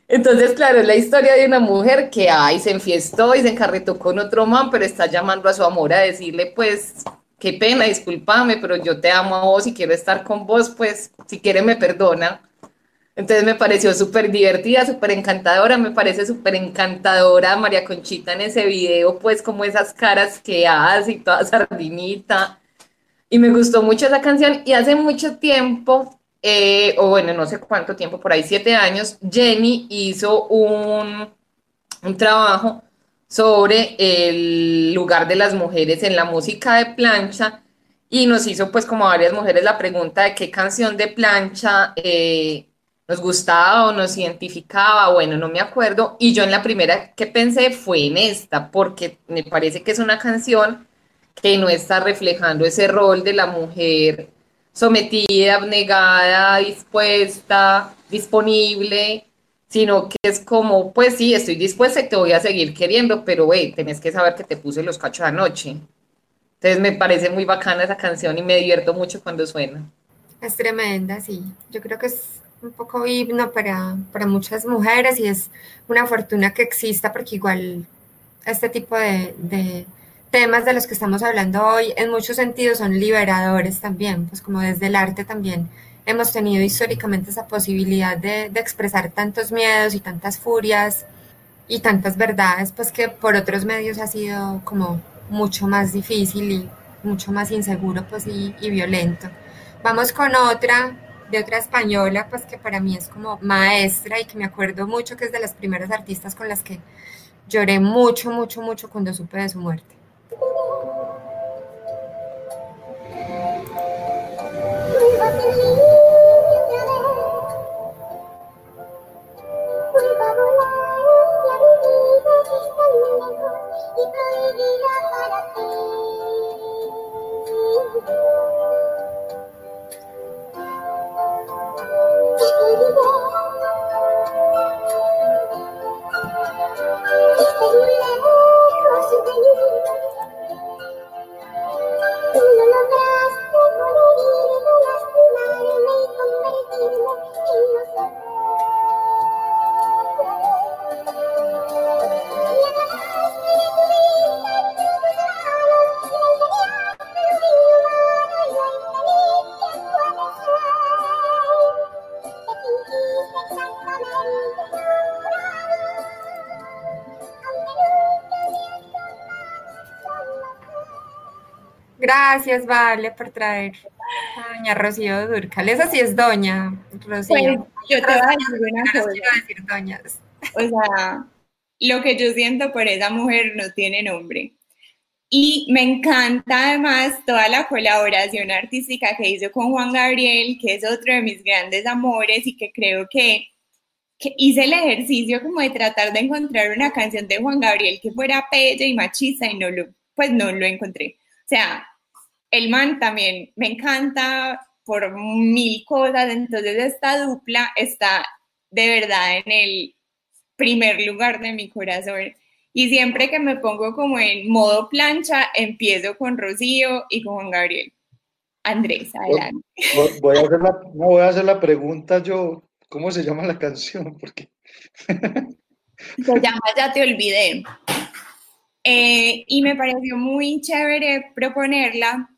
Entonces, claro, es la historia de una mujer que ay, se enfiestó y se encarretó con otro man, pero está llamando a su amor a decirle, pues, qué pena, discúlpame, pero yo te amo a vos y quiero estar con vos, pues, si quiere me perdona. Entonces me pareció súper divertida, súper encantadora, me parece súper encantadora María Conchita en ese video, pues como esas caras que hace y toda sardinita. Y me gustó mucho esa canción y hace mucho tiempo, eh, o bueno, no sé cuánto tiempo, por ahí siete años, Jenny hizo un, un trabajo sobre el lugar de las mujeres en la música de plancha y nos hizo pues como a varias mujeres la pregunta de qué canción de plancha eh, nos gustaba o nos identificaba, bueno, no me acuerdo, y yo en la primera que pensé fue en esta, porque me parece que es una canción que no está reflejando ese rol de la mujer sometida, abnegada, dispuesta, disponible, sino que es como, pues sí, estoy dispuesta y te voy a seguir queriendo, pero güey, tenés que saber que te puse los cachos anoche. Entonces me parece muy bacana esa canción y me divierto mucho cuando suena. Es tremenda, sí. Yo creo que es un poco himno para, para muchas mujeres y es una fortuna que exista porque igual este tipo de, de temas de los que estamos hablando hoy en muchos sentidos son liberadores también, pues como desde el arte también hemos tenido históricamente esa posibilidad de, de expresar tantos miedos y tantas furias y tantas verdades, pues que por otros medios ha sido como mucho más difícil y mucho más inseguro pues y, y violento. Vamos con otra, de otra española, pues que para mí es como maestra y que me acuerdo mucho que es de las primeras artistas con las que lloré mucho, mucho, mucho cuando supe de su muerte. Azul Gracias, Vale, por traer a doña Rocío Durcal. Esa sí es doña Rocío. Pues yo te voy a decir una cosa. quiero decir doñas. O sea, lo que yo siento por esa mujer no tiene nombre. Y me encanta además toda la colaboración artística que hizo con Juan Gabriel, que es otro de mis grandes amores y que creo que, que hice el ejercicio como de tratar de encontrar una canción de Juan Gabriel que fuera bella y machista y no lo, pues no lo encontré. O sea, el man también me encanta por mil cosas, entonces esta dupla está de verdad en el primer lugar de mi corazón. Y siempre que me pongo como en modo plancha, empiezo con Rocío y con Juan Gabriel. Andrés, adelante. Voy- a hacer la, no, voy a hacer la pregunta yo. ¿Cómo se llama la canción? *laughs* Porque Se llama Ya te olvidé. Eh, y me pareció muy chévere proponerla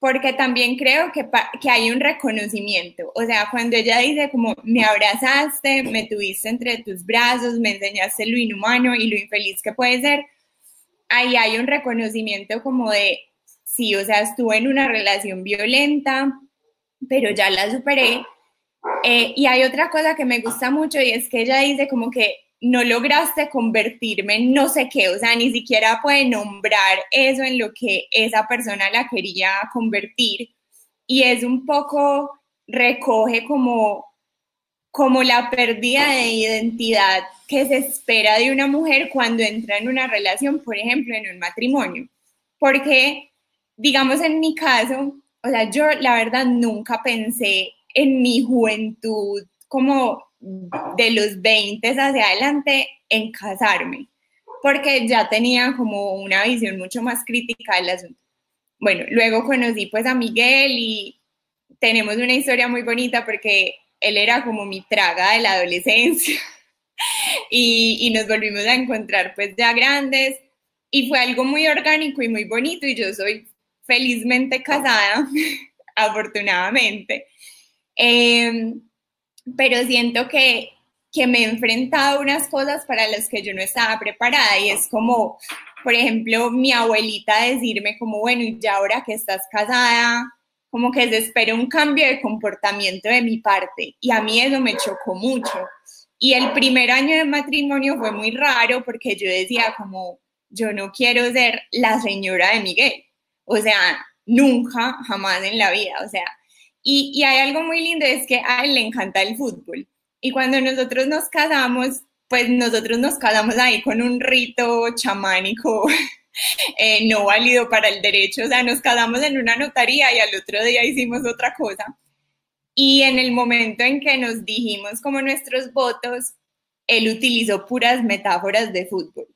porque también creo que, que hay un reconocimiento. O sea, cuando ella dice como me abrazaste, me tuviste entre tus brazos, me enseñaste lo inhumano y lo infeliz que puede ser, ahí hay un reconocimiento como de sí, o sea, estuve en una relación violenta, pero ya la superé. Eh, y hay otra cosa que me gusta mucho y es que ella dice como que no lograste convertirme en no sé qué, o sea, ni siquiera puede nombrar eso en lo que esa persona la quería convertir. Y es un poco, recoge como, como la pérdida de identidad que se espera de una mujer cuando entra en una relación, por ejemplo, en un matrimonio. Porque, digamos, en mi caso, o sea, yo la verdad nunca pensé en mi juventud como de los 20 hacia adelante en casarme, porque ya tenía como una visión mucho más crítica del asunto. Bueno, luego conocí pues a Miguel y tenemos una historia muy bonita porque él era como mi traga de la adolescencia *laughs* y, y nos volvimos a encontrar pues ya grandes y fue algo muy orgánico y muy bonito y yo soy felizmente casada, *laughs* afortunadamente. Eh, pero siento que, que me he enfrentado a unas cosas para las que yo no estaba preparada y es como, por ejemplo, mi abuelita decirme como, bueno, y ya ahora que estás casada, como que se espera un cambio de comportamiento de mi parte y a mí eso me chocó mucho. Y el primer año de matrimonio fue muy raro porque yo decía como, yo no quiero ser la señora de Miguel. O sea, nunca, jamás en la vida. O sea, y, hay algo muy lindo, es que a él le encanta el fútbol. Y cuando nosotros nos casamos, pues nosotros nos casamos ahí con un rito chamánico *laughs* eh, no válido para el derecho. O sea, nos casamos en una notaría y al otro día hicimos otra cosa. Y en el momento en que nos dijimos como nuestros votos, él utilizó puras metáforas de fútbol.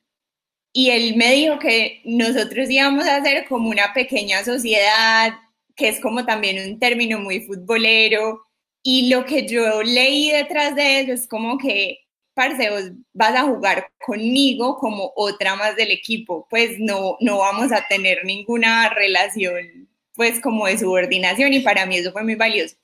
Y él me dijo que nosotros íbamos a hacer como una pequeña sociedad que es como también un término muy futbolero. Y lo que yo leí detrás de eso es como que, parce, vos vas a jugar conmigo como otra más del equipo, pues no, no vamos a tener ninguna relación, pues como de subordinación y para mí eso fue muy valioso.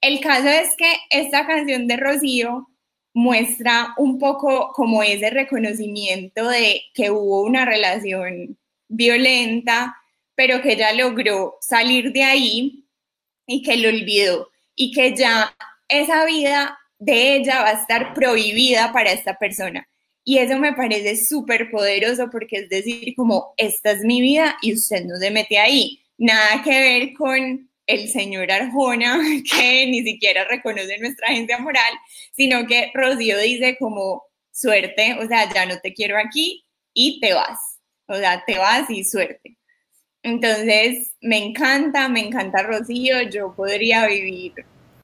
El caso es que esta canción de Rocío muestra un poco como ese reconocimiento de que hubo una relación violenta, pero que ella logró salir de ahí y que lo olvidó y que ya esa vida de ella va a estar prohibida para esta persona. Y eso me parece súper poderoso porque es decir, como esta es mi vida y usted no se mete ahí. Nada que ver con el señor Arjona, *laughs* que ni siquiera reconoce nuestra agencia moral, sino que Rocío dice como suerte, o sea, ya no te quiero aquí y te vas. O sea, te vas y suerte. Entonces, me encanta, me encanta Rocío, yo podría vivir,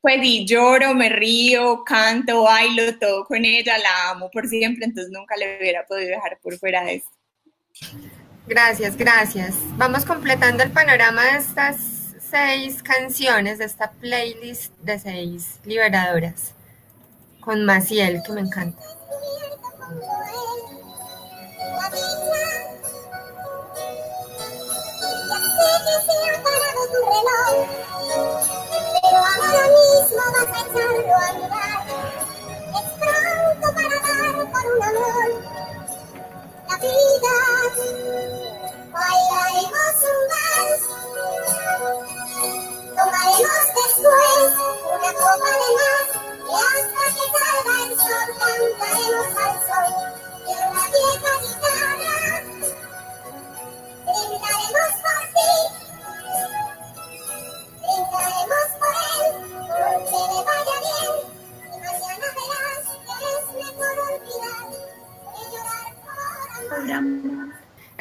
pues y lloro, me río, canto, bailo, todo con ella, la amo por siempre, entonces nunca le hubiera podido dejar por fuera de eso. Gracias, gracias. Vamos completando el panorama de estas seis canciones, de esta playlist de seis liberadoras, con Maciel, que me encanta. Cantaremos al sol de una vieja guitarra.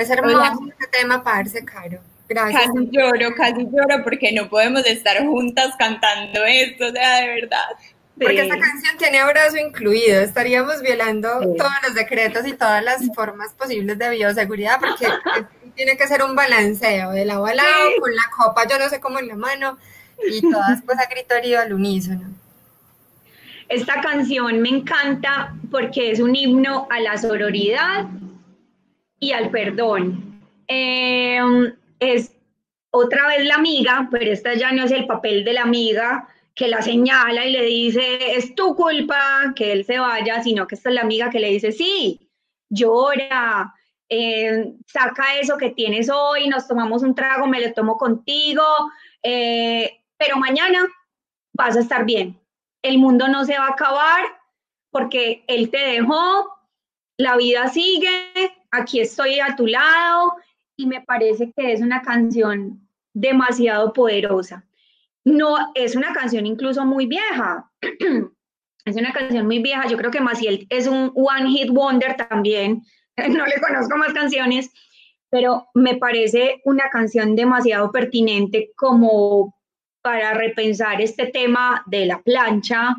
Es hermoso este tema, parce, Caro. Gracias. Casi lloro, casi lloro porque no podemos estar juntas cantando esto, o sea, de verdad. Porque esta canción tiene abrazo incluido. Estaríamos violando todos los decretos y todas las formas posibles de bioseguridad porque *laughs* tiene que ser un balanceo de lado a lado, con la copa, yo no sé cómo en la mano, y todas pues a gritorio al unísono. Esta canción me encanta porque es un himno a la sororidad y al perdón. Eh, es otra vez la amiga, pero esta ya no es el papel de la amiga que la señala y le dice, es tu culpa que él se vaya, sino que esta es la amiga que le dice, sí, llora, eh, saca eso que tienes hoy, nos tomamos un trago, me lo tomo contigo, eh, pero mañana vas a estar bien. El mundo no se va a acabar porque él te dejó, la vida sigue, aquí estoy a tu lado y me parece que es una canción demasiado poderosa. No, es una canción incluso muy vieja. *clears throat* es una canción muy vieja. Yo creo que Maciel es un one hit wonder también. *laughs* no le conozco más canciones, pero me parece una canción demasiado pertinente como para repensar este tema de la plancha.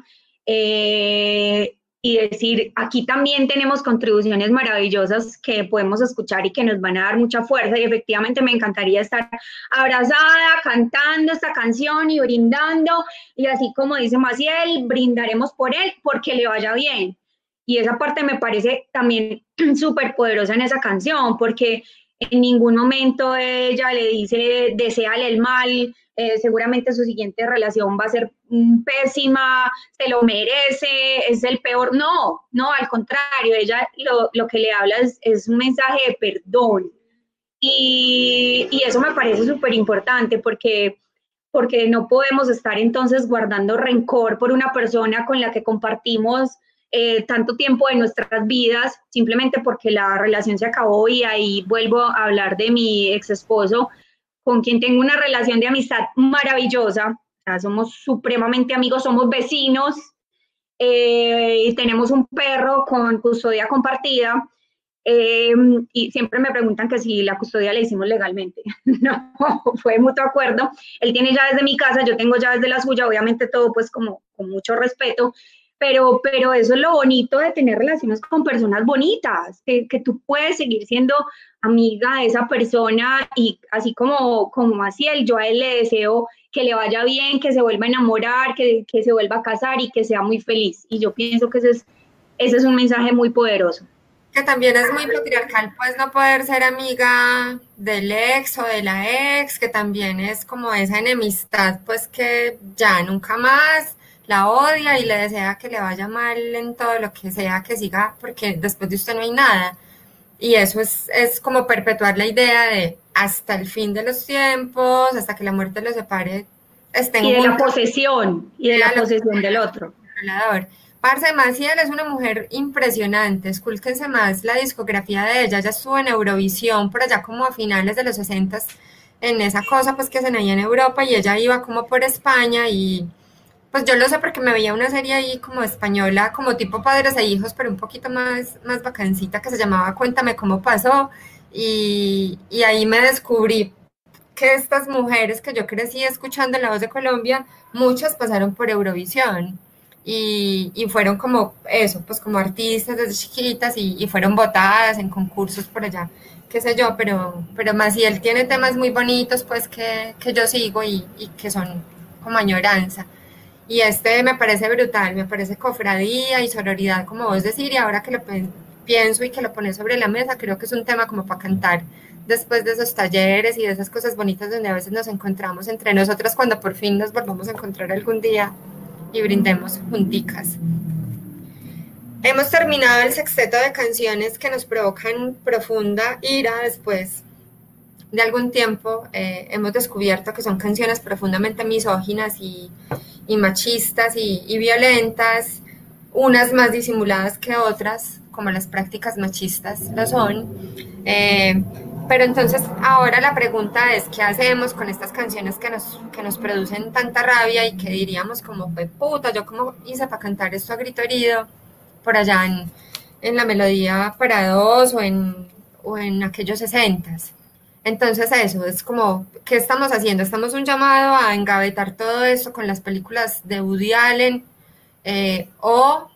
Eh, y decir, aquí también tenemos contribuciones maravillosas que podemos escuchar y que nos van a dar mucha fuerza y efectivamente me encantaría estar abrazada, cantando esta canción y brindando y así como dice Maciel, brindaremos por él porque le vaya bien. Y esa parte me parece también *clears throat* súper poderosa en esa canción porque en ningún momento ella le dice, deseale el mal, eh, seguramente su siguiente relación va a ser pésima, se lo merece, es el peor. No, no, al contrario, ella lo, que le habla es, un mensaje de perdón. Y, y eso me parece súper importante porque, porque no podemos estar entonces guardando rencor por una persona con la que compartimos eh, tanto tiempo de nuestras vidas, simplemente porque la relación se acabó y ahí vuelvo a hablar de mi ex esposo con quien tengo una relación de amistad maravillosa. somos supremamente amigos, somos vecinos eh, y tenemos un perro con custodia compartida. Eh, y siempre me preguntan que si la custodia la hicimos legalmente. *laughs* no, fue mutuo acuerdo. Él tiene llaves de mi casa, yo tengo llaves de la suya, obviamente todo pues como con mucho respeto, pero, pero eso es lo bonito de tener relaciones con personas bonitas, que, que tú puedes seguir siendo amiga de esa persona y así como, como Maciel, yo a él le deseo que le vaya bien, que se vuelva a enamorar, que, que se vuelva a casar y que sea muy feliz. Y yo pienso que ese es, ese es un mensaje muy poderoso. Que también es muy patriarcal, pues no poder ser amiga del ex o de la ex, que también es como esa enemistad, pues que ya nunca más la odia y le desea que le vaya mal en todo lo que sea que siga, porque después de usted no hay nada. Y eso es, es como perpetuar la idea de hasta el fin de los tiempos, hasta que la muerte los separe. Estén y de la posesión, y de la, posesión del otro. Parce Maciel es una mujer impresionante, escúlquense más la discografía de ella, ella estuvo en Eurovisión por allá como a finales de los 60 en esa cosa pues que hacen ahí en Europa y ella iba como por España y pues yo lo sé porque me veía una serie ahí como española, como tipo Padres e Hijos, pero un poquito más, más bacancita, que se llamaba Cuéntame cómo pasó. Y, y ahí me descubrí que estas mujeres que yo crecí escuchando en La Voz de Colombia, muchas pasaron por Eurovisión. Y, y, fueron como eso, pues como artistas desde chiquitas y, y, fueron votadas en concursos por allá, qué sé yo, pero, pero más si él tiene temas muy bonitos, pues que, que yo sigo y, y que son como añoranza. Y este me parece brutal, me parece cofradía y sororidad, como vos decir, y ahora que lo pienso y que lo pones sobre la mesa, creo que es un tema como para cantar después de esos talleres y de esas cosas bonitas donde a veces nos encontramos entre nosotras cuando por fin nos volvamos a encontrar algún día y brindemos junticas. Hemos terminado el sexteto de canciones que nos provocan profunda ira después de algún tiempo. Eh, hemos descubierto que son canciones profundamente misóginas y machistas y, violentas, unas más disimuladas que otras, como las prácticas machistas lo son. Eh, pero entonces ahora la pregunta es, ¿qué hacemos con estas canciones que nos, que nos producen tanta rabia y que diríamos como, fue puta, yo como hice para cantar esto a grito herido por allá en, en la melodía para dos o en, o en aquellos sesentas? Entonces eso es como, ¿qué estamos haciendo? Estamos un llamado a engavetar todo esto con las películas de Woody Allen eh, o,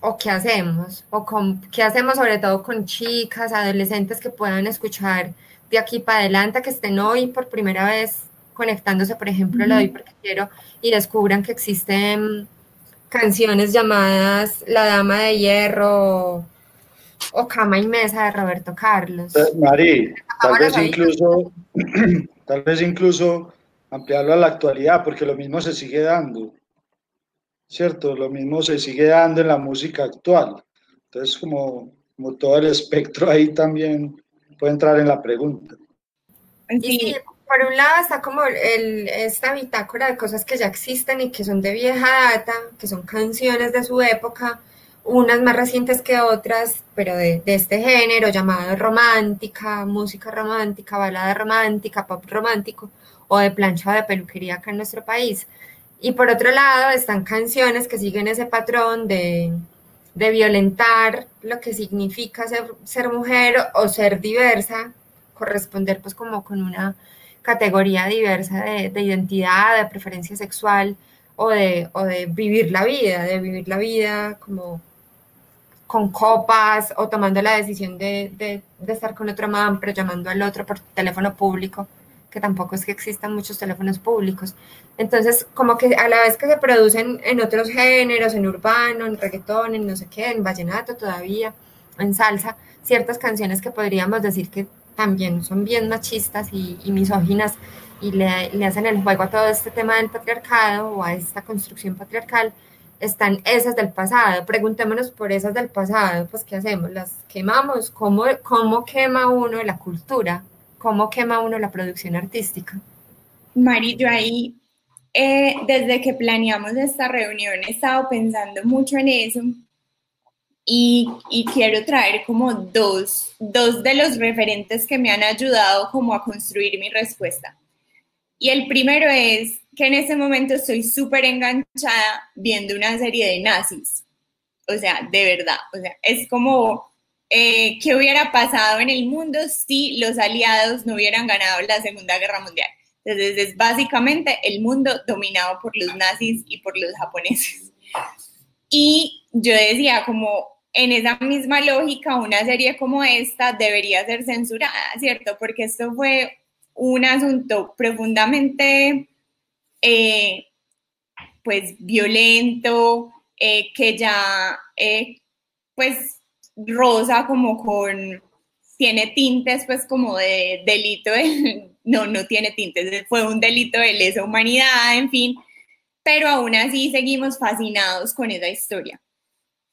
o qué hacemos, o con, qué hacemos sobre todo con chicas, adolescentes que puedan escuchar de aquí para adelante, que estén hoy por primera vez conectándose, por ejemplo, lo doy porque quiero, y descubran que existen canciones llamadas La Dama de Hierro o Cama y Mesa de Roberto Carlos. Eh, Mari, tal vez incluso, *clears throat* tal vez incluso ampliarlo a la actualidad, porque lo mismo se sigue dando, ¿cierto? Lo mismo se sigue dando en la música actual. Entonces, como, como todo el espectro ahí también puede entrar en la pregunta. Y sí, por un lado está como el, esta bitácora de cosas que ya existen y que son de vieja data, que son canciones de su época, unas más recientes que otras, pero de, de este género llamado romántica, música romántica, balada romántica, pop romántico o de plancha de peluquería acá en nuestro país. Y por otro lado están canciones que siguen ese patrón de, violentar lo que significa ser, mujer o ser diversa, corresponder pues como con una categoría diversa de, de identidad, de preferencia sexual o de vivir la vida, de vivir la vida como con copas o tomando la decisión de, de, de estar con otro man, pero llamando al otro por teléfono público que tampoco es que existan muchos teléfonos públicos. Entonces, como que a la vez que se producen en otros géneros, en urbano, en reggaetón, en no sé qué, en vallenato todavía, en salsa, ciertas canciones que podríamos decir que también son bien machistas y, y misóginas y le, le, hacen el juego a todo este tema del patriarcado o a esta construcción patriarcal, están esas del pasado. Preguntémonos por esas del pasado, pues ¿qué hacemos? ¿Las quemamos? ¿Cómo, cómo quema uno la cultura? ¿Cómo quema uno la producción artística? Mari, yo ahí, eh, desde que planeamos esta reunión, he estado pensando mucho en eso y, y quiero traer como dos, dos de los referentes que me han ayudado como a construir mi respuesta. Y el primero es que en ese momento estoy súper enganchada viendo una serie de nazis. O sea, de verdad, o sea, es como eh, qué hubiera pasado en el mundo si los aliados no hubieran ganado la Segunda Guerra Mundial. Entonces es básicamente el mundo dominado por los nazis y por los japoneses. Y yo decía como en esa misma lógica, una serie como esta debería ser censurada, ¿cierto? Porque esto fue un asunto profundamente, eh, pues, violento, eh, que ya, eh, pues, rosa como con, tiene tintes pues como de delito, de, *laughs* no, no tiene tintes, fue un delito de lesa humanidad, en fin, pero aún así seguimos fascinados con esa historia.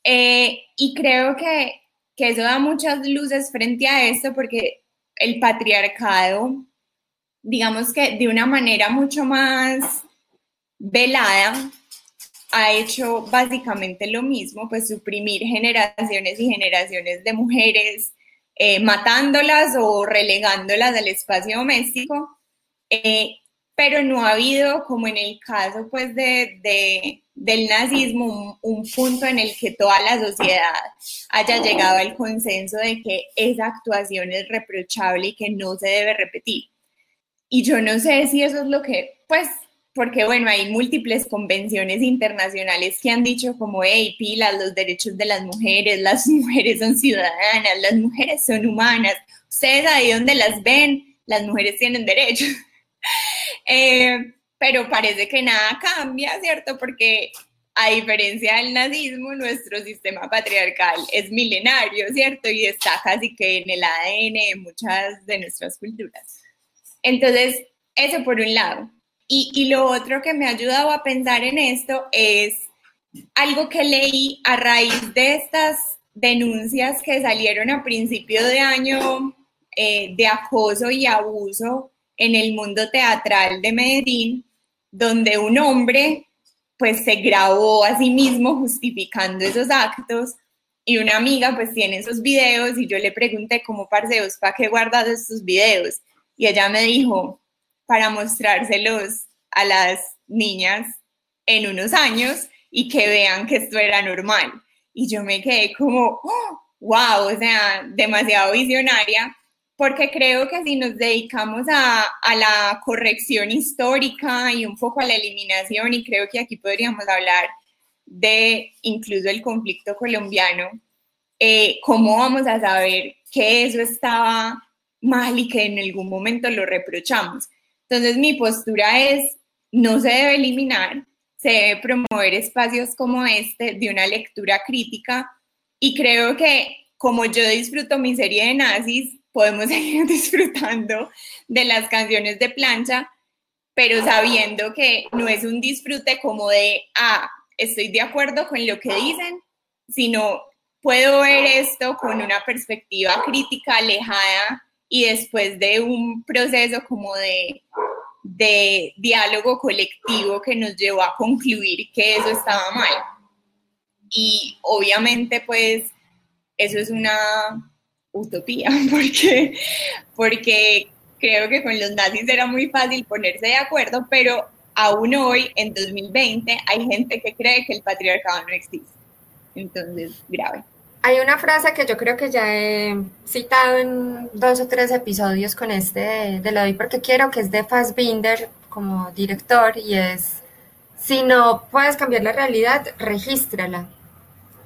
Y creo que, que eso da muchas luces frente a esto porque el patriarcado, digamos que de una manera mucho más velada, ha hecho básicamente lo mismo, pues suprimir generaciones y generaciones de mujeres, eh, matándolas o relegándolas al espacio doméstico, eh, pero no ha habido, como en el caso pues de, de del nazismo, un, un, punto en el que toda la sociedad haya llegado al consenso de que esa actuación es reprochable y que no se debe repetir. Y yo no sé si eso es lo que, pues porque bueno, hay múltiples convenciones internacionales que han dicho como, hey, pilas, los derechos de las mujeres, las *laughs* mujeres son ciudadanas, las mujeres son humanas, ustedes ahí donde las ven, las mujeres tienen derechos. *laughs* eh, pero parece que nada cambia, ¿cierto? Porque a diferencia del nazismo, nuestro sistema patriarcal es milenario, ¿cierto? Y está casi que en el ADN de muchas de nuestras culturas. Entonces, eso por un lado. Y, lo otro que me ha ayudado a pensar en esto es algo que leí a raíz de estas denuncias que salieron a principio de año eh, de acoso y abuso en el mundo teatral de Medellín, donde un hombre pues se grabó a sí mismo justificando esos actos y una amiga pues tiene esos videos y yo le pregunté cómo parceos, ¿para qué guardas estos videos? Y ella me dijo, para mostrárselos a las niñas en unos años y que vean que esto era normal. Y yo me quedé como, wow, o sea, demasiado visionaria, porque creo que si nos dedicamos a, a, la corrección histórica y un poco a la eliminación, y creo que aquí podríamos hablar de incluso el conflicto colombiano, eh, ¿cómo vamos a saber que eso estaba mal y que en algún momento lo reprochamos? Entonces mi postura es, no se debe eliminar, se debe promover espacios como este de una lectura crítica y creo que como yo disfruto mi serie de nazis, podemos *laughs* seguir disfrutando de las canciones de plancha, pero sabiendo que no es un disfrute como de, ah, estoy de acuerdo con lo que dicen, sino puedo ver esto con una perspectiva crítica alejada y después de un proceso como de, de diálogo colectivo que nos llevó a concluir que eso estaba mal. Y obviamente pues eso es una utopía *laughs* porque, porque creo que con los nazis era muy fácil ponerse de acuerdo, pero aún hoy, en 2020, hay gente que cree que el patriarcado no existe. Entonces, grave. Hay una frase que yo creo que ya he citado en dos o tres episodios con este de, de Lo doy porque quiero, que es de Fassbinder como director y es, si no puedes cambiar la realidad, regístrala.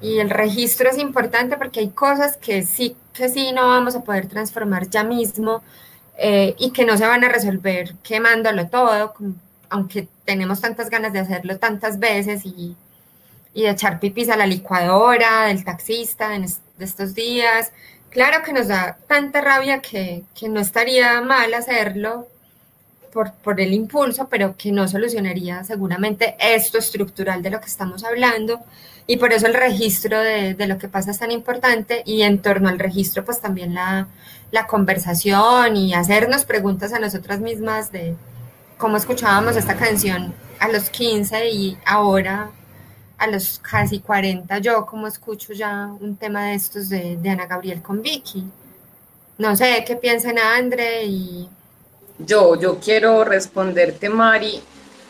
Y el registro es importante porque hay cosas que sí, que sí no vamos a poder transformar ya mismo eh, y que no se van a resolver quemándolo todo, aunque tenemos tantas ganas de hacerlo tantas veces y, y de echar pipis a la licuadora, del taxista de estos días. Claro que nos da tanta rabia que, que no estaría mal hacerlo por, por, el impulso, pero que no solucionaría seguramente esto estructural de lo que estamos hablando. Y por eso el registro de, de lo que pasa es tan importante y en torno al registro pues también la, la conversación y hacernos preguntas a nosotras mismas de cómo escuchábamos esta canción a los 15 y ahora a los casi 40, yo como escucho ya un tema de estos de, de Ana Gabriel con Vicky. No sé qué piensan André y... Yo, yo quiero responderte, Mari,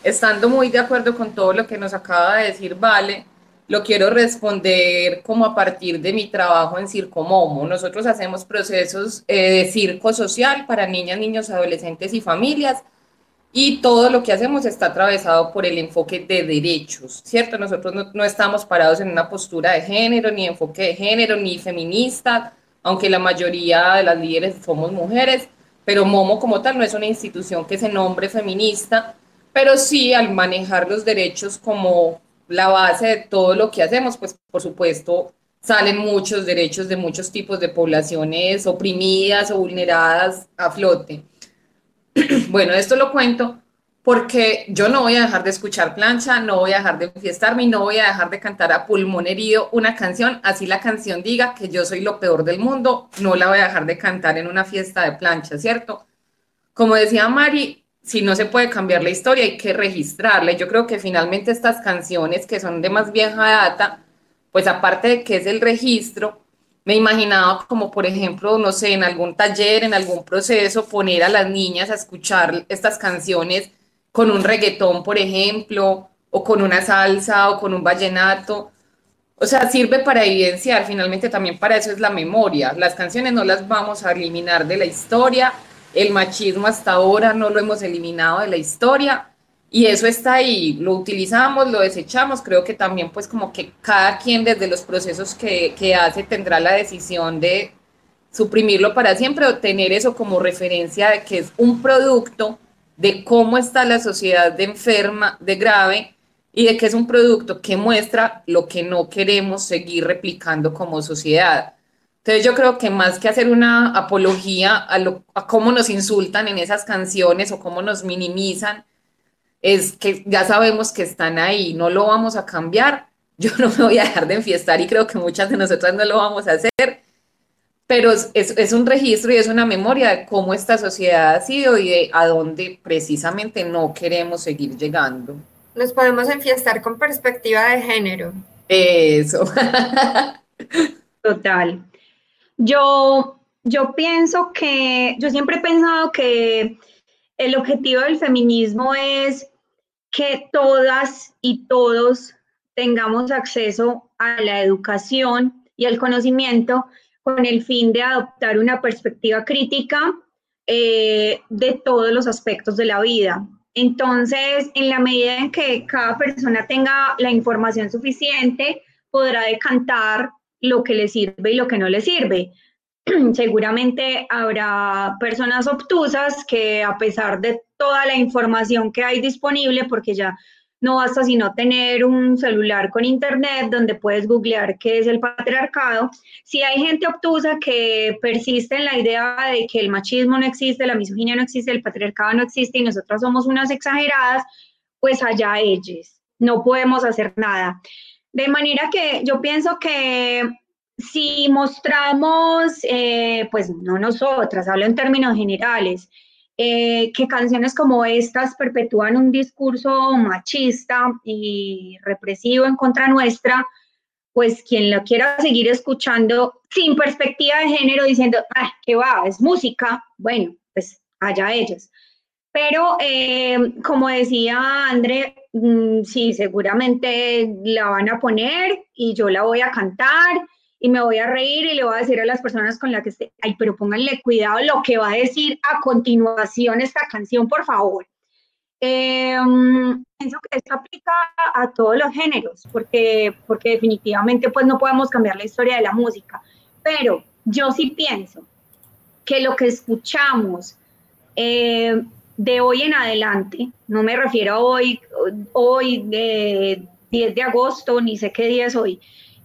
estando muy de acuerdo con todo lo que nos acaba de decir Vale, lo quiero responder como a partir de mi trabajo en Circo Momo. Nosotros hacemos procesos eh, de circo social para niñas, niños, adolescentes y familias y todo lo que hacemos está atravesado por el enfoque de derechos, ¿cierto? Nosotros no, estamos parados en una postura de género, ni enfoque de género, ni feminista, aunque la mayoría de las líderes somos mujeres, pero Momo como tal no es una institución que se nombre feminista, pero sí al manejar los derechos como la base de todo lo que hacemos, pues por supuesto salen muchos derechos de muchos tipos de poblaciones oprimidas o vulneradas a flote. *clears throat* bueno, esto lo cuento porque yo no voy a dejar de escuchar plancha, no voy a dejar de fiestarme y no voy a dejar de cantar a pulmón herido una canción, así la canción diga que yo soy lo peor del mundo, no la voy a dejar de cantar en una fiesta de plancha, ¿cierto? Como decía Mari, si no se puede cambiar la historia, hay que registrarla. Yo creo que finalmente estas canciones que son de más vieja data, pues aparte de que es el registro, me imaginaba como, por ejemplo, no sé, en algún taller, en algún proceso, poner a las niñas a escuchar estas canciones con un reggaetón, por ejemplo, o con una salsa, o con un vallenato. O sea, sirve para evidenciar, finalmente también para eso es la memoria. Las canciones no las vamos a eliminar de la historia, el machismo hasta ahora no lo hemos eliminado de la historia, y eso está ahí, lo utilizamos, lo desechamos, creo que también pues como que cada quien desde los procesos que, que hace tendrá la decisión de suprimirlo para siempre o tener eso como referencia de que es un producto de cómo está la sociedad de enferma, de grave, y de que es un producto que muestra lo que no queremos seguir replicando como sociedad. Entonces yo creo que más que hacer una apología a, lo, a cómo nos insultan en esas canciones o cómo nos minimizan, es que ya sabemos que están ahí, no lo vamos a cambiar, *laughs* yo no me voy a dejar de enfiestar y creo que muchas de nosotras no lo vamos a hacer, pero es, es, un registro y es una memoria de cómo esta sociedad ha sido y de a dónde precisamente no queremos seguir llegando. Nos podemos enfiestar con perspectiva de género. Eso. *laughs* Total. Yo, yo pienso que, yo siempre he pensado que el objetivo del feminismo es que todas y todos tengamos acceso a la educación y al conocimiento con el fin de adoptar una perspectiva crítica eh, de todos los aspectos de la vida. Entonces, en la medida en que cada persona tenga la información suficiente, podrá decantar lo que le sirve y lo que no le sirve. *clears throat* seguramente habrá personas obtusas que a pesar de toda la información que hay disponible, porque ya no basta sino tener un celular con internet donde puedes googlear qué es el patriarcado. Si hay gente obtusa que persiste en la idea de que el machismo no existe, la misoginia no existe, el patriarcado no existe y nosotras somos unas exageradas, pues allá ellos. No podemos hacer nada. De manera que yo pienso que si mostramos, eh, pues no nosotras, hablo en términos generales, eh, que canciones como estas perpetúan un discurso machista y represivo en contra nuestra, pues quien la quiera seguir escuchando sin perspectiva de género, diciendo, ah, ¿qué va? Es música, bueno, pues allá ellos. Pero eh, como decía André, mm, sí, seguramente la van a poner y yo la voy a cantar y me voy a reír y le voy a decir a las personas con las que esté, ay, pero pónganle cuidado lo que va a decir a continuación esta canción, por favor. Em, pienso que esto aplica a todos los géneros, porque, porque definitivamente pues no podemos cambiar la historia de la música, pero yo sí pienso que lo que escuchamos eh, de hoy en adelante, no me refiero a hoy, hoy de 10 de agosto, ni sé qué día es hoy,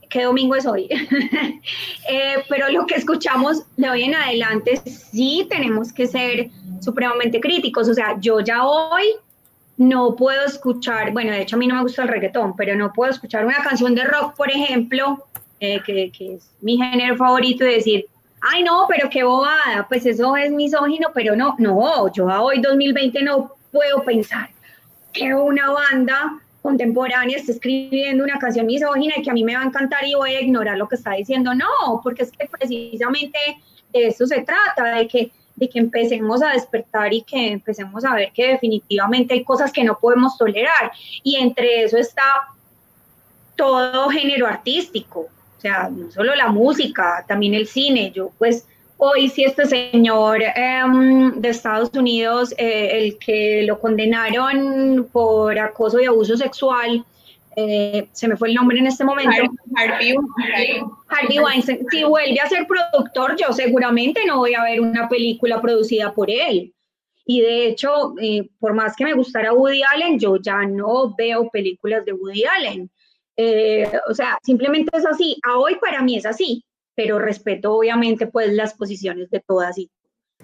qué domingo es hoy, *laughs* eh, pero lo que escuchamos de hoy en adelante sí tenemos que ser supremamente críticos, o sea, yo ya hoy no puedo escuchar, bueno, de hecho a mí no me gusta el reggaetón, pero no puedo escuchar una canción de rock, por ejemplo, eh, que, que, es mi género favorito, y decir, ay no, pero qué bobada, pues eso es misógino, pero no, no, yo a hoy 2020 no puedo pensar que una banda contemporánea está escribiendo una canción misógina y que a mí me va a encantar y voy a ignorar lo que está diciendo. No, porque es que precisamente de eso se trata, de que, de que empecemos a despertar y que empecemos a ver que definitivamente hay cosas que no podemos tolerar. Y entre eso está todo género artístico, o sea, no solo la música, también el cine. Yo pues hoy sí este señor em, de Estados Unidos, eh, el que lo condenaron por acoso y abuso sexual, eh, se me fue el nombre en este momento. Harvey, Harvey Weinstein. Si vuelve a ser productor, yo seguramente no voy a ver una película producida por él. Y de hecho, eh, por más que me gustara Woody Allen, yo ya no veo películas de Woody Allen. o sea, simplemente es así. A hoy para mí es así pero respeto obviamente pues las posiciones de todas y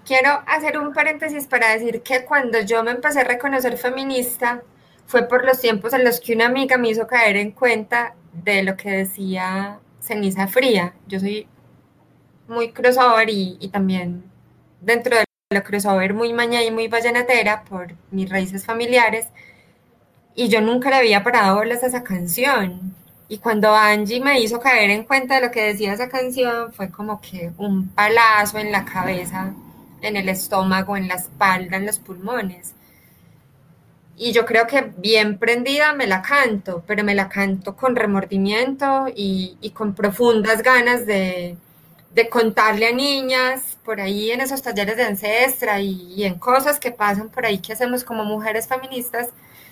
Quiero hacer un paréntesis para decir que cuando yo me empecé a reconocer feminista fue por los tiempos en los que una amiga me hizo caer en cuenta de lo que decía Ceniza Fría. Yo soy muy crossover y, y también dentro de lo crossover muy maña y muy vallenatera por mis raíces familiares y yo nunca le había parado bolas a esa canción y cuando Angie me hizo caer en cuenta de lo que decía esa canción, fue como que un palazo en la cabeza, en el estómago, en la espalda, en los pulmones. Y yo creo que bien prendida me la canto, pero me la canto con remordimiento y, con profundas ganas de, contarle a niñas por ahí en esos talleres de ancestra y, y, en cosas que pasan por ahí que hacemos como mujeres feministas,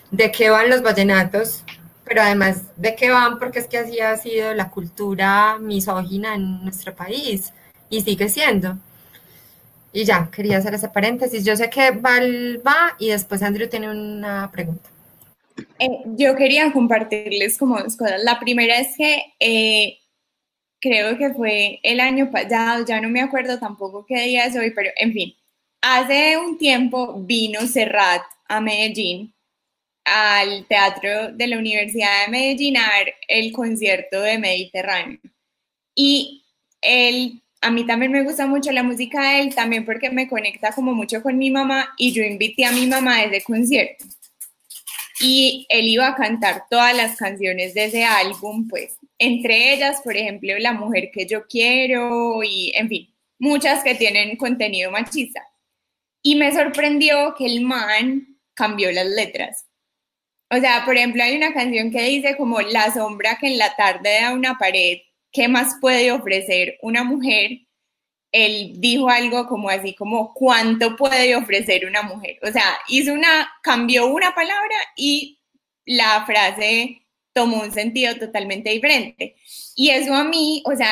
de qué van los vallenatos pero además de qué van, porque es que así ha sido la cultura misógina en nuestro país y sigue siendo. Y ya, quería hacer ese paréntesis. Yo sé que Val va y después Andrew tiene una pregunta. Eh, yo quería compartirles como dos cosas. La primera es que eh, creo que fue el año pasado, ya no me acuerdo tampoco qué día es hoy, pero en fin, hace un tiempo vino Serrat a Medellín al Teatro de la Universidad de Medellín a ver el concierto de Mediterráneo. Y él, a mí también me gusta mucho la música de él, también porque me conecta como mucho con mi mamá y yo invité a mi mamá a ese concierto. Y él iba a cantar todas las canciones de ese álbum, pues, entre ellas, por ejemplo, La mujer que yo quiero y, en fin, muchas que tienen contenido machista. Y me sorprendió que el man cambió las letras o sea, por ejemplo, hay una canción que dice como la sombra que en la tarde da una pared, ¿qué más puede ofrecer una mujer? Él dijo algo como así, como cuánto puede ofrecer una mujer. O sea, hizo una, cambió una palabra y la frase tomó un sentido totalmente diferente. Y eso a mí, o sea,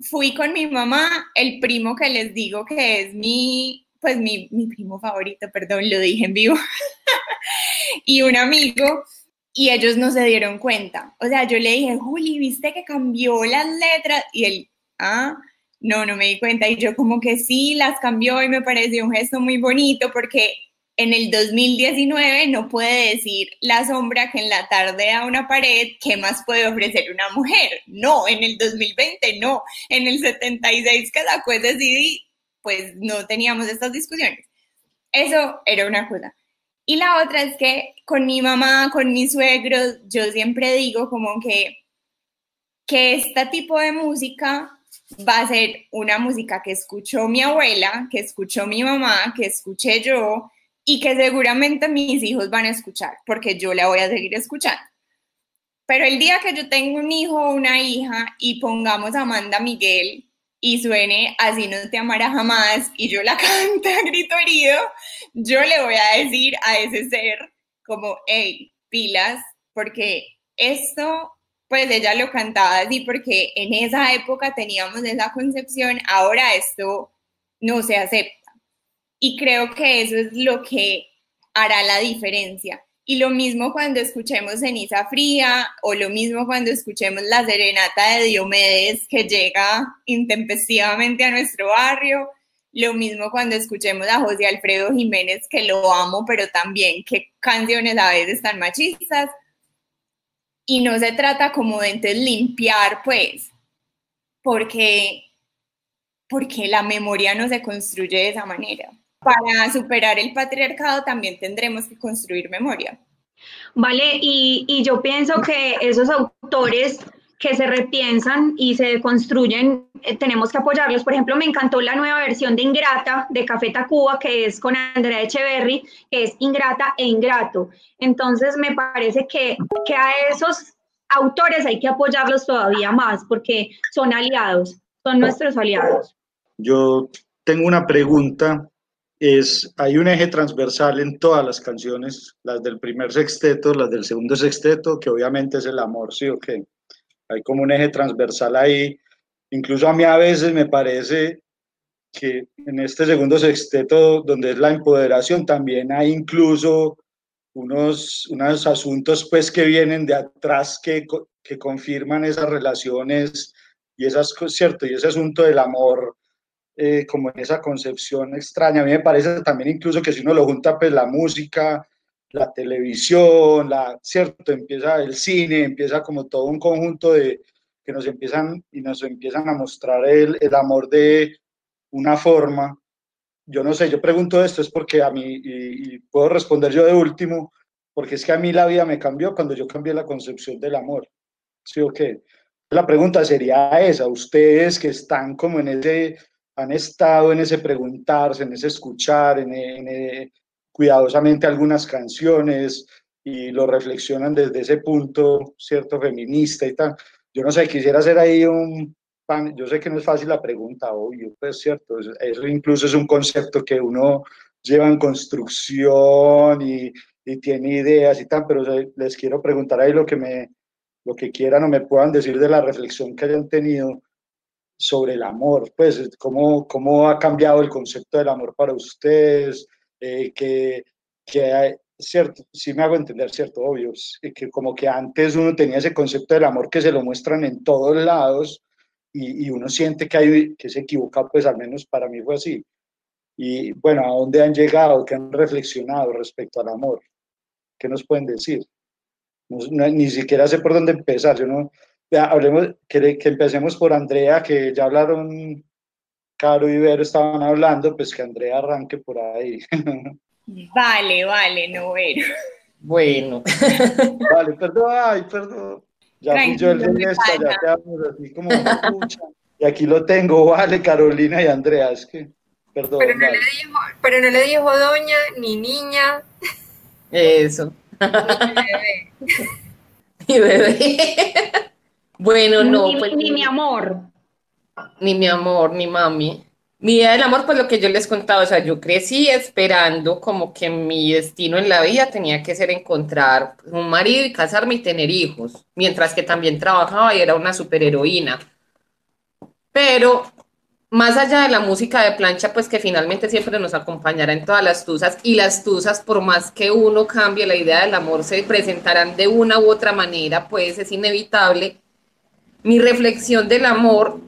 fui con mi mamá, el primo que les digo que es mi, pues mi, mi primo favorito, perdón, lo dije en vivo. *laughs* y un amigo y ellos no se dieron cuenta. O sea, yo le dije, Juli, ¿viste que cambió las letras? Y él, ah, no, no me di cuenta. Y yo como que sí, las cambió y me pareció un gesto muy bonito porque en el 2019 no puede decir la sombra que en la tarde da una pared, ¿qué más puede ofrecer una mujer? No, en el 2020 no, en el 76 que sacó ese pues no teníamos estas discusiones. Eso era una cosa. Y la otra es que con mi mamá, con mis suegros, yo siempre digo como que, que este tipo de música va a ser una música que escuchó mi abuela, que escuchó mi mamá, que escuché yo, y que seguramente mis hijos van a escuchar, porque yo la voy a seguir escuchando. Pero el día que yo tengo un hijo o una hija y pongamos a Amanda Miguel y suene Así no te amará jamás y yo la *laughs* cante a grito herido, yo le voy a decir a ese ser como, hey, pilas, porque esto, pues ella lo cantaba así porque en esa época teníamos esa concepción, ahora esto no se acepta. Y creo que eso es lo que hará la diferencia. Y lo mismo cuando escuchemos Ceniza Fría o lo mismo cuando escuchemos la serenata de Diomedes que llega intempestivamente a nuestro barrio. Lo mismo cuando escuchemos a José Alfredo Jiménez, que lo amo, pero también qué canciones a veces tan machistas. Y no se trata como de entonces limpiar, pues, porque, porque la memoria no se construye de esa manera para superar el patriarcado también tendremos que construir memoria. Vale, y, yo pienso que esos autores que se repiensan y se construyen, eh, tenemos que apoyarlos. Por ejemplo, me encantó la nueva versión de Ingrata de Café Tacuba, que es con Andrea Echeverry, que es Ingrata e Ingrato. Entonces, me parece que, que a esos autores hay que apoyarlos todavía más, porque son aliados, son nuestros aliados. Yo tengo una pregunta es, hay un eje transversal en todas las canciones, las del primer sexteto, las del segundo sexteto, que obviamente es el amor, ¿sí o qué? Hay como un eje transversal ahí. Incluso a mí a veces me parece que en este segundo sexteto, donde es la empoderación, también hay incluso unos, unos asuntos pues que vienen de atrás que, que confirman esas relaciones y esas, ¿cierto? Y ese asunto del amor eh, como esa concepción extraña. A mí me parece también incluso que si uno lo junta, pues la música, la televisión, la, ¿cierto? Empieza el cine, empieza como todo un conjunto de que nos empiezan y nos empiezan a mostrar el, el amor de una forma. Yo no sé, yo pregunto esto es porque a mí, y, puedo responder yo de último, porque es que a mí la vida me cambió cuando yo cambié la concepción del amor. ¿Sí o qué? La pregunta sería esa, ustedes que están como en ese han estado en ese preguntarse, en ese escuchar, en, cuidadosamente algunas canciones y lo reflexionan desde ese punto, cierto, feminista y tal. Yo no sé, quisiera hacer ahí un pan, yo sé que no es fácil la pregunta, obvio, pues cierto, eso incluso es un concepto que uno lleva en construcción y, y tiene ideas y tal, pero les quiero preguntar ahí lo que me, lo que quieran o me puedan decir de la reflexión que hayan tenido sobre el amor, pues cómo, cómo ha cambiado el concepto del amor para ustedes, eh, que, que hay, cierto, sí me hago entender, cierto, obvio, que como que antes uno tenía ese concepto del amor que se lo muestran en todos lados y, y uno siente que, hay, que se equivoca, pues al menos para mí fue así. Y bueno, ¿a dónde han llegado? ¿Qué han reflexionado respecto al amor? ¿Qué nos pueden decir? ni siquiera sé por dónde empezar, yo no, hablemos, que, que, empecemos por Andrea, que ya hablaron, Caro y Vero estaban hablando, pues que Andrea arranque por ahí. *laughs* Vale, vale, no, Vero. Bueno. *laughs* Vale, perdón, ay, perdón. Ya fui yo el de esta, ya quedamos así como mucha. Y aquí lo tengo, vale, Carolina y Andrea, es que, perdón. Pero no, le dijo, pero no le dijo doña ni niña. Eso. Ni bebé. *laughs* Mi bebé. Bueno, no. Ni, pues, ni mi amor. Ni mi amor, ni mami. Mi idea del amor, pues lo que yo les contaba, o sea, yo crecí esperando como que mi destino en la vida tenía que ser encontrar un marido y casarme y tener hijos, mientras que también trabajaba y era una superheroína. Pero más allá de la música de plancha, pues que finalmente siempre nos acompañará en todas las tusas y las tusas, por más que uno cambie la idea del amor, se presentarán de una u otra manera, pues es inevitable mi reflexión del amor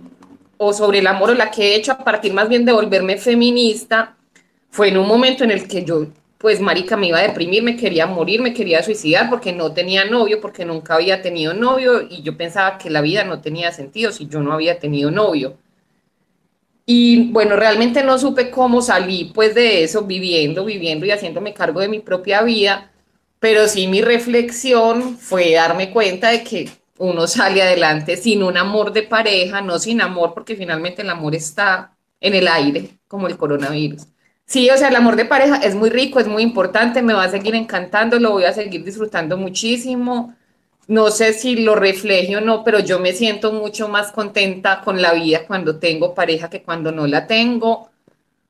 o sobre el amor o la que he hecho a partir más bien de volverme feminista fue en un momento en el que yo pues marica, me iba a deprimir, me quería morir, me quería suicidar porque no tenía novio, porque nunca había tenido novio y yo pensaba que la vida no tenía sentido si yo no había tenido novio. Y bueno, realmente no supe cómo salí pues de eso, viviendo, viviendo y haciéndome cargo de mi propia vida, pero sí mi reflexión fue darme cuenta de que uno sale adelante sin un amor de pareja, no sin amor, porque finalmente el amor está en el aire, como el coronavirus. Sí, o sea, el amor de pareja es muy rico, es muy importante, me va a seguir encantando, lo voy a seguir disfrutando muchísimo. No sé si lo refleje o no, pero yo me siento mucho más contenta con la vida cuando tengo pareja que cuando no la tengo.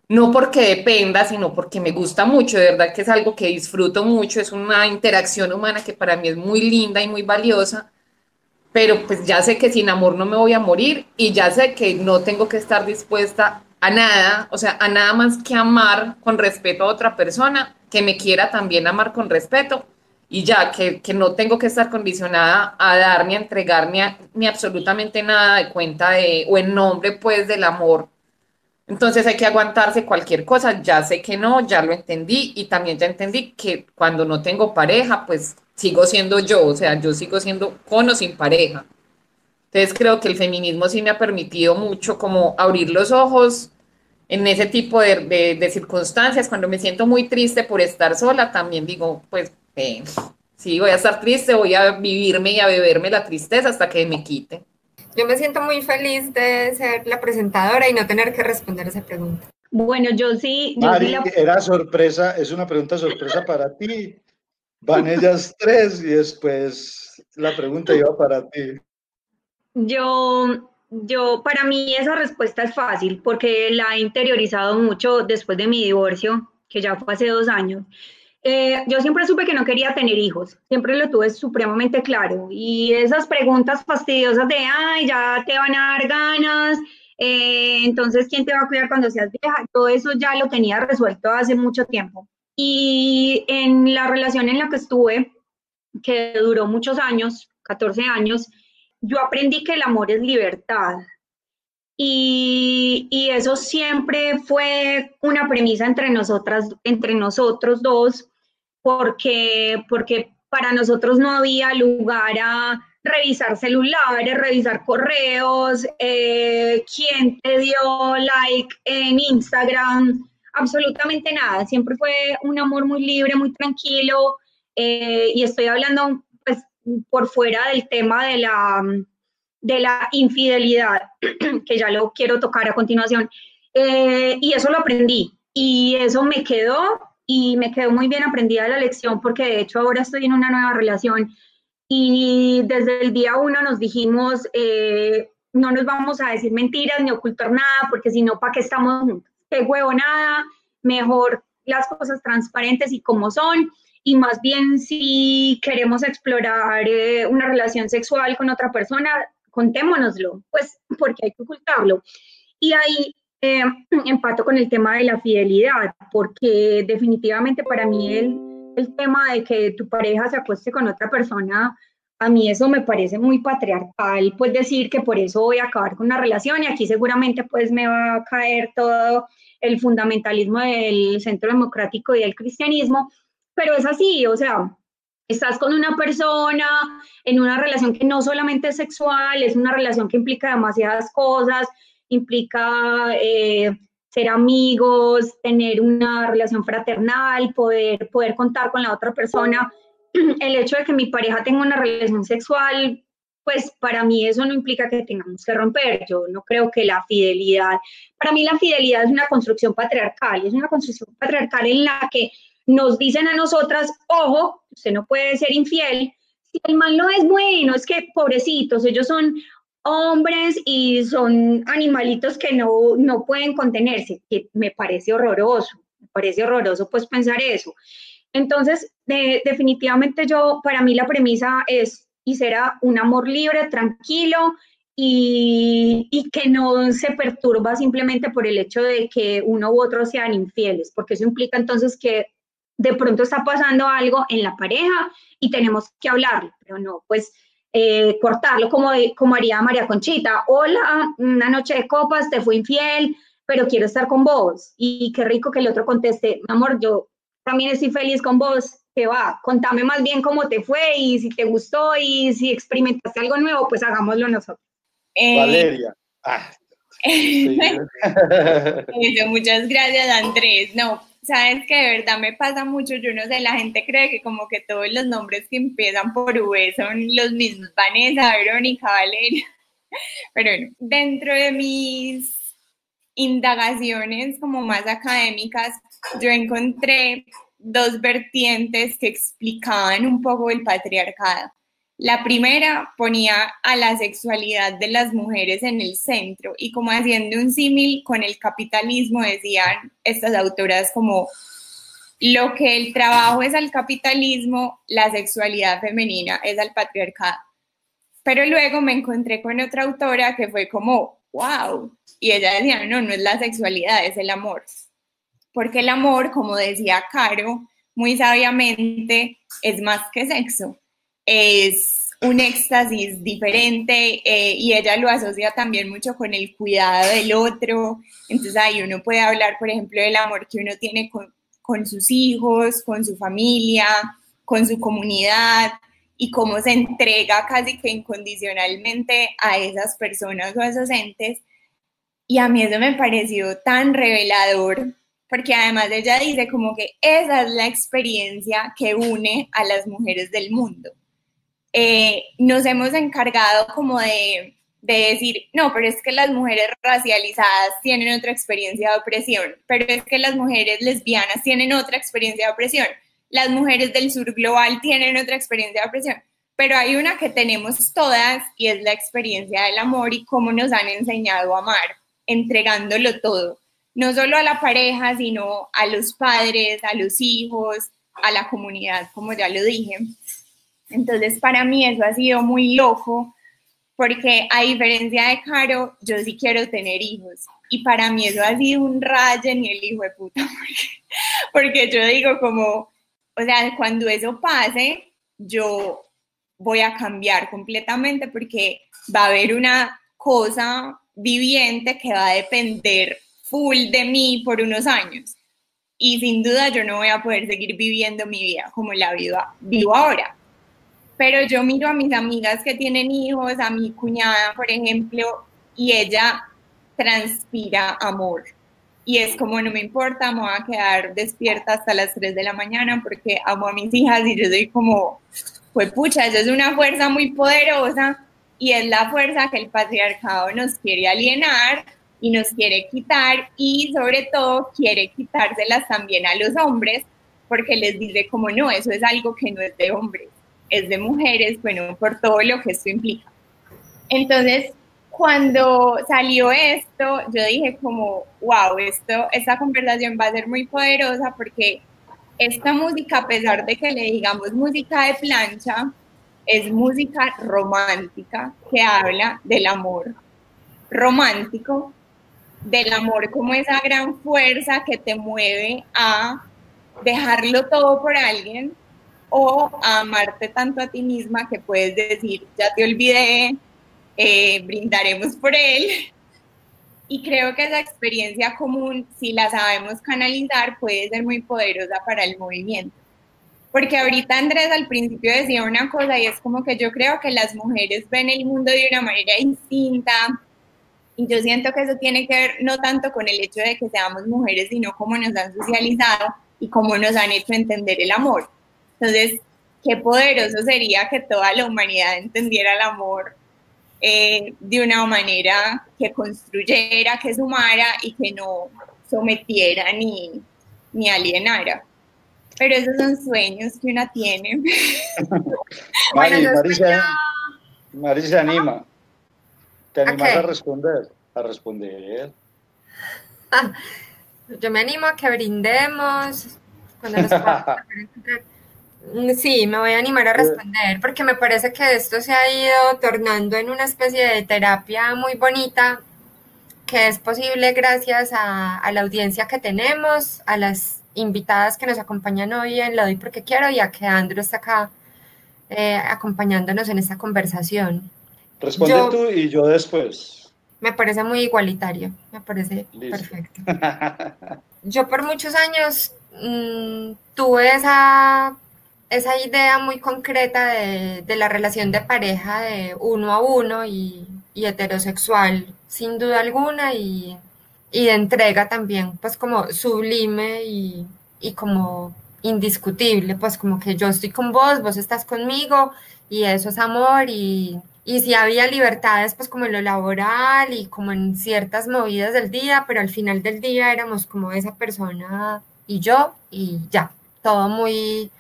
No porque dependa, sino porque me gusta mucho, de verdad que es algo que disfruto mucho, es una interacción humana que para mí es muy linda y muy valiosa pero pues ya sé que sin amor no me voy a morir y ya sé que no tengo que estar dispuesta a nada, o sea, a nada más que amar con respeto a otra persona, que me quiera también amar con respeto y ya, que, no tengo que estar condicionada a dar ni a entregar ni, absolutamente nada de cuenta de, o en nombre pues del amor. Entonces hay que aguantarse cualquier cosa, ya sé que no, ya lo entendí y también ya entendí que cuando no tengo pareja, pues sigo siendo yo, o sea, yo sigo siendo con o sin pareja. Entonces creo que el feminismo sí me ha permitido mucho como abrir los ojos en ese tipo de, circunstancias. Cuando me siento muy triste por estar sola, también digo, pues eh, sí, voy a estar triste, voy a vivirme y a beberme la tristeza hasta que me quite. Yo me siento muy feliz de ser la presentadora y no tener que responder esa pregunta. Bueno, yo sí. Mari, era sorpresa, es una pregunta sorpresa para ti. Van ellas tres y después la pregunta iba para ti. Yo, yo, para mí esa respuesta es fácil porque la he interiorizado mucho después de mi divorcio, que ya fue hace dos años. Eh, yo siempre supe que no quería tener hijos, siempre lo tuve supremamente claro. Y esas preguntas fastidiosas de, ay, ya te van a dar ganas, eh, entonces, ¿quién te va a cuidar cuando seas vieja? Todo eso ya lo tenía resuelto hace mucho tiempo. Y en la relación en la que estuve, que duró muchos años, 14 años, yo aprendí que el amor es libertad. Y, y, eso siempre fue una premisa entre nosotras, entre nosotros dos, porque, porque para nosotros no había lugar a revisar celulares, revisar correos, eh, quién te dio like en Instagram, absolutamente nada. Siempre fue un amor muy libre, muy tranquilo. Eh, y estoy hablando pues, por fuera del tema de la, de la infidelidad, *clears throat* que ya lo quiero tocar a continuación. Eh, y eso lo aprendí. Y eso me quedó y me quedó muy bien aprendida la lección porque de hecho ahora estoy en una nueva relación y desde el día uno nos dijimos, eh, no nos vamos a decir mentiras ni ocultar nada porque si no, ¿para qué estamos juntos? Qué huevo nada, mejor las cosas transparentes y como son y más bien si queremos explorar eh, una relación sexual con otra persona, contémonoslo, pues porque hay que ocultarlo. Y ahí eh, *clears throat* empato con el tema de la fidelidad, porque definitivamente para mí el, el tema de que tu pareja se acueste con otra persona, a mí eso me parece muy patriarcal, pues decir que por eso voy a acabar con una relación y aquí seguramente pues me va a caer todo el fundamentalismo del centro democrático y del cristianismo, pero es así, o sea, estás con una persona en una relación que no solamente es sexual, es una relación que implica demasiadas cosas, implica eh, ser amigos, tener una relación fraternal, poder, poder contar con la otra persona. *clears throat* El hecho de que mi pareja tenga una relación sexual, pues para mí eso no implica que tengamos que romper. Yo no creo que la fidelidad, para mí la fidelidad es una construcción patriarcal, es una construcción patriarcal en la que nos dicen a nosotras, ojo, usted no puede ser infiel. Si el mal no es bueno, es que pobrecitos, ellos son hombres y son animalitos que no, no pueden contenerse, que me parece horroroso, me parece horroroso pues pensar eso. Entonces, definitivamente yo, para mí la premisa es y será un amor libre, tranquilo y, y, que no se perturba simplemente por el hecho de que uno u otro sean infieles, porque eso implica entonces que de pronto está pasando algo en la pareja y tenemos que hablarlo, pero no, pues eh, cortarlo como, como haría María Conchita. Hola, una noche de copas, te fui infiel, pero quiero estar con vos. Y qué rico que el otro conteste, amor, yo también estoy feliz con vos. Que va, contame más bien cómo te fue y si te gustó y si experimentaste algo nuevo, pues hagámoslo nosotros. Eh, Valeria. Ah, *laughs* sí. Eso, muchas gracias Andrés. No, sabes que de verdad me pasa mucho, yo no sé, la gente cree que como que todos los nombres que empiezan por V son los mismos, Vanessa, Verónica, Valeria. *laughs* Pero bueno, dentro de mis indagaciones como más académicas, yo encontré dos vertientes que explicaban un poco el patriarcado. La primera ponía a la sexualidad de las mujeres en el centro y como haciendo un símil con el capitalismo decían estas autoras como lo que el trabajo es al capitalismo, la sexualidad femenina es al patriarcado. Pero luego me encontré con otra autora que fue como, wow, y ella decía, no, no es la sexualidad, es el amor. Porque el amor, como decía Caro, muy sabiamente, es más que sexo es un éxtasis diferente eh, y ella lo asocia también mucho con el cuidado del otro. Entonces ahí uno puede hablar, por ejemplo, del amor que uno tiene con, con sus hijos, con su familia, con su comunidad y cómo se entrega casi que incondicionalmente a esas personas o a esos entes. Y a mí eso me pareció tan revelador, porque además ella dice como que esa es la experiencia que une a las mujeres del mundo. Eh, nos hemos encargado como de, de, decir, no, pero es que las mujeres racializadas tienen otra experiencia de opresión, pero es que las mujeres lesbianas tienen otra experiencia de opresión, las mujeres del sur global tienen otra experiencia de opresión, pero hay una que tenemos todas y es la experiencia del amor y cómo nos han enseñado a amar, entregándolo todo, no solo a la pareja, sino a los padres, a los hijos, a la comunidad, como ya lo dije. Entonces, para mí eso ha sido muy loco, porque a diferencia de Caro, yo sí quiero tener hijos. Y para mí eso ha sido un rayo ni el hijo de puta, *laughs* porque, yo digo como, o sea, cuando eso pase, yo voy a cambiar completamente porque va a haber una cosa viviente que va a depender full de mí por unos años. Y sin duda yo no voy a poder seguir viviendo mi vida como la vivo, vivo ahora pero yo miro a mis amigas que tienen hijos, a mi cuñada, por ejemplo, y ella transpira amor. Y es como, no me importa, me voy a quedar despierta hasta las 3 de la mañana porque amo a mis hijas y yo soy como, pues pucha, eso es una fuerza muy poderosa y es la fuerza que el patriarcado nos quiere alienar y nos quiere quitar y sobre todo quiere quitárselas también a los hombres porque les dice como no, eso es algo que no es de hombres es de mujeres, bueno, por todo lo que esto implica. Entonces, cuando salió esto, yo dije como, wow, esto, esta conversación va a ser muy poderosa porque esta música, a pesar de que le digamos música de plancha, es música romántica que habla del amor romántico, del amor como esa gran fuerza que te mueve a dejarlo todo por alguien, o amarte tanto a ti misma que puedes decir, ya te olvidé, eh, brindaremos por él. Y creo que esa experiencia común, si la sabemos canalizar, puede ser muy poderosa para el movimiento. Porque ahorita Andrés al principio decía una cosa y es como que yo creo que las mujeres ven el mundo de una manera distinta y yo siento que eso tiene que ver no tanto con el hecho de que seamos mujeres, sino cómo nos han socializado y cómo nos han hecho entender el amor. Entonces, qué poderoso sería que toda la humanidad entendiera el amor eh, de una manera que construyera, que sumara y que no sometiera ni, ni alienara. Pero esos son sueños que una tiene. *laughs* Mari, *laughs* Mari, se, anima. ¿Te animas a responder? A responder. Ah, yo me animo a que brindemos cuando *laughs* Mm, sí, me voy a animar a responder porque me parece que esto se ha ido tornando en una especie de terapia muy bonita que es posible gracias a, la audiencia que tenemos, a las invitadas que nos acompañan hoy en Lo doy porque quiero y a que Andrew está acá eh, acompañándonos en esta conversación. Responde tú y yo después. Me parece muy igualitario, me parece perfecto. *laughs* Yo por muchos años mm, tuve esa, esa idea muy concreta de, de, la relación de pareja de uno a uno y, y heterosexual, sin duda alguna, y, y, de entrega también, pues como sublime y, y como indiscutible, pues como que yo estoy con vos, vos estás conmigo y eso es amor y, y si había libertades pues como en lo laboral y como en ciertas movidas del día, pero al final del día éramos como esa persona y yo y ya, todo muy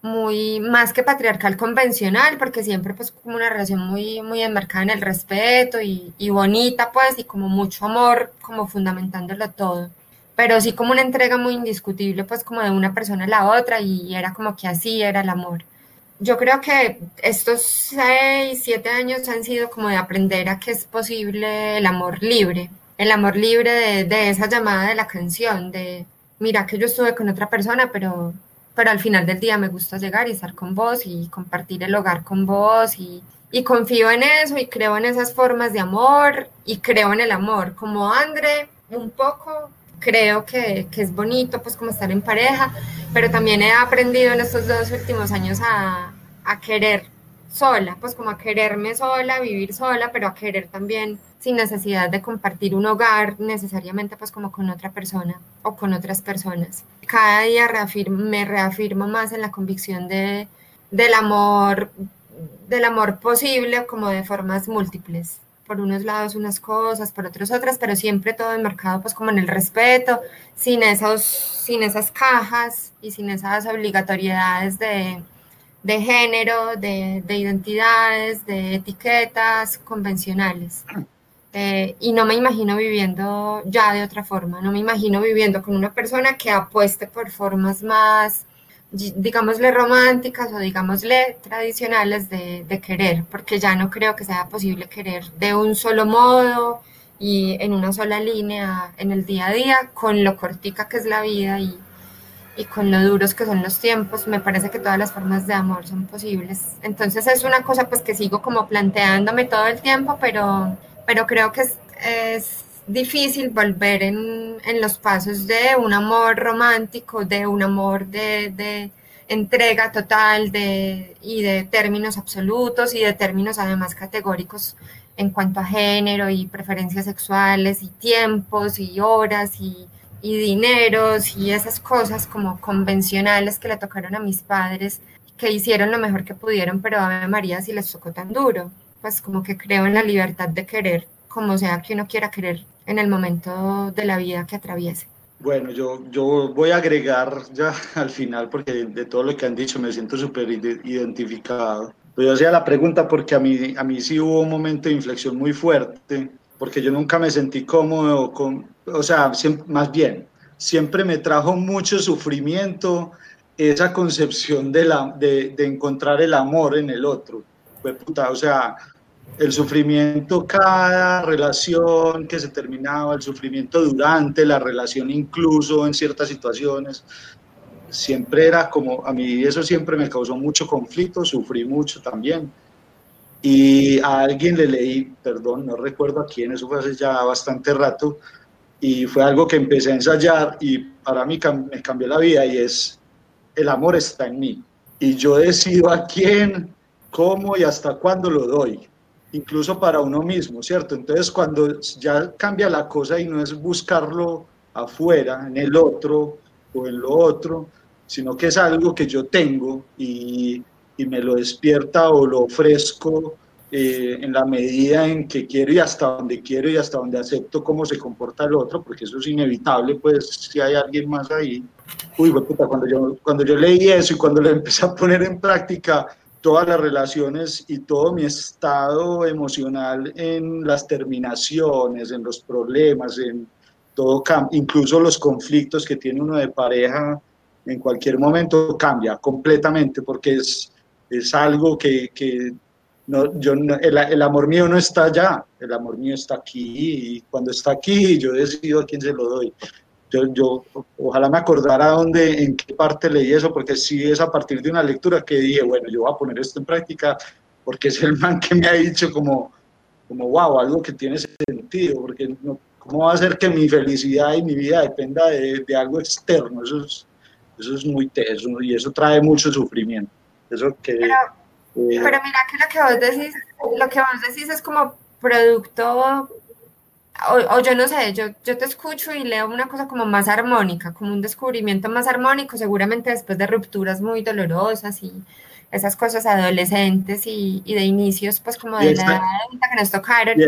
muy más que patriarcal convencional, porque siempre pues como una relación muy, muy enmarcada en el respeto y, y bonita pues y como mucho amor, como fundamentándolo todo pero sí como una entrega muy indiscutible, pues como de una persona a la otra y era como que así era el amor. Yo creo que estos seis, siete años han sido como de aprender a que es posible el amor libre, el amor libre de, esa llamada de la canción, de mira que yo estuve con otra persona, pero, pero al final del día me gusta llegar y estar con vos y compartir el hogar con vos y, y confío en eso y creo en esas formas de amor y creo en el amor, como André, un poco creo que, que, es bonito pues como estar en pareja, pero también he aprendido en estos dos últimos años a, a querer sola, pues como a quererme sola, vivir sola, pero a querer también sin necesidad de compartir un hogar necesariamente pues como con otra persona o con otras personas. Cada día me reafirmo más en la convicción de, del amor, del amor posible como de formas múltiples por unos lados unas cosas, por otros otras, pero siempre todo enmarcado pues como en el respeto, sin, esos, sin esas cajas y sin esas obligatoriedades de, de género, de, de, identidades, de etiquetas convencionales. Eh, y no me imagino viviendo ya de otra forma, no me imagino viviendo con una persona que apueste por formas más digámosle románticas o digámosle tradicionales de, de, querer, porque ya no creo que sea posible querer de un solo modo y en una sola línea en el día a día, con lo cortica que es la vida y, y con lo duros que son los tiempos, me parece que todas las formas de amor son posibles. Entonces es una cosa pues que sigo como planteándome todo el tiempo, pero, pero creo que es, es difícil volver en, en, los pasos de un amor romántico, de un amor de, de entrega total de, y de términos absolutos y de términos además categóricos en cuanto a género y preferencias sexuales y tiempos y horas y, y dineros y esas cosas como convencionales que le tocaron a mis padres que hicieron lo mejor que pudieron, pero a María si les tocó tan duro, pues como que creo en la libertad de querer como sea que uno quiera querer en el momento de la vida que atraviese. Bueno, yo, yo voy a agregar ya *laughs* al final, porque de, de todo lo que han dicho me siento súper identificado. Pues yo hacía la pregunta porque a mí, a mí sí hubo un momento de inflexión muy fuerte, porque yo nunca me sentí cómodo con, o sea, siempre, más bien, siempre me trajo mucho sufrimiento esa concepción de, la, de, de encontrar el amor en el otro. Puta, o sea, el sufrimiento cada relación que se terminaba, el sufrimiento durante la relación incluso en ciertas situaciones, siempre era como, a mí eso siempre me causó mucho conflicto, sufrí mucho también. Y a alguien le leí, perdón, no recuerdo a quién, eso fue hace ya bastante rato, y fue algo que empecé a ensayar y para mí me cambió la vida y es, el amor está en mí. Y yo decido a quién, cómo y hasta cuándo lo doy incluso para uno mismo, ¿cierto? Entonces cuando ya cambia la cosa y no es buscarlo afuera, en el otro o en lo otro, sino que es algo que yo tengo y, y me lo despierta o lo ofrezco eh, en la medida en que quiero y hasta donde quiero y hasta donde acepto cómo se comporta el otro, porque eso es inevitable, pues si hay alguien más ahí. Uy, puta, cuando yo, cuando yo leí eso y cuando lo *laughs* empecé a poner en práctica, todas las relaciones y todo mi estado emocional en las terminaciones, en los problemas, en todo incluso los conflictos que tiene uno de pareja, en cualquier momento cambia completamente porque es, es algo que, que no, yo el, el, amor mío no está allá, el amor mío está aquí y cuando está aquí yo decido a quién se lo doy. Yo, yo, ojalá me acordara dónde, en qué parte leí eso, porque sí es a partir de una lectura que dije, bueno, yo voy a poner esto en práctica, porque es el man que me ha dicho como, como wow, algo que tiene sentido, porque no, ¿cómo va a ser que mi felicidad y mi vida dependa de, de algo externo? Eso es, Eso es muy teso y eso trae mucho sufrimiento. Eso que, pero, eh, pero mira que lo que vos decís, lo que vos decís es como producto o, o, yo no sé, yo, yo te escucho y leo una cosa como más armónica, como un descubrimiento más armónico, seguramente después de rupturas muy dolorosas y esas cosas adolescentes y, y de inicios, pues como de esta, la edad adulta que nos tocaron.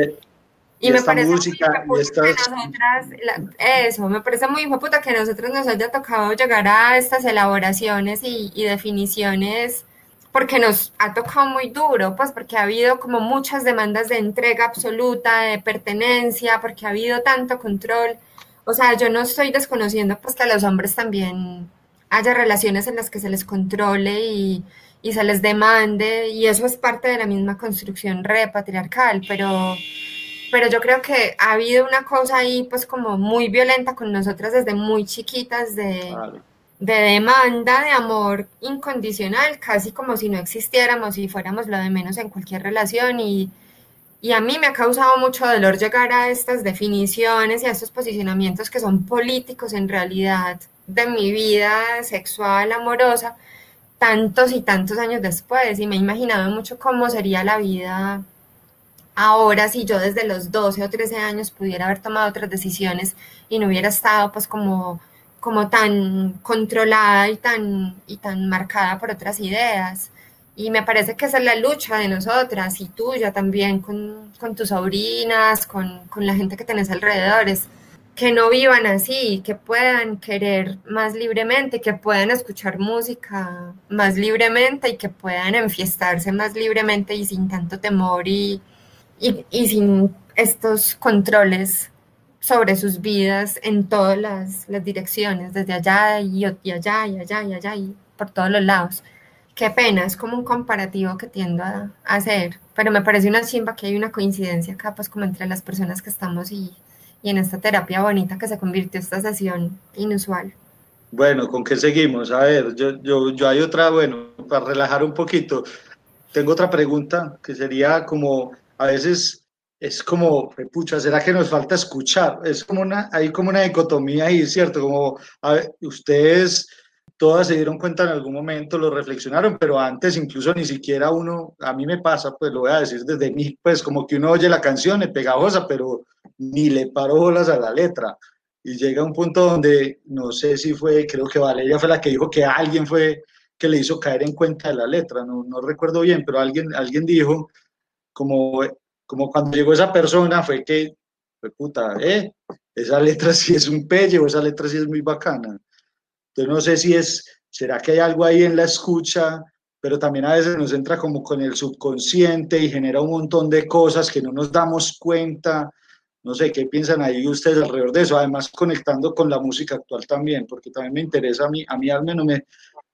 Y, y, me parece música, muy estas... que nosotras, la, eso, me parece muy puta que a nosotros nos haya tocado llegar a estas elaboraciones y, y definiciones porque nos ha tocado muy duro, pues porque ha habido como muchas demandas de entrega absoluta, de pertenencia, porque ha habido tanto control. O sea, yo no estoy desconociendo pues que a los hombres también haya relaciones en las que se les controle y, se les demande, y eso es parte de la misma construcción repatriarcal, pero, pero yo creo que ha habido una cosa ahí pues como muy violenta con nosotras desde muy chiquitas de... de demanda de amor incondicional, casi como si no existiéramos y fuéramos lo de menos en cualquier relación. Y, y, a mí me ha causado mucho dolor llegar a estas definiciones y a estos posicionamientos que son políticos en realidad de mi vida sexual, amorosa, tantos y tantos años después. Y me he imaginado mucho cómo sería la vida ahora si yo desde los 12 o 13 años pudiera haber tomado otras decisiones y no hubiera estado pues como como tan controlada y tan, y tan marcada por otras ideas. Y me parece que esa es la lucha de nosotras y tuya también con, con tus sobrinas, con, con, la gente que tenés alrededor, es que no vivan así, que puedan querer más libremente, que puedan escuchar música más libremente y que puedan enfiestarse más libremente y sin tanto temor y, y, y sin estos controles sobre sus vidas en todas las, las direcciones, desde allá y, y, allá y allá y allá y por todos los lados. Qué pena, es como un comparativo que tiendo a, a hacer, pero me parece una chimba que hay una coincidencia acá, pues como entre las personas que estamos y, y en esta terapia bonita que se convirtió esta sesión inusual. Bueno, ¿con qué seguimos? A ver, yo, yo, yo hay otra, bueno, para relajar un poquito, tengo otra pregunta que sería como, a veces es como, pucha, ¿será que nos falta escuchar? Es como una, hay como una dicotomía ahí, ¿cierto? Como a ver, ustedes todas se dieron cuenta en algún momento, lo reflexionaron, pero antes incluso ni siquiera uno, a mí me pasa, pues lo voy a decir desde mí, pues como que uno oye la canción, es pegajosa, pero ni le paro bolas a la letra. Y llega un punto donde, no sé si fue, creo que Valeria fue la que dijo que alguien fue que le hizo caer en cuenta de la letra, no, no recuerdo bien, pero alguien, alguien dijo como como cuando llegó esa persona fue que, fue puta, eh, esa letra *laughs* sí es un pelle o esa letra sí es muy bacana. Entonces no sé si es, será que hay algo ahí en la escucha, pero también a veces nos entra como con el subconsciente y genera un montón de cosas que no nos damos cuenta. No sé, ¿qué piensan ahí ustedes alrededor de eso? Además, conectando con la música actual también, porque también me interesa a mí, a mí al menos me,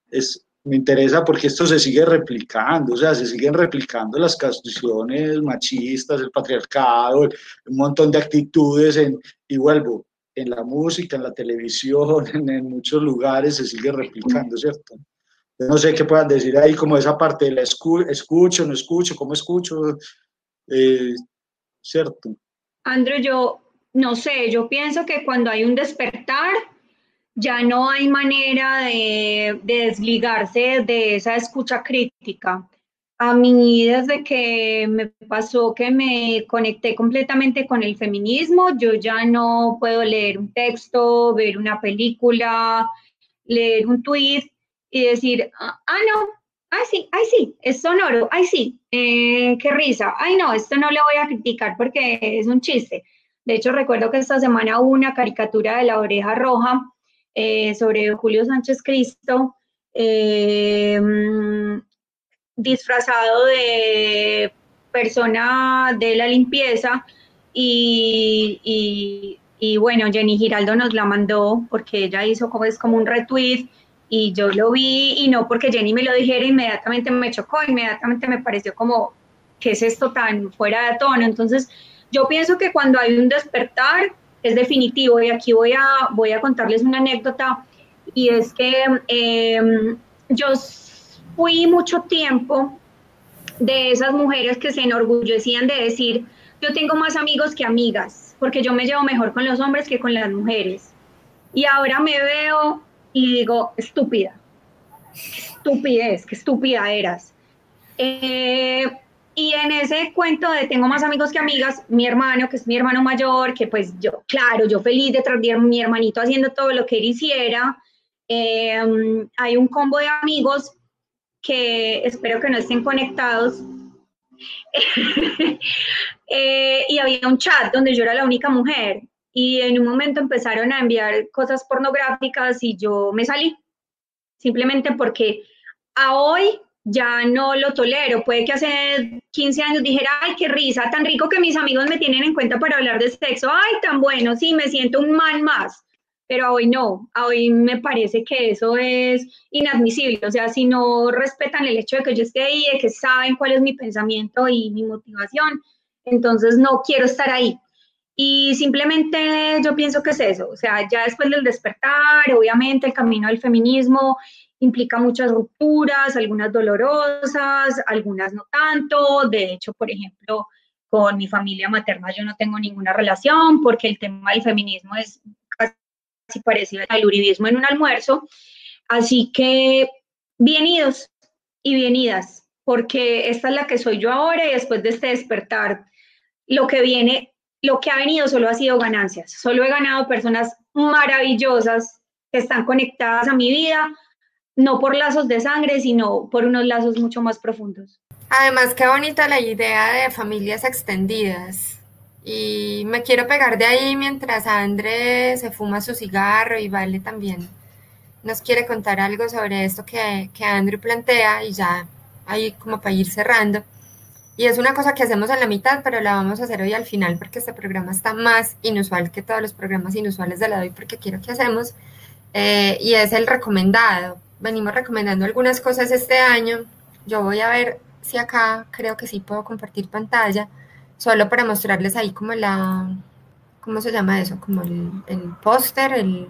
es, me interesa porque esto se sigue replicando, o sea, se siguen replicando las canciones machistas, el patriarcado, un montón de actitudes, en, y vuelvo, en la música, en la televisión, *laughs* en, en muchos lugares se sigue replicando, ¿cierto? No sé qué puedan decir ahí, como esa parte de la escu escucho, no escucho, cómo escucho, eh, ¿cierto? Andrew, yo no sé, yo pienso que cuando hay un despertar, ya no hay manera de, de, desligarse de esa escucha crítica. A mí, desde que me pasó que me conecté completamente con el feminismo, yo ya no puedo leer un texto, ver una película, leer un tweet y decir, ah, no, ay sí, ay sí, es sonoro, ay sí, eh, qué risa, ay no, esto no le voy a criticar porque es un chiste. De hecho, recuerdo que esta semana hubo una caricatura de la oreja roja eh, sobre Julio Sánchez Cristo, eh, disfrazado de persona de la limpieza y, bueno, Jenny Giraldo nos la mandó porque ella hizo como es como un retweet y yo lo vi y no porque Jenny me lo dijera, inmediatamente me chocó, inmediatamente me pareció como, ¿qué es esto tan fuera de tono? Entonces, yo pienso que cuando hay un despertar, es definitivo y aquí voy a, voy a contarles una anécdota y es que eh, yo fui mucho tiempo de esas mujeres que se enorgullecían de decir, yo tengo más amigos que amigas, porque yo me llevo mejor con los hombres que con las mujeres. Y ahora me veo y digo, estúpida, estupidez, qué estúpida eras. Eh, y en ese cuento de tengo más amigos que amigas, mi hermano, que es mi hermano mayor, que pues yo, claro, yo feliz detrás de mi hermanito haciendo todo lo que él hiciera. Eh, hay un combo de amigos que espero que no estén conectados. *laughs* Eh, y había un chat donde yo era la única mujer y en un momento empezaron a enviar cosas pornográficas y yo me salí, simplemente porque a hoy ya no lo tolero. Puede que hace 15 años dijera, ay, qué risa, tan rico que mis amigos me tienen en cuenta para hablar de sexo, ay, tan bueno, sí, me siento un man más. Pero hoy no, hoy me parece que eso es inadmisible. O sea, si no respetan el hecho de que yo esté ahí, de que saben cuál es mi pensamiento y mi motivación, entonces no quiero estar ahí. Y simplemente yo pienso que es eso, o sea, ya después del despertar, obviamente el camino del feminismo implica muchas rupturas, algunas dolorosas, algunas no tanto. De hecho, por ejemplo, con mi familia materna yo no tengo ninguna relación porque el tema del feminismo es casi parecido al uribismo en un almuerzo. Así que bienvenidos y bienvenidas, porque esta es la que soy yo ahora y después de este despertar, lo que viene, lo que ha venido solo ha sido ganancias. Solo he ganado personas maravillosas que están conectadas a mi vida, no por lazos de sangre, sino por unos lazos mucho más profundos. Además, qué bonita la idea de familias extendidas. Y me quiero pegar de ahí mientras André se fuma su cigarro y Vale también nos quiere contar algo sobre esto que, que Andrew plantea y ya ahí como para ir cerrando. Y es una cosa que hacemos en la mitad, pero la vamos a hacer hoy al final porque este programa está más inusual que todos los programas inusuales de la hoy porque quiero que hacemos. Eh, y es el recomendado venimos recomendando algunas cosas este año. Yo voy a ver si acá creo que sí puedo compartir pantalla, solo para mostrarles ahí como la, ¿cómo se llama eso? Como el, el póster, el,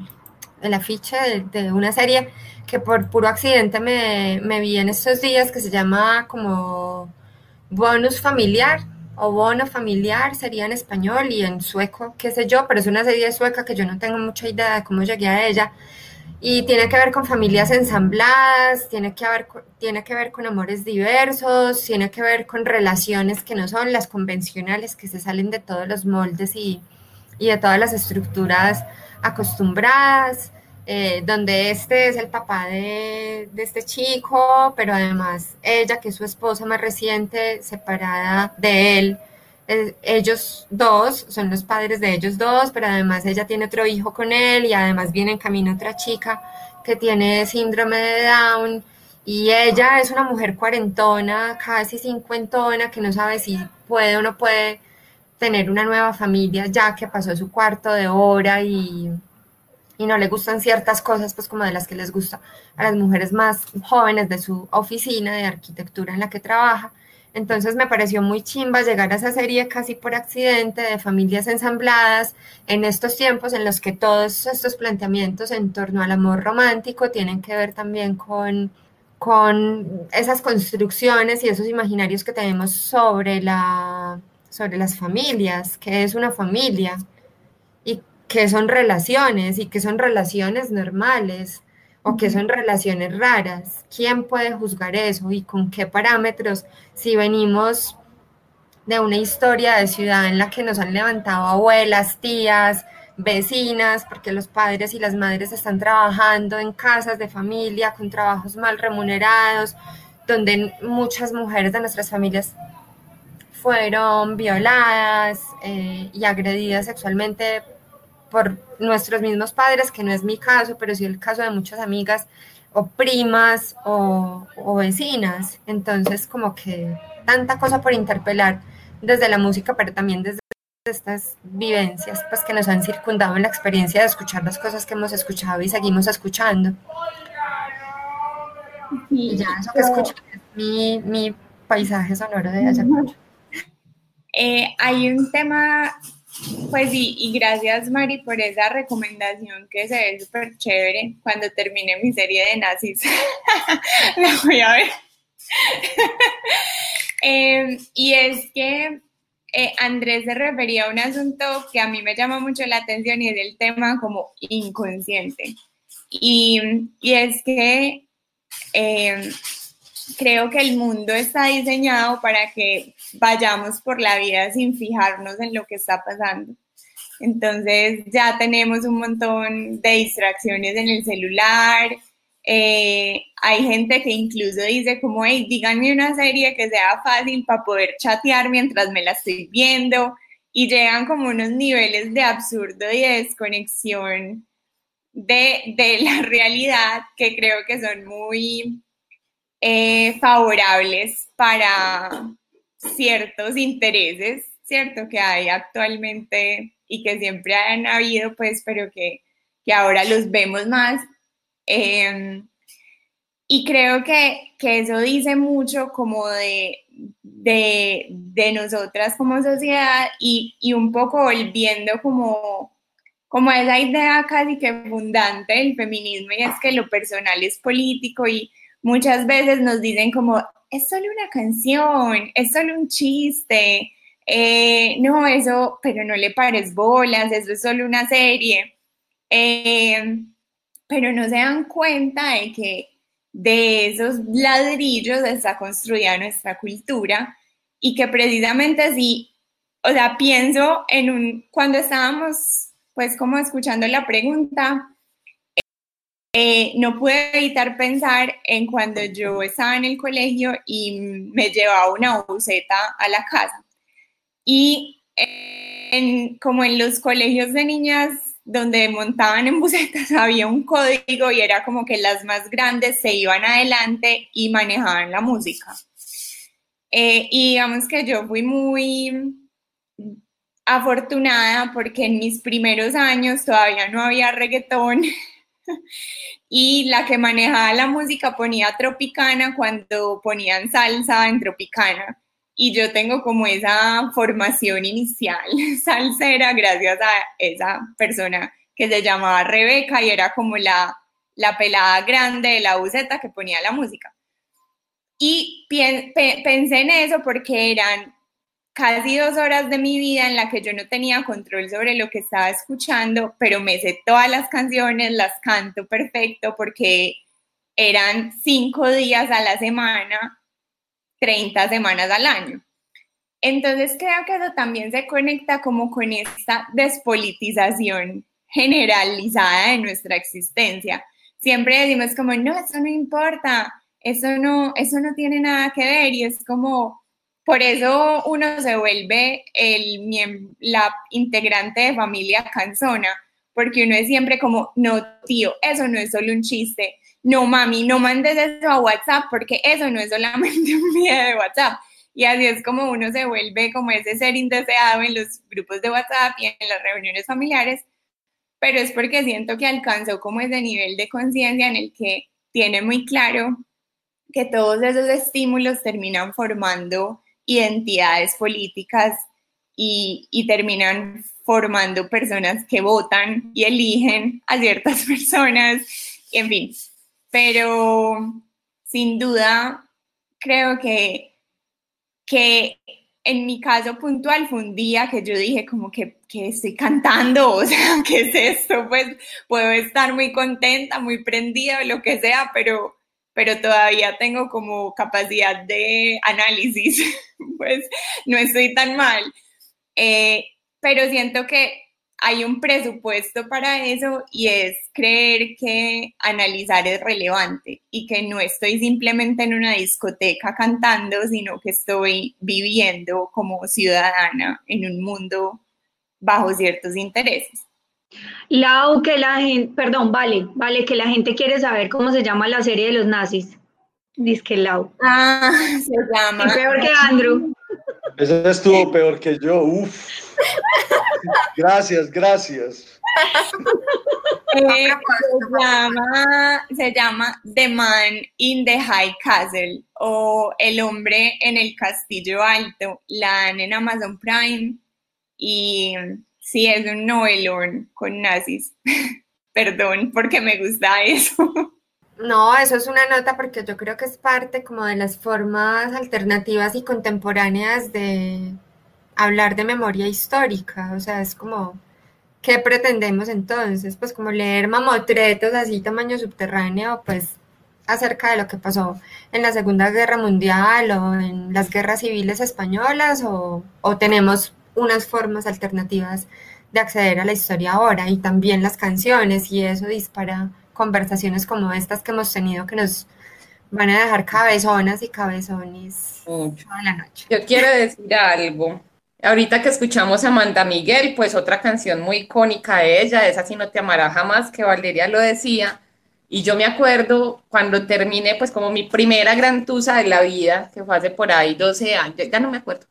el, afiche de, una serie que por puro accidente me, me vi en estos días que se llama como Bonus Familiar o Bono Familiar sería en español y en sueco, qué sé yo, pero es una serie sueca que yo no tengo mucha idea de cómo llegué a ella y tiene que ver con familias ensambladas, tiene que, ver, tiene que ver con amores diversos, tiene que ver con relaciones que no son las convencionales, que se salen de todos los moldes y, y de todas las estructuras acostumbradas, eh, donde este es el papá de, de este chico, pero además ella, que es su esposa más reciente, separada de él, ellos dos son los padres de ellos dos, pero además ella tiene otro hijo con él y además viene en camino otra chica que tiene síndrome de Down y ella es una mujer cuarentona, casi cincuentona, que no sabe si puede o no puede tener una nueva familia ya que pasó su cuarto de hora y, y no le gustan ciertas cosas, pues como de las que les gusta a las mujeres más jóvenes de su oficina de arquitectura en la que trabaja. Entonces me pareció muy chimba llegar a esa serie casi por accidente de familias ensambladas en estos tiempos en los que todos estos planteamientos en torno al amor romántico tienen que ver también con, con esas construcciones y esos imaginarios que tenemos sobre, la, sobre las familias, qué es una familia y qué son relaciones y qué son relaciones normales o que son relaciones raras. ¿Quién puede juzgar eso y con qué parámetros si venimos de una historia de ciudad en la que nos han levantado abuelas, tías, vecinas, porque los padres y las madres están trabajando en casas de familia con trabajos mal remunerados, donde muchas mujeres de nuestras familias fueron violadas eh, y agredidas sexualmente por nuestros mismos padres, que no es mi caso, pero sí el caso de muchas amigas o primas o, o, vecinas. Entonces, como que tanta cosa por interpelar desde la música, pero también desde estas vivencias pues, que nos han circundado en la experiencia de escuchar las cosas que hemos escuchado y seguimos escuchando. Y ya eso que escucho es mi, mi paisaje sonoro de Ayacucho. Eh, hay un tema pues sí, y gracias Mari por esa recomendación que se ve súper chévere. Cuando termine mi serie de nazis, *laughs* la voy a ver. *laughs* eh, y es que eh, Andrés se refería a un asunto que a mí me llama mucho la atención y es el tema como inconsciente. y, y es que eh, creo que el mundo está diseñado para que vayamos por la vida sin fijarnos en lo que está pasando. Entonces ya tenemos un montón de distracciones en el celular. Eh, hay gente que incluso dice como, hey, díganme una serie que sea fácil para poder chatear mientras me la estoy viendo. Y llegan como unos niveles de absurdo y de desconexión de, de *laughs* la realidad que creo que son muy eh, favorables para ciertos intereses, ¿cierto? Que hay actualmente y que siempre han habido, pues, pero que, que ahora los vemos más. Em, y creo que, que, eso dice mucho como de, de, de nosotras como sociedad y, y, un poco volviendo como, como esa idea casi que abundante del feminismo y es que lo personal es político y muchas veces nos dicen como, es solo una canción, es solo un chiste, eh, no, eso, pero no le pares bolas, eso es solo una serie. Eh, pero no se dan cuenta de que de esos ladrillos está construida nuestra cultura y que precisamente así, o sea, pienso en un, cuando estábamos pues como escuchando la pregunta, eh, no pude evitar pensar en cuando yo estaba en el colegio y me llevaba una buceta a la casa. Y como en los colegios de niñas donde montaban en bucetas *laughs* había un código y era como que las más grandes se iban adelante y manejaban la música. Eh, y digamos que yo fui muy afortunada porque en mis primeros años todavía no había reggaetón *laughs* y la que manejaba la música ponía tropicana cuando ponían salsa en tropicana. Y yo tengo como esa formación inicial *laughs* salsera gracias a esa persona que se llamaba Rebeca y era como la, la pelada grande de la buceta que ponía la música. Y pensé en eso porque eran casi dos horas de mi vida en la que yo no tenía control sobre lo que estaba escuchando, pero me sé todas las canciones, las canto perfecto porque eran cinco días a la semana, 30 semanas al año. Entonces creo que eso también se conecta como con esta despolitización generalizada de nuestra existencia. Siempre decimos como, no, eso no importa, eso no, eso no tiene nada que ver y es como, por eso uno se vuelve el, la integrante de familia canzona, porque uno es siempre como, no, tío, eso no es solo un chiste. No, mami, no mandes eso a WhatsApp porque eso no es solamente *laughs* un video de WhatsApp. Y así es como uno se vuelve como ese ser indeseado en los grupos de WhatsApp y en las reuniones familiares, pero es porque siento que alcanzó como ese nivel de conciencia en el que tiene muy claro que todos esos estímulos terminan formando identidades políticas y, y, terminan formando personas que votan y eligen a ciertas *laughs* personas, en fin. Pero sin duda, creo que, que en mi caso puntual fue un día que yo dije como que, que estoy cantando, *laughs* o sea, ¿qué es esto? Pues puedo estar muy contenta, muy prendida, lo que sea, pero pero todavía tengo como capacidad de análisis, *laughs* pues no estoy tan mal. Eh, pero siento que hay un presupuesto para eso y es creer que analizar es relevante y que no estoy simplemente en una discoteca cantando, sino que estoy viviendo como ciudadana en un mundo bajo ciertos intereses. Lau, que la gente, perdón, vale, vale, que la gente quiere saber cómo se llama la serie de los nazis. Dice que Lau. Ah, *laughs* se llama. Y peor que Andrew. Ese estuvo peor que yo, uf. Gracias, gracias. Eh, se, llama, se llama The Man in the High Castle o El hombre en el castillo alto. La dan en Amazon Prime y Sí, es un novelón con nazis. *laughs* Perdón, porque me gusta eso. No, eso es una nota porque yo creo que es parte como de las formas alternativas y contemporáneas de hablar de memoria histórica. O sea, es como ¿qué pretendemos entonces? Pues como leer mamotretos así tamaño subterráneo, pues acerca de lo que pasó en la Segunda Guerra Mundial o en las guerras civiles españolas o, o tenemos unas formas alternativas de acceder a la historia ahora y también las canciones y eso dispara conversaciones como estas que hemos tenido que nos van a dejar cabezonas y cabezones toda la noche. Yo quiero decir algo. Ahorita que escuchamos a Amanda Miguel, pues otra canción muy icónica de ella, es Así no te amará jamás, que Valeria lo decía. Y yo me acuerdo cuando terminé, pues como mi primera gran tusa de la vida, que fue hace por ahí 12 años, ya no me acuerdo.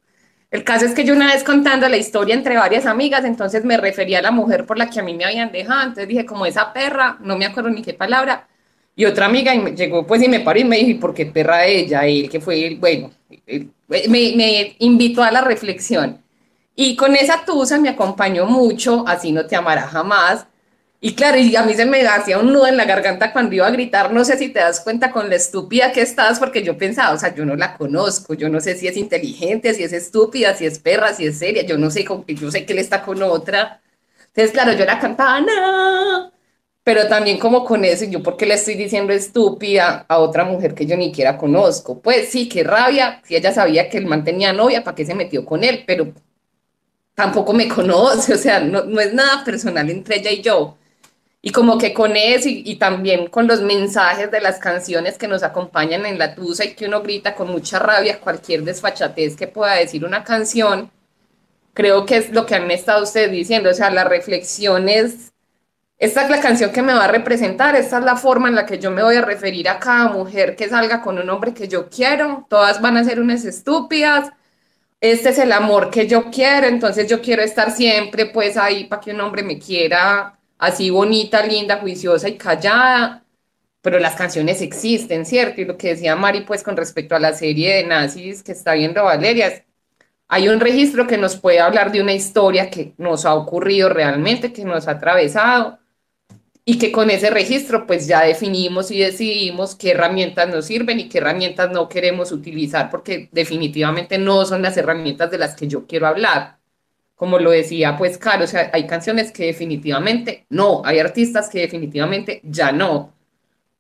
El caso es que yo una vez contando la historia entre varias amigas, entonces me refería a la mujer por la que a mí me habían dejado, entonces dije como esa perra, no me acuerdo ni qué palabra, y otra amiga y me llegó pues y me paró y me dijo, ¿y por qué perra ella? Él que fue, bueno, me, me invitó a la reflexión. Y con esa tusa me acompañó mucho, así no te amará jamás, y claro, y a mí se me hacía un nudo en la garganta cuando iba a gritar, no sé si te das cuenta con la estúpida que estás, porque yo pensaba, o sea, yo no la conozco, yo no sé si es inteligente, si es estúpida, si es perra, si es seria, yo no sé, yo sé que él está con otra. Entonces, claro, yo la cantaba, no, pero también como con eso, yo porque le estoy diciendo estúpida a otra mujer que yo ni siquiera conozco. Pues sí, qué rabia, si ella sabía que él mantenía novia, ¿para qué se metió con él? Pero tampoco me conoce, o sea, no, no es nada personal entre ella y yo y como que con eso y, también con los mensajes de las canciones que nos acompañan en la tusa y que uno grita con mucha rabia cualquier desfachatez que pueda decir una canción, creo que es lo que han estado ustedes diciendo, o sea, la reflexión es, esta es la canción que me va a representar, esta es la forma en la que yo me voy a referir a cada mujer que salga con un hombre que yo quiero, todas van a ser unas estúpidas, este es el amor que yo quiero, entonces yo quiero estar siempre pues ahí para que un hombre me quiera así bonita, linda, juiciosa y callada, pero las canciones existen, ¿cierto? Y lo que decía Mari, pues con respecto a la serie de nazis que está viendo Valeria, hay un registro que nos puede hablar de una historia que nos ha ocurrido realmente, que nos ha atravesado, y que con ese registro pues ya definimos y decidimos qué herramientas nos sirven y qué herramientas no queremos utilizar, porque definitivamente no son las herramientas de las que yo quiero hablar como lo decía, pues claro, o sea, hay canciones que definitivamente no, hay artistas que definitivamente ya no,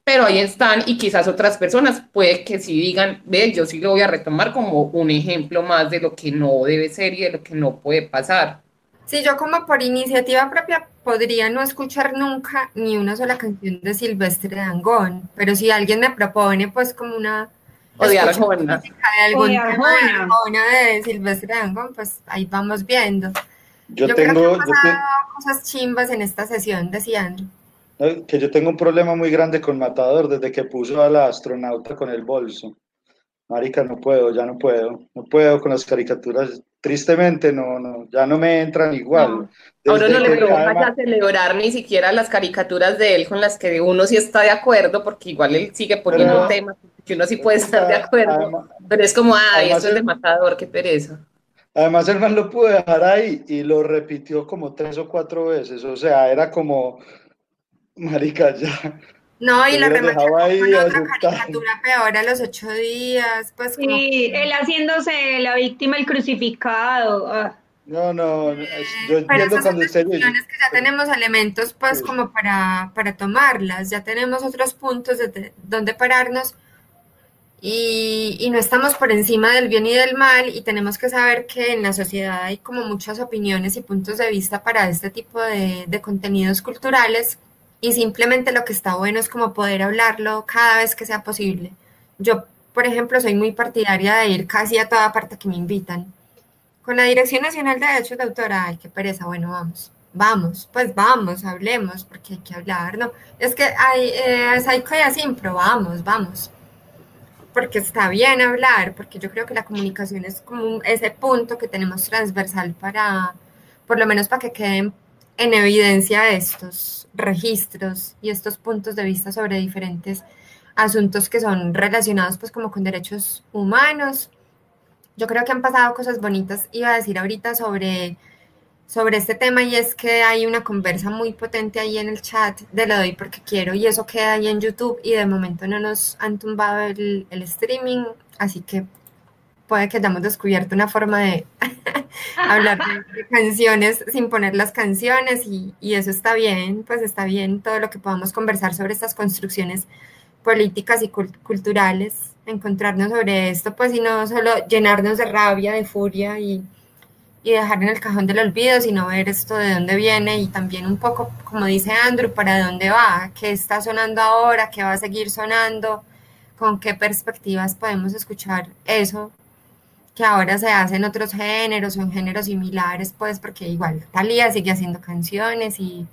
pero ahí están y quizás otras personas puede que sí digan, ve, yo sí lo voy a retomar como un ejemplo más de lo que no debe ser y de lo que no puede pasar. Sí, yo como por iniciativa propia podría no escuchar nunca ni una sola canción de Silvestre Dangón, pero si alguien me propone pues como una de Arjona. De algún de Arjona. de Silvestre Dangond, pues ahí vamos viendo. Yo, tengo creo que cosas chimbas en esta sesión, decían. Que yo tengo un problema muy grande con Matador desde que puso a la astronauta con el bolso. Marica, no puedo, ya no puedo. No puedo con las caricaturas. Tristemente, no, no, ya no me entran igual. Ahora no le provoca a celebrar ni siquiera las caricaturas de él con las que uno sí está de acuerdo, porque igual él sigue poniendo temas que uno sí puede estar de acuerdo, pero es como, ay, eso es de matador, qué pereza. Además, el man lo pudo dejar ahí y lo repitió como tres o cuatro veces, o sea, era como, marica, ya. No, y lo remató con otra caricatura peor a los ocho días, pues como... Sí, él haciéndose la víctima, el crucificado. Ah. No, no, yo entiendo cuando usted dice. que ya tenemos elementos, pues, como para, para tomarlas, ya tenemos otros puntos de donde pararnos, y, no estamos por encima del bien y del mal y tenemos que saber que en la sociedad hay como muchas opiniones y puntos de vista para este tipo de, de contenidos culturales y simplemente lo que está bueno es como poder hablarlo cada vez que sea posible. Yo, por ejemplo, soy muy partidaria de ir casi a toda parte que me invitan. Con la Dirección Nacional de Derechos de Autor, ay, qué pereza, bueno, vamos vamos, pues vamos, hablemos, porque hay que hablar, ¿no? Es que hay, eh, hay cosas impro, vamos, vamos porque está bien hablar, porque yo creo que la comunicación es como ese punto que tenemos transversal para, por lo menos para que queden en evidencia estos registros y estos puntos de vista sobre diferentes asuntos que son relacionados pues como con derechos humanos. Yo creo que han pasado cosas bonitas, iba a decir ahorita sobre sobre este tema y es que hay una conversa muy potente ahí en el chat de lo doy porque quiero y eso queda ahí en YouTube y de momento no nos han tumbado el, streaming, así que puede que hayamos descubierto una forma de, *laughs* hablar de, *laughs* canciones sin poner las canciones y, y eso está bien, pues está bien todo lo que podamos conversar sobre estas construcciones políticas y cul- culturales, encontrarnos sobre esto, pues y no solo llenarnos de rabia, de furia y, y dejar en el cajón del olvido, sino ver esto de dónde viene y también un poco, como dice Andrew, para dónde va, qué está sonando ahora, qué va a seguir sonando, con qué perspectivas podemos escuchar eso que ahora se hace en otros géneros o en géneros similares, pues porque igual Thalía sigue haciendo canciones y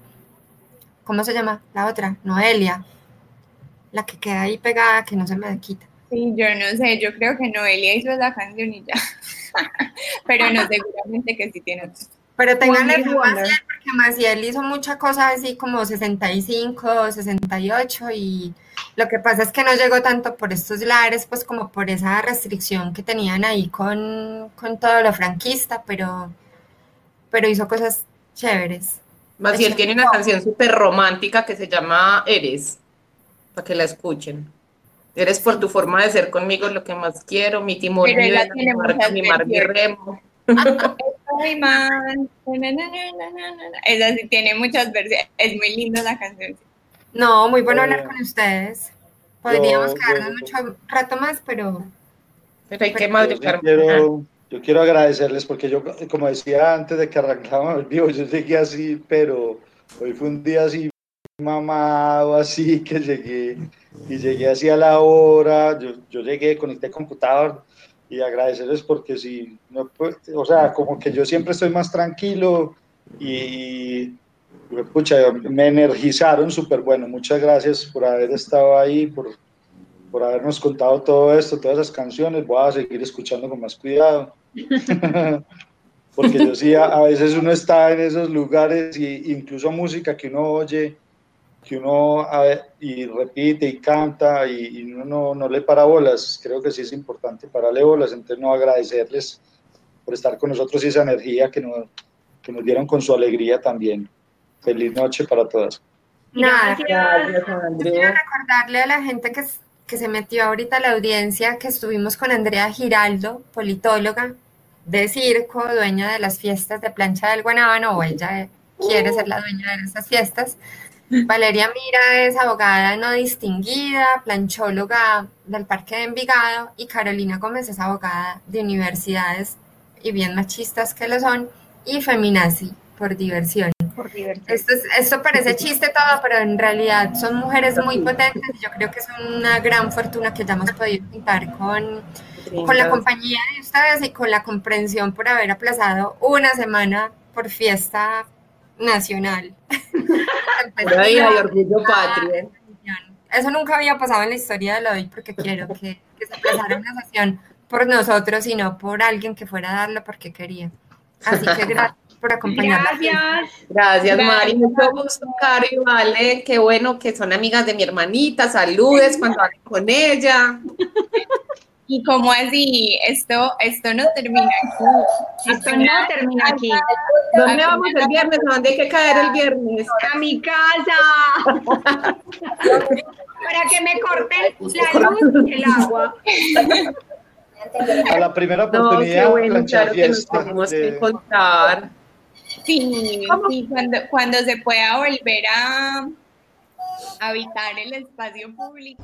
¿cómo se llama? La otra, Noelia, la que queda ahí pegada que no se me quita. Sí, yo no sé, yo creo que Noelia hizo esa canción y ya. *laughs* Pero no, *laughs* seguramente que sí tiene otros. Pero tenganle a. Maciel, porque Maciel hizo muchas cosas así como 65, 68 y lo que pasa es que no llegó tanto por estos lares, pues como por esa restricción que tenían ahí con, con todo lo franquista, pero, pero hizo cosas chéveres. Maciel tiene una canción súper romántica que se llama Eres, para que la escuchen. Eres por tu forma de ser conmigo lo que más quiero, mi timón, mi mi barca, mi mar, mi remo. Ay, man. Na, na, na, na, na, na, na. Esa sí tiene muchas versiones. Es muy linda la canción. No, muy bueno hablar con ustedes. Podríamos yo- quedarnos yo- mucho rato más, pero Pero hay que Yo, madrugar. quiero, yo quiero agradecerles porque yo, como decía antes de que arrancábamos el vivo, yo llegué así, pero hoy fue un día así mamado, así que llegué y llegué así a la hora, yo, yo llegué, conecté el computador y agradecerles porque si no, pues, o sea, como que yo siempre estoy más tranquilo y, pucha, me energizaron súper bueno. Muchas gracias por haber estado ahí, por, por habernos contado todo esto, todas esas canciones. Voy a seguir escuchando con más cuidado. *laughs* Porque yo sí, a, a veces uno está en esos lugares y incluso música que uno oye, que uno a ver, y repite y canta y, y uno no, no le para bolas. Creo que sí es importante pararle bolas. Entonces, no agradecerles por estar con nosotros y esa energía que nos, que nos dieron con su alegría también. Feliz noche para todas. nada. Gracias, recordarle a la gente que, que se metió ahorita a la audiencia que estuvimos con Andrea Giraldo, politóloga de circo, dueña de las fiestas de plancha del Guanábano, o ella eh, quiere ser la dueña de esas fiestas. Valeria Mira es abogada no distinguida, planchóloga del Parque de Envigado, y Carolina Gómez es abogada de universidades y bien machistas que lo son, y feminazi por diversión. Por diversión. Esto, es- esto parece *laughs* chiste todo, pero en realidad son mujeres muy potentes y yo creo que es una gran fortuna que ya hemos podido contar con, con la compañía de ustedes y con la comprensión por haber aplazado una semana por fiesta nacional. *laughs* Y orgullo patrio. Eso nunca había pasado en la historia de lo hoy porque quiero que, que se aplazara una sesión por nosotros y no por alguien que fuera a darlo porque quería. Así que gracias por acompañarnos. Gracias. Gracias, Mari. Mucho gusto, Caro y Vale. Qué bueno que son amigas de mi hermanita. Saludes cuando hablen con ella. Y como así, esto, esto no termina aquí. Esto no termina aquí. ¿Dónde vamos el viernes? ¿A dónde hay que caer el viernes? A mi casa. *laughs* Para que me corten la luz y el agua. A la primera No, qué oportunidad, bueno, planchar claro que nos tenemos que de- encontrar. Sí, sí, cuando, cuando se pueda volver a habitar el espacio público.